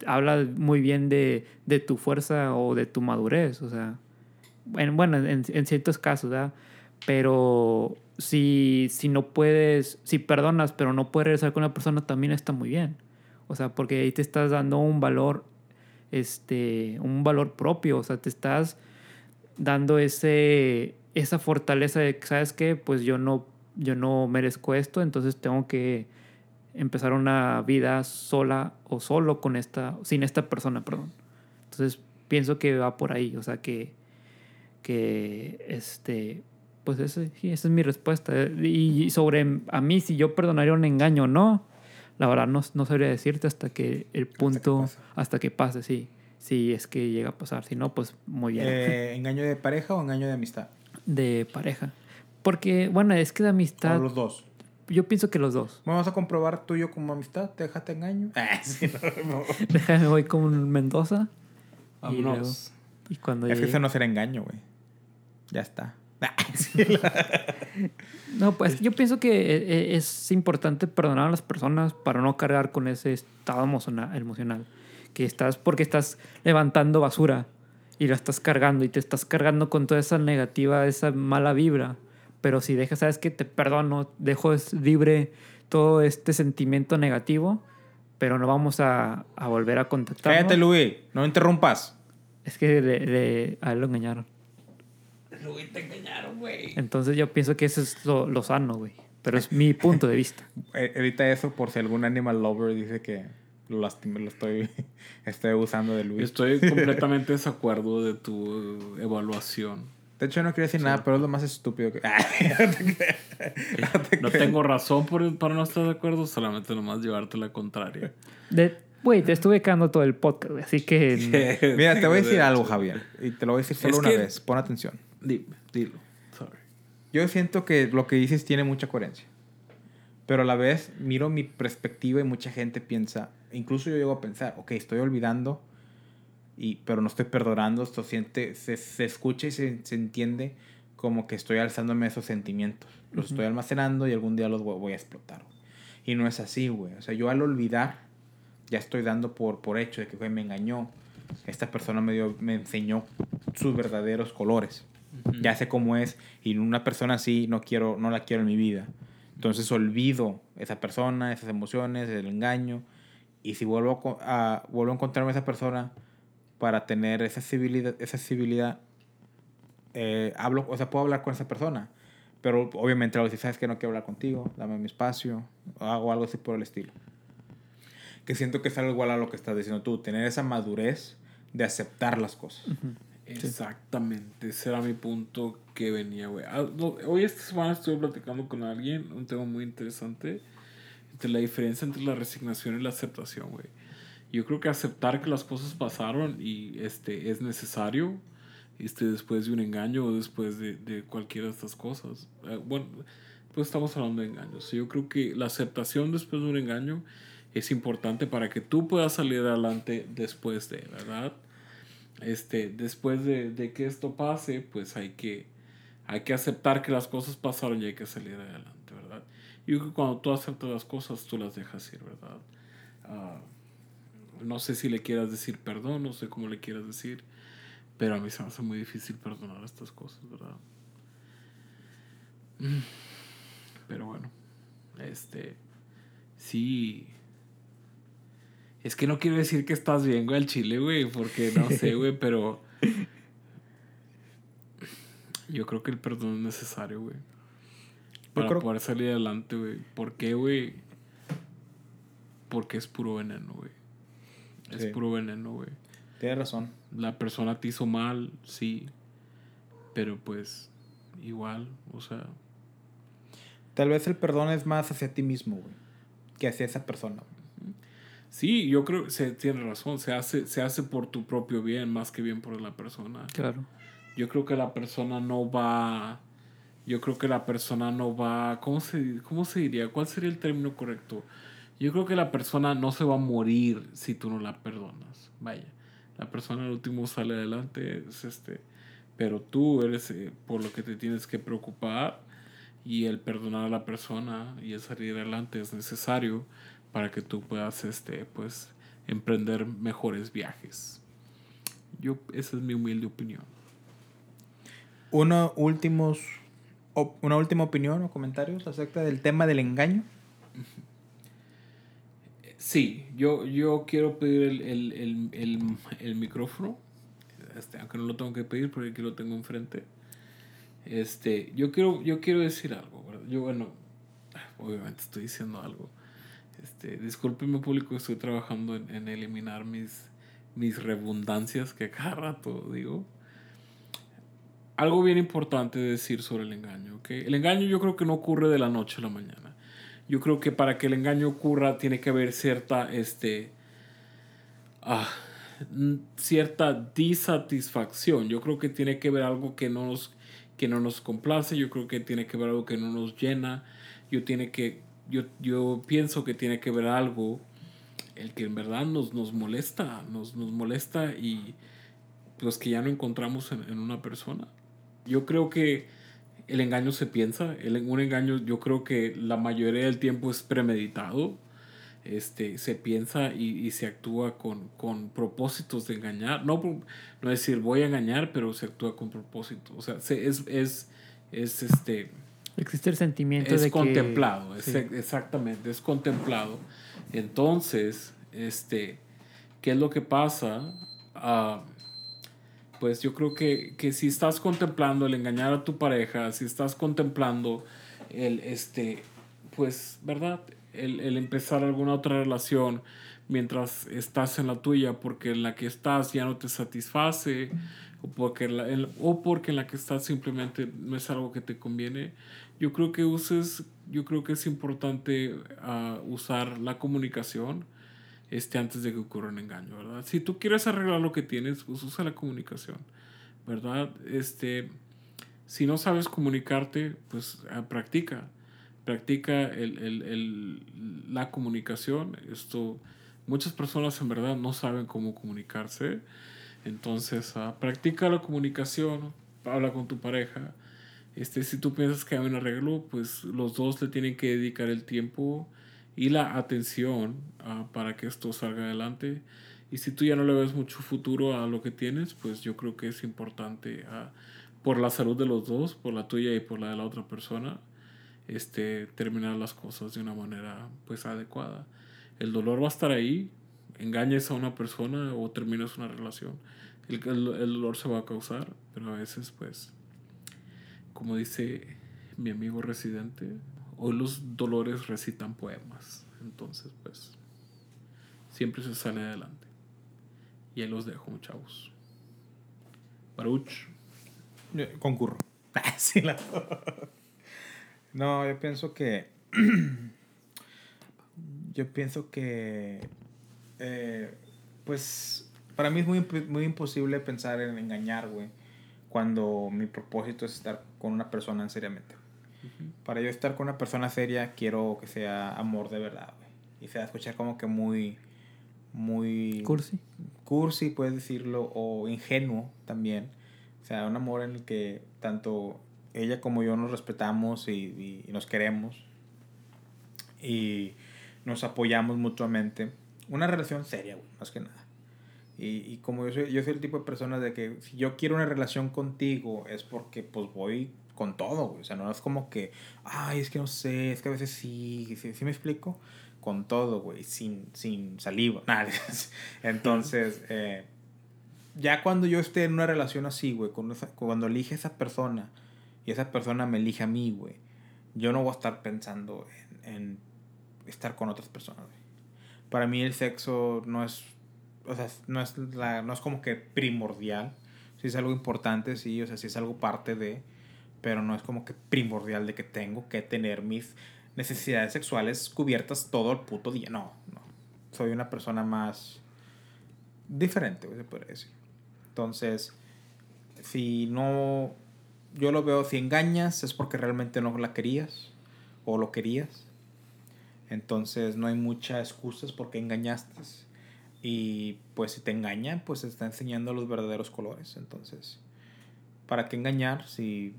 habla muy bien de, de tu fuerza o de tu madurez, o sea, bueno, bueno en, en ciertos casos, ¿verdad? Pero si, si no puedes, si perdonas pero no puedes regresar con la persona, también está muy bien. O sea, porque ahí te estás dando un valor este, un valor propio, o sea, te estás dando ese, esa fortaleza de que, ¿sabes qué? Pues yo no, yo no merezco esto, entonces tengo que empezar una vida sola o solo con esta, sin esta persona, perdón. Entonces pienso que va por ahí, o sea, que, que este, pues ese, sí, esa es mi respuesta. Y sobre a mí, si yo perdonaría un engaño o no, la verdad no, no sabría decirte hasta que el punto, hasta que, hasta que pase, sí. Si es que llega a pasar. Si no, pues muy bien. Eh, ¿Engaño de pareja o engaño de amistad? De pareja. Porque, bueno, es que de amistad... O los dos. Yo pienso que los dos. Vamos a comprobar tuyo como amistad. ¿Te dejaste engaño? Ah, sí, no, no. Déjame, voy con Mendoza. Vámonos. Y, luego, y cuando es llegue... que eso no será engaño, güey. Ya está. no, pues yo pienso que es importante perdonar a las personas para no cargar con ese estado emocional. Que estás, porque estás levantando basura y la estás cargando y te estás cargando con toda esa negativa, esa mala vibra. Pero si dejas, sabes que te perdono, dejo libre todo este sentimiento negativo, pero no vamos a, a volver a contactar. Cállate, Luis, no interrumpas. Es que le, le, a él lo engañaron. Luis, te engañaron, güey. Entonces yo pienso que eso es lo, lo sano, güey. Pero es mi punto de vista. Edita eso por si algún animal lover dice que lo lastimé, lo estoy, estoy usando de Luis. Estoy completamente en desacuerdo de tu evaluación. De hecho, no quiero decir sí. nada, pero es lo más estúpido que. no tengo razón por, para no estar de acuerdo, solamente nomás llevarte la contraria. De, Güey, te estuve quedando todo el podcast, así que... Mira, te voy a decir algo, Javier. Y te lo voy a decir solo es una que... vez. Pon atención. Dime, dilo. Sorry. Yo siento que lo que dices tiene mucha coherencia. Pero a la vez miro mi perspectiva y mucha gente piensa... Incluso yo llego a pensar, ok, estoy olvidando, y, pero no estoy perdonando. Esto siente, se, se escucha y se, se, entiende como que estoy alzándome esos sentimientos. Los uh -huh. estoy almacenando y algún día los voy, voy a explotar. Y no es así, güey. O sea, yo al olvidar ya estoy dando por, por hecho de que güey, me engañó. Esta persona me, dio, me enseñó sus verdaderos colores. Uh -huh. Ya sé cómo es y una persona así no, quiero, no la quiero en mi vida. Entonces olvido esa persona, esas emociones, el engaño. Y si vuelvo a, vuelvo a encontrarme a esa persona para tener esa civilidad, esa civilidad eh, hablo, o sea, puedo hablar con esa persona. Pero obviamente le digo, sabes que no quiero hablar contigo, dame mi espacio, hago algo así por el estilo que siento que es algo igual a lo que estás diciendo tú, tener esa madurez de aceptar las cosas. Uh -huh. Exactamente, ese era mi punto que venía, güey. Hoy esta semana estuve platicando con alguien, un tema muy interesante, entre la diferencia entre la resignación y la aceptación, güey. Yo creo que aceptar que las cosas pasaron y este, es necesario, este, después de un engaño o después de, de cualquiera de estas cosas. Eh, bueno, pues estamos hablando de engaños. Yo creo que la aceptación después de un engaño es importante para que tú puedas salir adelante después de, ¿verdad? Este, después de, de que esto pase, pues hay que, hay que aceptar que las cosas pasaron y hay que salir adelante, ¿verdad? Yo que cuando tú aceptas las cosas, tú las dejas ir, ¿verdad? Ah, no sé si le quieras decir perdón, no sé cómo le quieras decir, pero a mí se me hace muy difícil perdonar estas cosas, ¿verdad? Mm. Pero bueno, este, sí. Es que no quiero decir que estás bien, güey, al chile, güey, porque no sé, güey, pero yo creo que el perdón es necesario, güey. Para creo- poder salir adelante, güey. ¿Por qué, güey? Porque es puro veneno, güey. Es Sí. puro veneno, güey. Tienes razón. La persona te hizo mal, sí. Pero pues, igual, o sea, Tal vez el perdón es más hacia ti mismo, güey, que hacia esa persona. Sí, yo creo que se tiene razón. Se hace, se hace por tu propio bien más que bien por la persona. Claro. Yo creo que la persona no va. Yo creo que la persona no va. ¿Cómo se, cómo se diría? ¿Cuál sería el término correcto? Yo creo que la persona no se va a morir si tú no la perdonas. Vaya. La persona al último sale adelante. Es este. Pero tú eres eh, por lo que te tienes que preocupar. Y el perdonar a la persona y el salir adelante es necesario para que tú puedas este, pues, emprender mejores viajes. Yo, esa es mi humilde opinión. Uno últimos, op- una última opinión o comentarios acerca del tema del engaño. Sí, yo, yo quiero pedir el, el, el, el, el micrófono, este, aunque no lo tengo que pedir porque aquí lo tengo enfrente. Este, yo quiero, yo quiero decir algo, ¿verdad? Yo, bueno, obviamente estoy diciendo algo. Este, discúlpeme público, estoy trabajando en, en eliminar mis, mis redundancias que cada rato digo. Algo bien importante de decir sobre el engaño, ¿ok? El engaño yo creo que no ocurre de la noche a la mañana. Yo creo que para que el engaño ocurra tiene que haber cierta, este, ah, cierta disatisfacción. Yo creo que tiene que haber algo que no nos, que no nos complace. Yo creo que tiene que haber algo que no nos llena. Yo, tiene que, yo, yo pienso que tiene que haber algo el que en verdad nos, nos molesta, nos, nos molesta y pues que ya no encontramos en, en una persona. Yo creo que el engaño se piensa, el, un engaño yo creo que la mayoría del tiempo es premeditado, este, se piensa y, y se actúa con, con propósitos de engañar, no, no decir voy a engañar, pero se actúa con propósito, o sea, se- es, es, es este, Existe el sentimiento es de que... contemplado, es- sí. exactamente, es contemplado. Entonces, este, ¿qué es lo que pasa? Ah, pues yo creo que, que si estás contemplando el engañar a tu pareja, si estás contemplando el, este, pues, ¿verdad? El, el empezar alguna otra relación mientras estás en la tuya, porque en la que estás ya no te satisface, o porque, la, el- o porque en la que estás simplemente no es algo que te conviene, yo creo que uses, yo creo que es importante ah, usar la comunicación este, antes de que ocurra un engaño, ¿verdad? Si tú quieres arreglar lo que tienes, pues usa la comunicación, ¿verdad? Este, si no sabes comunicarte, pues ah, practica, practica el, el- el- la comunicación. Esto, muchas personas en verdad no saben cómo comunicarse, entonces ah, practica la comunicación, habla con tu pareja. Este, si tú piensas que hay un arreglo, pues los dos le tienen que dedicar el tiempo y la atención ah, para que esto salga adelante. Y si tú ya no le ves mucho futuro a lo que tienes, pues yo creo que es importante ah, por la salud de los dos, por la tuya y por la de la otra persona, este, terminar las cosas de una manera pues adecuada. El dolor va a estar ahí, engañes a una persona o termines una relación. El, el, el dolor se va a causar, pero a veces pues, como dice mi amigo residente, hoy los dolores recitan poemas. Entonces pues, siempre se sale adelante. Y ahí los dejo, chavos. Baruch. Concurro. La- No, yo pienso que. yo pienso que. eh, pues. Para mí es muy, muy imposible pensar en engañar, güey. Cuando mi propósito es estar con una persona seriamente. Para yo estar con una persona seria, quiero que sea amor de verdad, güey. Y sea escuchar como que muy, muy... Cursi. Cursi, puedes decirlo, o ingenuo también. O sea, un amor en el que tanto ella como yo nos respetamos y, y nos queremos. Y nos apoyamos mutuamente. Una relación seria, güey, más que nada. Y, y, como yo soy, yo soy el tipo de persona de que si yo quiero una relación contigo es porque pues voy con todo, güey. O sea, no es como que, ay, es que no sé, es que a veces sí, sí, me explico, con todo, güey, sin, sin saliva. Nada. Entonces, eh, ya cuando yo esté en una relación así, güey, cuando elige a esa persona y esa persona me elige a mí, güey, yo no voy a estar pensando en, en estar con otras personas, güey. Para mí el sexo no es o sea, no es, la, no es como que primordial. Sí es algo importante, sí, o sea, sí es algo parte de, pero no es como que primordial de que tengo que tener mis necesidades sexuales cubiertas todo el puto día. No, no. Soy una persona más diferente, se puede decir. Entonces, si no, yo lo veo, si engañas es porque realmente no la querías o lo querías. Entonces no hay muchas excusas porque engañaste y pues si te engañan, pues está enseñando los verdaderos colores. Entonces, ¿para qué engañar? Si,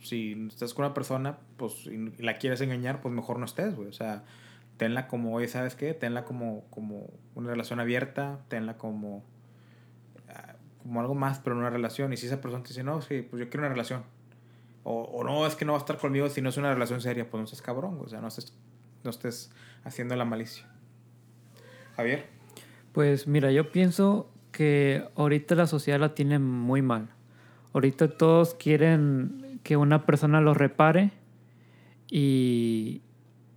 si estás con una persona, pues y la quieres engañar, pues mejor no estés, güey. O sea, tenla como, oye, ¿sabes qué? Tenla como, como una relación abierta, tenla como, ah, como algo más, pero una relación. Y si esa persona te dice, no, sí, pues yo quiero una relación. O, o no, es que no va a estar conmigo si no es una relación seria, pues no seas cabrón, güey. O sea, no estés, no estés haciendo la malicia. Javier. Pues mira, yo pienso que ahorita la sociedad la tiene muy mal. Ahorita todos quieren que una persona los repare y,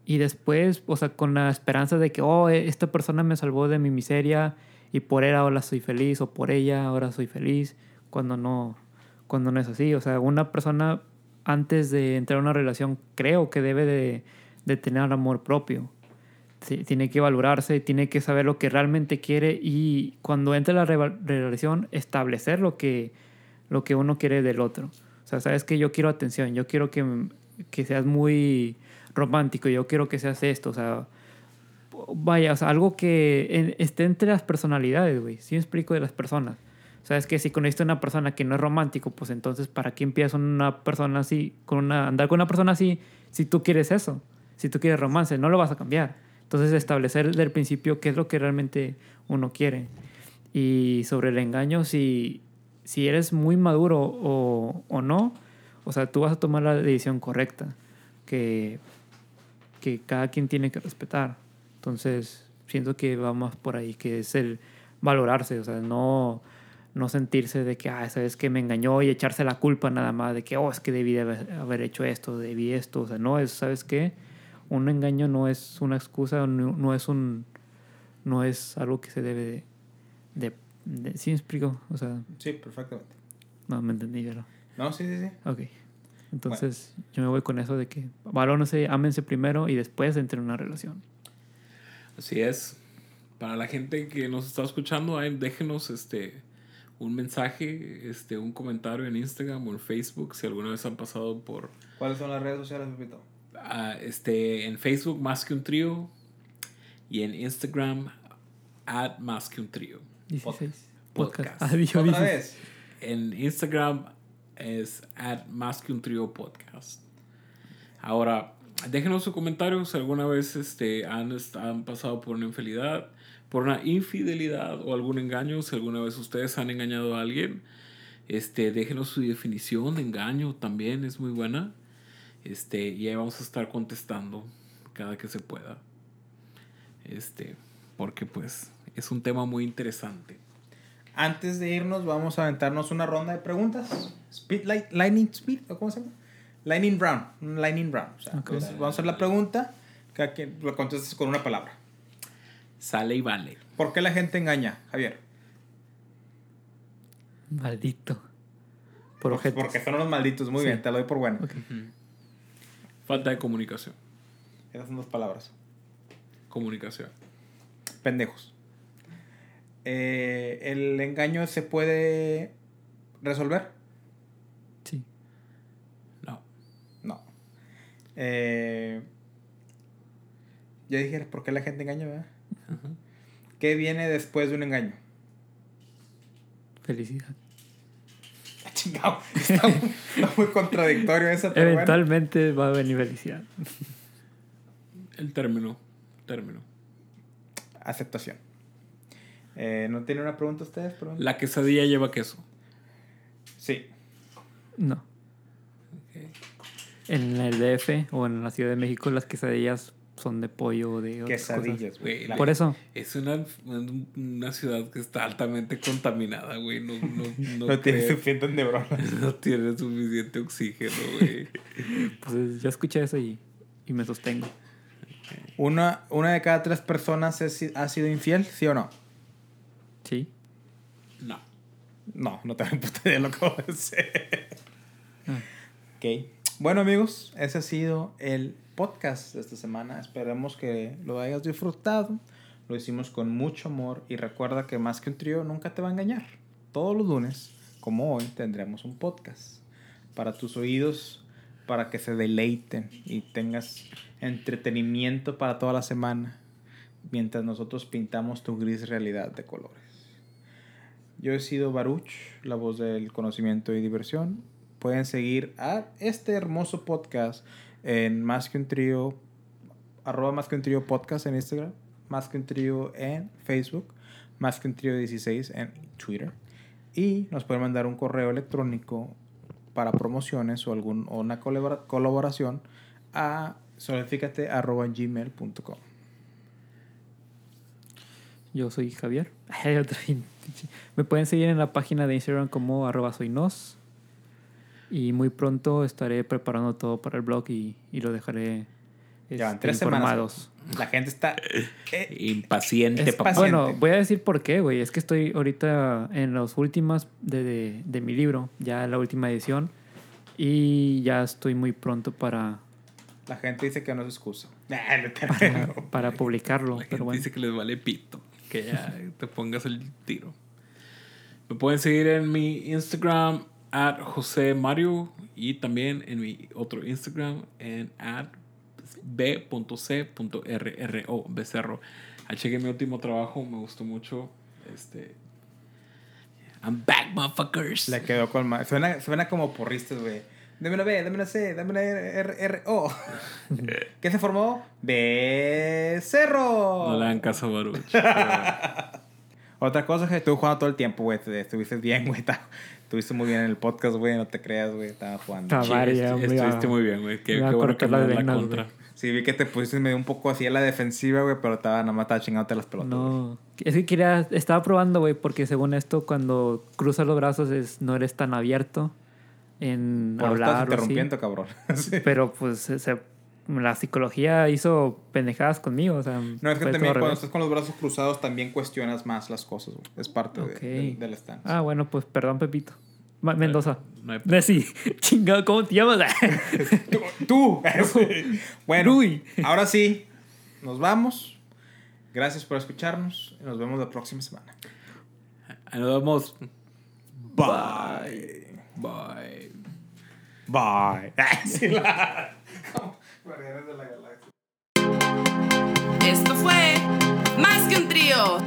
y después, o sea, con la esperanza de que, oh, esta persona me salvó de mi miseria y por él ahora soy feliz o por ella ahora soy feliz, cuando no, cuando no es así. O sea, una persona antes de entrar a una relación creo que debe de, de tener amor propio tiene que valorarse, tiene que saber lo que realmente quiere y cuando entre la relación establecer lo que, lo que uno quiere del otro. O sea, sabes que yo quiero atención, yo quiero que, que seas muy romántico, yo quiero que seas esto, o sea, vaya, o sea, algo que esté entre las personalidades, güey. Sí me explico de las personas. Sabes que si conociste a una persona que no es romántico, pues entonces, ¿para qué empiezas una persona así, con una, andar con una persona así, si tú quieres eso? Si tú quieres romance, no lo vas a cambiar. Entonces, establecer desde el principio qué es lo que realmente uno quiere. Y sobre el engaño, si, si eres muy maduro o, o no, o sea, tú vas a tomar la decisión correcta, que, que cada quien tiene que respetar. Entonces, siento que va más por ahí, que es el valorarse, o sea, no, no sentirse de que, ah, sabes que me engañó y echarse la culpa nada más de que, oh, es que debí haber hecho esto, debí esto, o sea, no, es, ¿sabes qué? Un engaño no es una excusa, no, es un no es algo que se debe de, de, ¿sí me explico? O sea, sí, perfectamente. No, me entendí, pero... No, sí, sí, sí. Ok. Entonces, yo me voy con eso de que valórense, ámense primero y después entren en una relación. Así es. Para la gente que nos está escuchando, déjenos este un mensaje, este, un comentario en Instagram o en Facebook si alguna vez han pasado por... ¿Cuáles son las redes sociales, Pepito? Este, en Facebook más que un trío y en Instagram at más que un trío. 16. Podcast. Adiós. En Instagram es at más que un trío podcast. Ahora, déjenos sus comentarios si alguna vez este, han, han pasado por una infidelidad, por una infidelidad o algún engaño, si alguna vez ustedes han engañado a alguien. Este, déjenos su definición de engaño también, es muy buena. Este, y ahí vamos a estar contestando cada que se pueda. Este, porque pues es un tema muy interesante. Antes de irnos, vamos a aventarnos una ronda de preguntas. Speed, lightning speed, cómo se llama? Lightning round, lightning round. vamos a hacer la pregunta, cada quien lo contestes con una palabra. Sale y vale. ¿Por qué la gente engaña, Javier? Maldito. Por porque, porque son unos malditos. Muy bien, te lo doy por bueno. Falta de comunicación. Esas son dos palabras. Comunicación. Pendejos. Eh, ¿El engaño se puede resolver? Sí. No. No. Eh, ya dije, ¿por qué la gente engaña? ¿Qué viene después de un engaño? Felicidad. Está muy, está muy contradictorio eso, pero bueno. Eventualmente va a venir felicidad. El término. Término. Aceptación. Eh, ¿No tiene una pregunta ustedes? Perdón? La quesadilla lleva queso. Sí. No. En el DF o en la Ciudad de México las quesadillas son de pollo o de otras cosas. Quesadillas, güey. Por eso. Es una, una ciudad que está altamente contaminada, güey. No, no, no, No tiene creo- suficiente neuronas. no tiene suficiente oxígeno, güey. Pues yo escuché eso y, y me sostengo. Una, una de cada tres personas es- ha sido infiel, ¿sí o no? Sí. No. No, no ni puta idea de lo que voy a decir. Ah. Ok. Bueno, amigos, ese ha sido el podcast de esta semana. Esperemos que lo hayas disfrutado. Lo hicimos con mucho amor. Y recuerda que más que un trío nunca te va a engañar. Todos los lunes, como hoy, tendremos un podcast para tus oídos, para que se deleiten y tengas entretenimiento para toda la semana, mientras nosotros pintamos tu gris realidad de colores. Yo he sido Baruch, la voz del conocimiento y diversión. Pueden seguir a este hermoso podcast en Más que un trío, arroba Más que un trío podcast en Instagram, Más que un trío en Facebook, Más que un trío 16 en Twitter. Y nos pueden mandar un correo electrónico para promociones o, algún, o una colabora- colaboración a solifícate arroba gmail.com. Yo soy Javier. Me pueden seguir en la página de Instagram como arroba soy nos. Y muy pronto estaré preparando todo para el blog y, y lo dejaré Ya van este, tres informados. semanas. La gente está... eh, Impaciente, Es- papá. paciente. bueno, voy a decir por qué, güey. Es que estoy ahorita en las últimas de, de, de mi libro, ya la última edición. Y ya estoy muy pronto para, La gente dice que no es excusa. Para, para publicarlo. La gente Pero bueno, dice que les vale pito. Que ya te pongas el tiro. Me pueden seguir en mi Instagram, at José Mario. Y también en mi otro Instagram, en at b.c.rro, becerro. Ah, chequé mi último trabajo, me gustó mucho. Este. I'm back, motherfuckers. Le quedó con más. Suena, suena como porristas, güey. Dame una B, dame una C, dame una R, R, O. ¿Qué se formó? Becerro. No le hagan caso a Baruch. Otra cosa que estuve jugando todo el tiempo, güey. Te- Estuviste bien, güey. Estuviste muy bien en el podcast, güey. No te creas, güey. Estaba jugando. Ta- Sí, Varia, est- hombre, Estuviste muy bien, güey. Qué, qué a bueno que la venas, contra. güey. Sí, vi que te pusiste medio un poco así a la defensiva, güey. Pero estaba, nada más estaba chingándote las pelotas. no. Es que quería, estaba probando, güey, porque según esto, cuando cruzas los brazos es, no eres tan abierto en Por estás hablar. o así. interrumpiendo, cabrón. Sí. Pero pues se- la psicología hizo pendejadas conmigo. O sea, No, es que también cuando estás con los brazos cruzados también cuestionas más las cosas, güey. Es parte de- Ok. del, stand. Ah, bueno, pues perdón, Pepito. Ma- Mendoza. No hay Sí, chingado, ¿cómo te llamas? Tú. Bueno, Uy. ahora sí, nos vamos. Gracias por escucharnos. y Nos vemos la próxima semana. Nos vemos. Bye. Bye. Bye. La- Guardianes de la Galaxia. Esto fue Más que un trío.